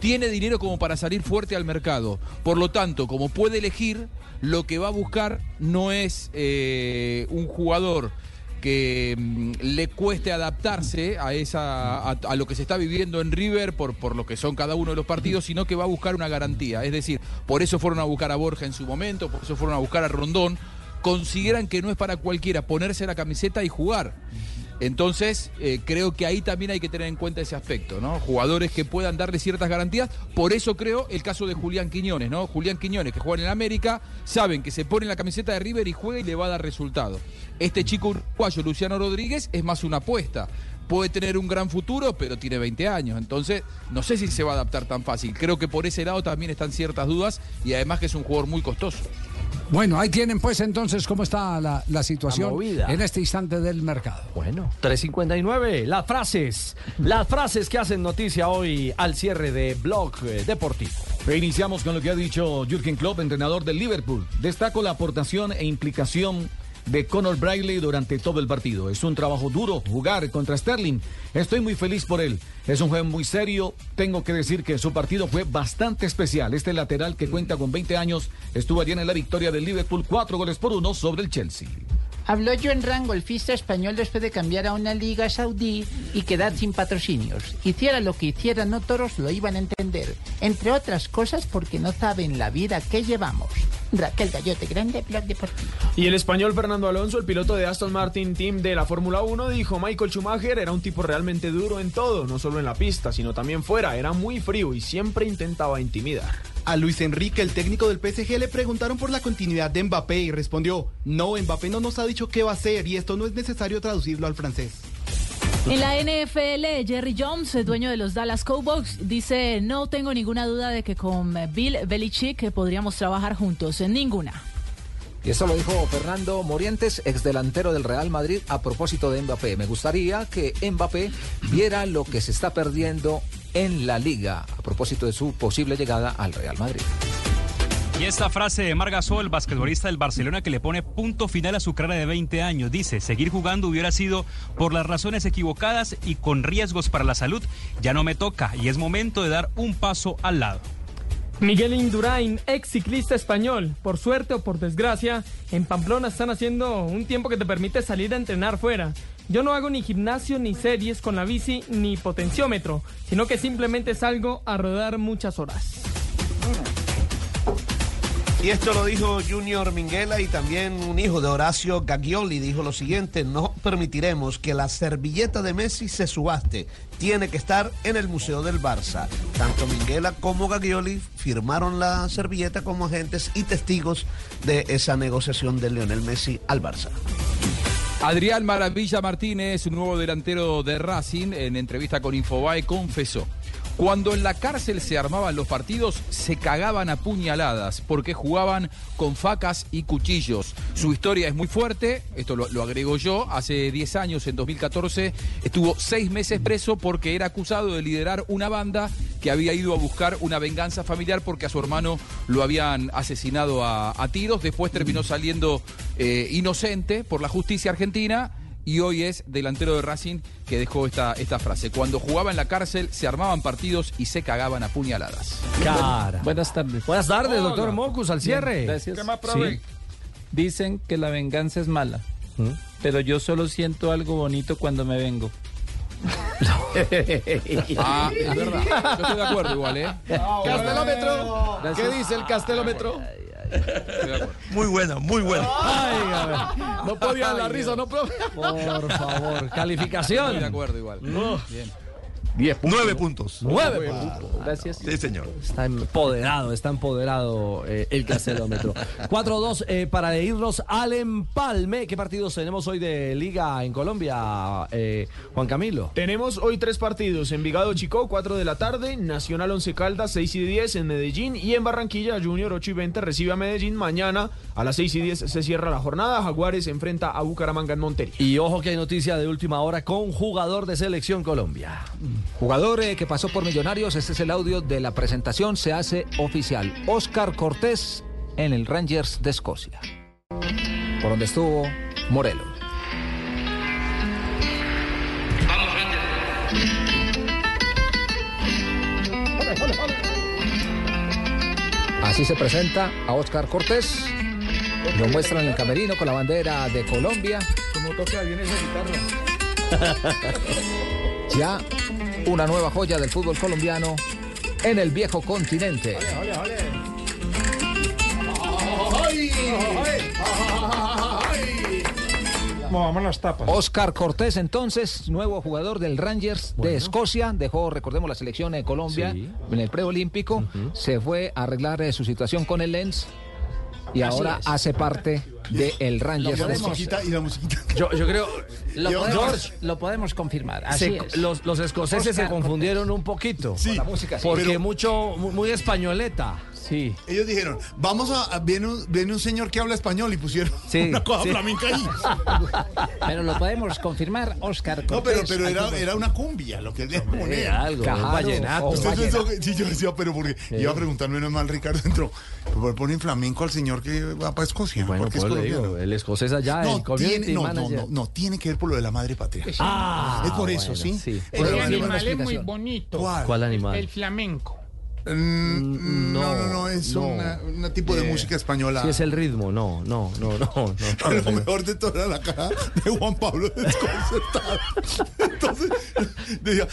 tiene dinero como para salir fuerte al mercado. Por lo tanto, como puede elegir, lo que va a buscar no es eh, un jugador que mm, le cueste adaptarse a esa a, lo que se está viviendo en River por, por lo que son cada uno de los partidos, sino que va a buscar una garantía. Es decir, por eso fueron a buscar a Borja en su momento, por eso fueron a buscar a Rondón. Consideran que no es para cualquiera ponerse la camiseta y jugar. Entonces, eh, creo que ahí también hay que tener en cuenta ese aspecto, ¿no? Jugadores que puedan darle ciertas garantías. Por eso creo el caso de Julián Quiñones, ¿no? Julián Quiñones, que juega en el América, saben que se pone en la camiseta de River y juega y le va a dar resultado. Este chico uruguayo, Luciano Rodríguez, es más una apuesta. Puede tener un gran futuro, pero tiene 20 años. Entonces, no sé si se va a adaptar tan fácil. Creo que por ese lado también están ciertas dudas y además que es un jugador muy costoso. Bueno, ahí tienen pues entonces cómo está la, la situación La en este instante del mercado. Bueno, 359, las frases, las frases que hacen noticia hoy al cierre de Blog Deportivo. E iniciamos con lo que ha dicho Jürgen Klopp, entrenador del Liverpool. Destaco la aportación e implicación de Conor Bradley durante todo el partido. Es un trabajo duro jugar contra Sterling. Estoy muy feliz por él. Es un joven muy serio. Tengo que decir que su partido fue bastante especial. Este lateral que cuenta con 20 años estuvo allí en la victoria del Liverpool, cuatro goles por uno sobre el Chelsea. Habló John Ran, golfista español, después de cambiar a una liga saudí y quedar sin patrocinios. Hiciera lo que hiciera, no todos lo iban a entender. Entre otras cosas porque no saben la vida que llevamos. Raquel Gallote, grande blog deportivo. Y el español Fernando Alonso, el piloto de Aston Martin Team de la Fórmula 1, dijo Michael Schumacher era un tipo realmente duro en todo, no solo en la pista, sino también fuera. Era muy frío y siempre intentaba intimidar. A Luis Enrique, el técnico del PSG, le preguntaron por la continuidad de Mbappé y respondió, no, Mbappé no nos ha dicho qué va a hacer y esto no es necesario traducirlo al francés. En la NFL, Jerry Jones, dueño de los Dallas Cowboys, dice, no tengo ninguna duda de que con Bill Belichick podríamos trabajar juntos, ninguna. Y esto lo dijo Fernando Morientes, exdelantero del Real Madrid, a propósito de Mbappé. Me gustaría que Mbappé viera lo que se está perdiendo en la liga, a propósito de su posible llegada al Real Madrid. Y esta frase de Margasol, el basquetbolista del Barcelona, que le pone punto final a su carrera de 20 años. Dice, seguir jugando hubiera sido por las razones equivocadas y con riesgos para la salud. Ya no me toca y es momento de dar un paso al lado. Miguel Indurain, ex ciclista español. Por suerte o por desgracia, en Pamplona están haciendo un tiempo que te permite salir a entrenar fuera. Yo no hago ni gimnasio, ni series con la bici, ni potenciómetro, sino que simplemente salgo a rodar muchas horas. Y esto lo dijo Junior Minguela y también un hijo de Horacio Gaglioli dijo lo siguiente, no permitiremos que la servilleta de Messi se subaste, tiene que estar en el Museo del Barça. Tanto Minguela como Gaglioli firmaron la servilleta como agentes y testigos de esa negociación de Lionel Messi al Barça. Adrián Maravilla Martínez, nuevo delantero de Racing, en entrevista con Infobae, confesó. Cuando en la cárcel se armaban los partidos, se cagaban a puñaladas porque jugaban con facas y cuchillos. Su historia es muy fuerte, esto lo, lo agrego yo. Hace 10 años, en 2014, estuvo seis meses preso porque era acusado de liderar una banda que había ido a buscar una venganza familiar porque a su hermano lo habían asesinado a, tiros. Después terminó saliendo eh, inocente por la justicia argentina y hoy es delantero de Racing que dejó esta, esta frase. Cuando jugaba en la cárcel se armaban partidos y se cagaban a puñaladas. Cara. Buenas tardes. Buenas tardes, doctor Mocus, al cierre. Bien, gracias. ¿Qué más? Sí. Dicen que la venganza es mala, pero yo solo siento algo bonito cuando me vengo. Ah, es verdad. Yo estoy de acuerdo igual, ¿eh? Castelómetro. ¿Qué dice el castelómetro? Muy buena, muy buena. No podía la risa, ¿no, profe? Por favor, calificación. Estoy de acuerdo igual. No. Bien. 10 puntos. Nueve puntos. Nueve puntos. Gracias. Sí, señor. Está empoderado, está empoderado eh, el caselómetro. 4-2 eh, para irnos al empalme. ¿Qué partidos tenemos hoy de Liga en Colombia, eh, Juan Camilo? Tenemos hoy tres partidos. Envigado Chico, 4 de la tarde. Nacional Once Caldas, 6 y 10 en Medellín. Y en Barranquilla, Junior 8 y 20 recibe a Medellín. Mañana a las 6 y 10 se cierra la jornada. Jaguares enfrenta a Bucaramanga en Montería. Y ojo que hay noticia de última hora con jugador de selección Colombia. Jugador eh, que pasó por Millonarios, este es el audio de la presentación, se hace oficial. Oscar Cortés en el Rangers de Escocia. Por donde estuvo Morelos. Así se presenta a Oscar Cortés. Lo muestran en el camerino con la bandera de Colombia. Como toca bien esa guitarra. Ya una nueva joya del fútbol colombiano en el viejo continente. Movamos las tapas. Oscar Cortés, entonces, nuevo jugador del Rangers de Escocia, dejó, recordemos, la selección de Colombia Sí. en el preolímpico, se fue a arreglar eh, su situación con el Lens y Así ahora es. hace parte del Rangers Lo de podemos- y la musiquita. Yo, yo creo. Lo, podemos, George, lo podemos confirmar. Así se- es. los, los escoceses Oscar se confundieron un poquito. Sí, Con la música, sí. Porque pero- mucho, mu- muy españoleta. Sí. Ellos dijeron, vamos a, a- viene, un, viene un señor que habla español y pusieron Sí, una cosa sí. flamenca ahí. Pero lo podemos confirmar, Oscar No, Cortés. pero, pero era, era una cumbia lo que poner. Eh, algo, un Claro, vallenato. Usted vallenato. pensó que- sí, yo decía, pero porque iba a preguntar menos mal Ricardo entró. Pero ponen flamenco al señor que va para Escocia. Bueno, porque es pues le colombiano. digo, el escocés allá, no, el community tiene, no, no, manager. no, no, tiene que ver por lo de la madre patria. Ah, es por eso, bueno, ¿sí? sí. Por Ese la madre animal patria. es muy bonito. ¿Cuál? ¿Cuál animal? El flamenco. Mm, no, no, no, es no. una, una tipo de Eh, música española. Sí, es el ritmo. No, no, no, no. no, no, Lo mejor de todo era la cara de Juan Pablo desconcertado. Entonces, decía,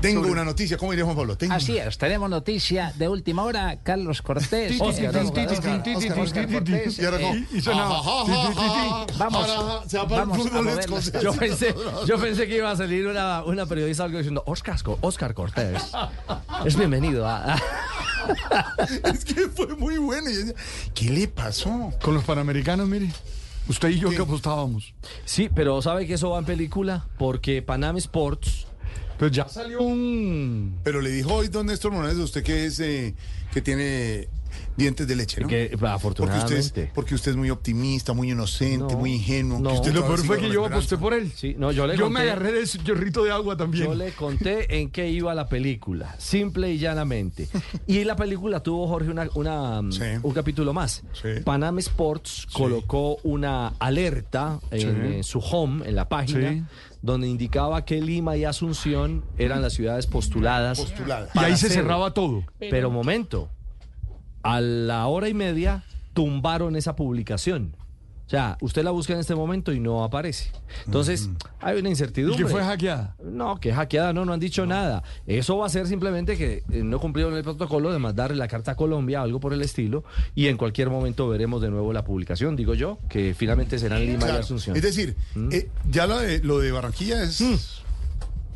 tengo una noticia. ¿Cómo diría Juan Pablo? Tengo Así es, tenemos noticia de última hora, Carlos Cortés. Oscar, Oscar, Oscar, Oscar, Oscar, Oscar Cortés, Y ahora como- y sonaba. Ajá, Ti, ti, ti, ajá, ti. Vamos, Ahora se va para el vamos a fútbol mover escocés. las- Yo pensé, yo pensé que iba a salir una, una periodista algo diciendo Oscar, Oscar Cortés. Es bienvenido a. Es que fue muy bueno. Y yo decía, ¿Qué le pasó? Con los panamericanos, mire. Usted y yo que apostábamos. Sí, pero ¿sabe que eso va en película? Porque Panam Sports. Pues ya salió un. Pero le dijo hoy don Néstor Morales a usted que es eh, que tiene dientes de leche, ¿no? Que, Porque usted, es, afortunadamente. porque usted es muy optimista, muy inocente, No, muy ingenuo. no. que usted Lo peor fue que yo aposté por él. Sí, no, yo le Yo conté, me agarré de su chorrito de agua también. Yo le conté en qué iba la película, simple y llanamente. Y la película tuvo, Jorge, una, una, mm, Sí. un capítulo más. Sí. Panam Sports colocó una alerta en Sí. eh, su home, en la página, Sí. donde indicaba que Lima y Asunción eran las ciudades postuladas. Postulada. Y ahí se cerraba todo. Pero momento, a la hora y media tumbaron esa publicación. O sea, usted la busca en este momento y no aparece. Entonces, hay una Y incertidumbre. que fue hackeada. No, que hackeada, no, no han dicho nada. Eso va a ser simplemente que eh, no cumplieron el protocolo de mandarle la carta a Colombia, algo por el estilo, y en cualquier momento veremos de nuevo la publicación, digo yo, que finalmente serán Lima y Claro. Asunción. Es decir, eh, ya lo de, lo de Barranquilla es.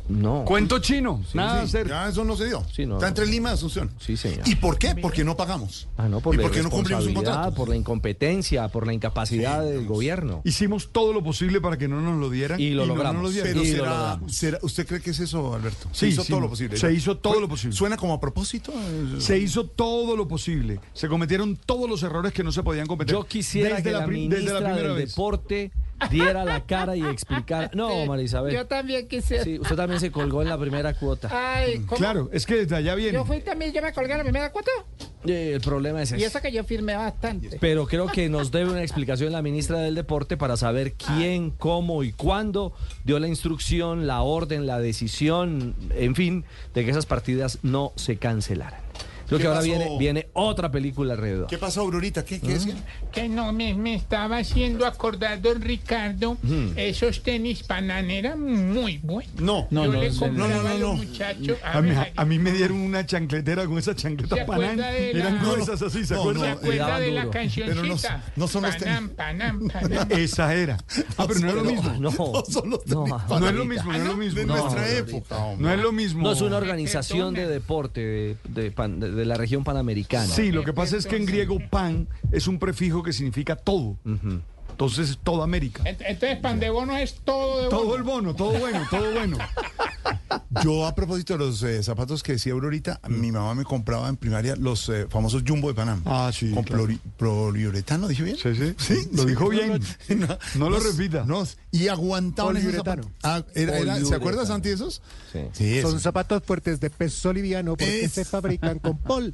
No. Cuento chino. Sí, nada sí, hacer. Ya eso no se dio. Sí, no, Está no. entre Lima y Asunción. Sí, señor. ¿Y por qué? Porque no pagamos. Ah, no, por ¿Y la por qué no cumplimos un contrato? por la incompetencia, por la incapacidad Sí, del vamos. gobierno. Hicimos todo lo posible para que no nos lo dieran. Y lo no logramos. nos lo. Pero Y lo será, logramos. será- ¿Usted cree que es eso, Alberto? Sí, se hizo sí, todo lo posible. se hizo todo lo posible. ¿Suena como a propósito? Se hizo todo lo posible. Se cometieron todos los errores que no se podían cometer. Yo quisiera Desde que la, pri- ministra primera del vez. deporte diera la cara y explicara. No, María Isabel. Yo también quisiera. Sí, usted también se colgó en la primera cuota. Ay, ¿cómo? Claro, es que desde allá viene. Yo fui también, yo me colgué en la primera cuota. Eh, el problema es Y ese. eso que yo firmé bastante. Pero creo que nos debe una explicación la ministra del Deporte para saber quién, cómo y cuándo dio la instrucción, la orden, la decisión, en fin, de que esas partidas no se cancelaran. Creo ¿Qué que ahora pasó? viene, viene otra película alrededor. ¿Qué pasó, Aurorita? ¿Qué, qué decía? Que no me, me estaba haciendo acordar, don Ricardo, Ujú. esos tenis Panam eran muy buenos. No, Yo no, le no, no, no, a no, los no. muchachos. A mí, ver, a mí me dieron una chancletera con esas ¿Se chancletas la- Eran No, gruesas así, ¿se no, acuerdan? ¿Se acuerda de la cancioncita? no son los Panam, Panam, Panam. Esa era. Ah, pero no es lo mismo. No, no, no es lo mismo, no es lo mismo. De no. nuestra época, hombre. No es lo mismo. No es una organización de deporte de, de pan- de- la región panamericana. Sí, lo que pasa es que en griego pan es un prefijo que significa todo. Entonces es toda América. Ent- Entonces, pan de bono es todo de Todo bono. el bono, todo bueno, todo bueno. Yo, a propósito de los eh, zapatos que decía Aurorita, mi mamá me compraba en primaria los eh, famosos Jumbo de Panam. Ah, sí. Con claro. poliuretano, ¿dije bien? Sí, sí. Sí, Lo sí, dijo no, bien. No, No lo repita. no, y aguantaban esos zapatos. Ah, era- era- ¿Se acuerda, Santi, de esos? Sí. Son eso. zapatos fuertes de peso liviano porque Es- se fabrican con pol.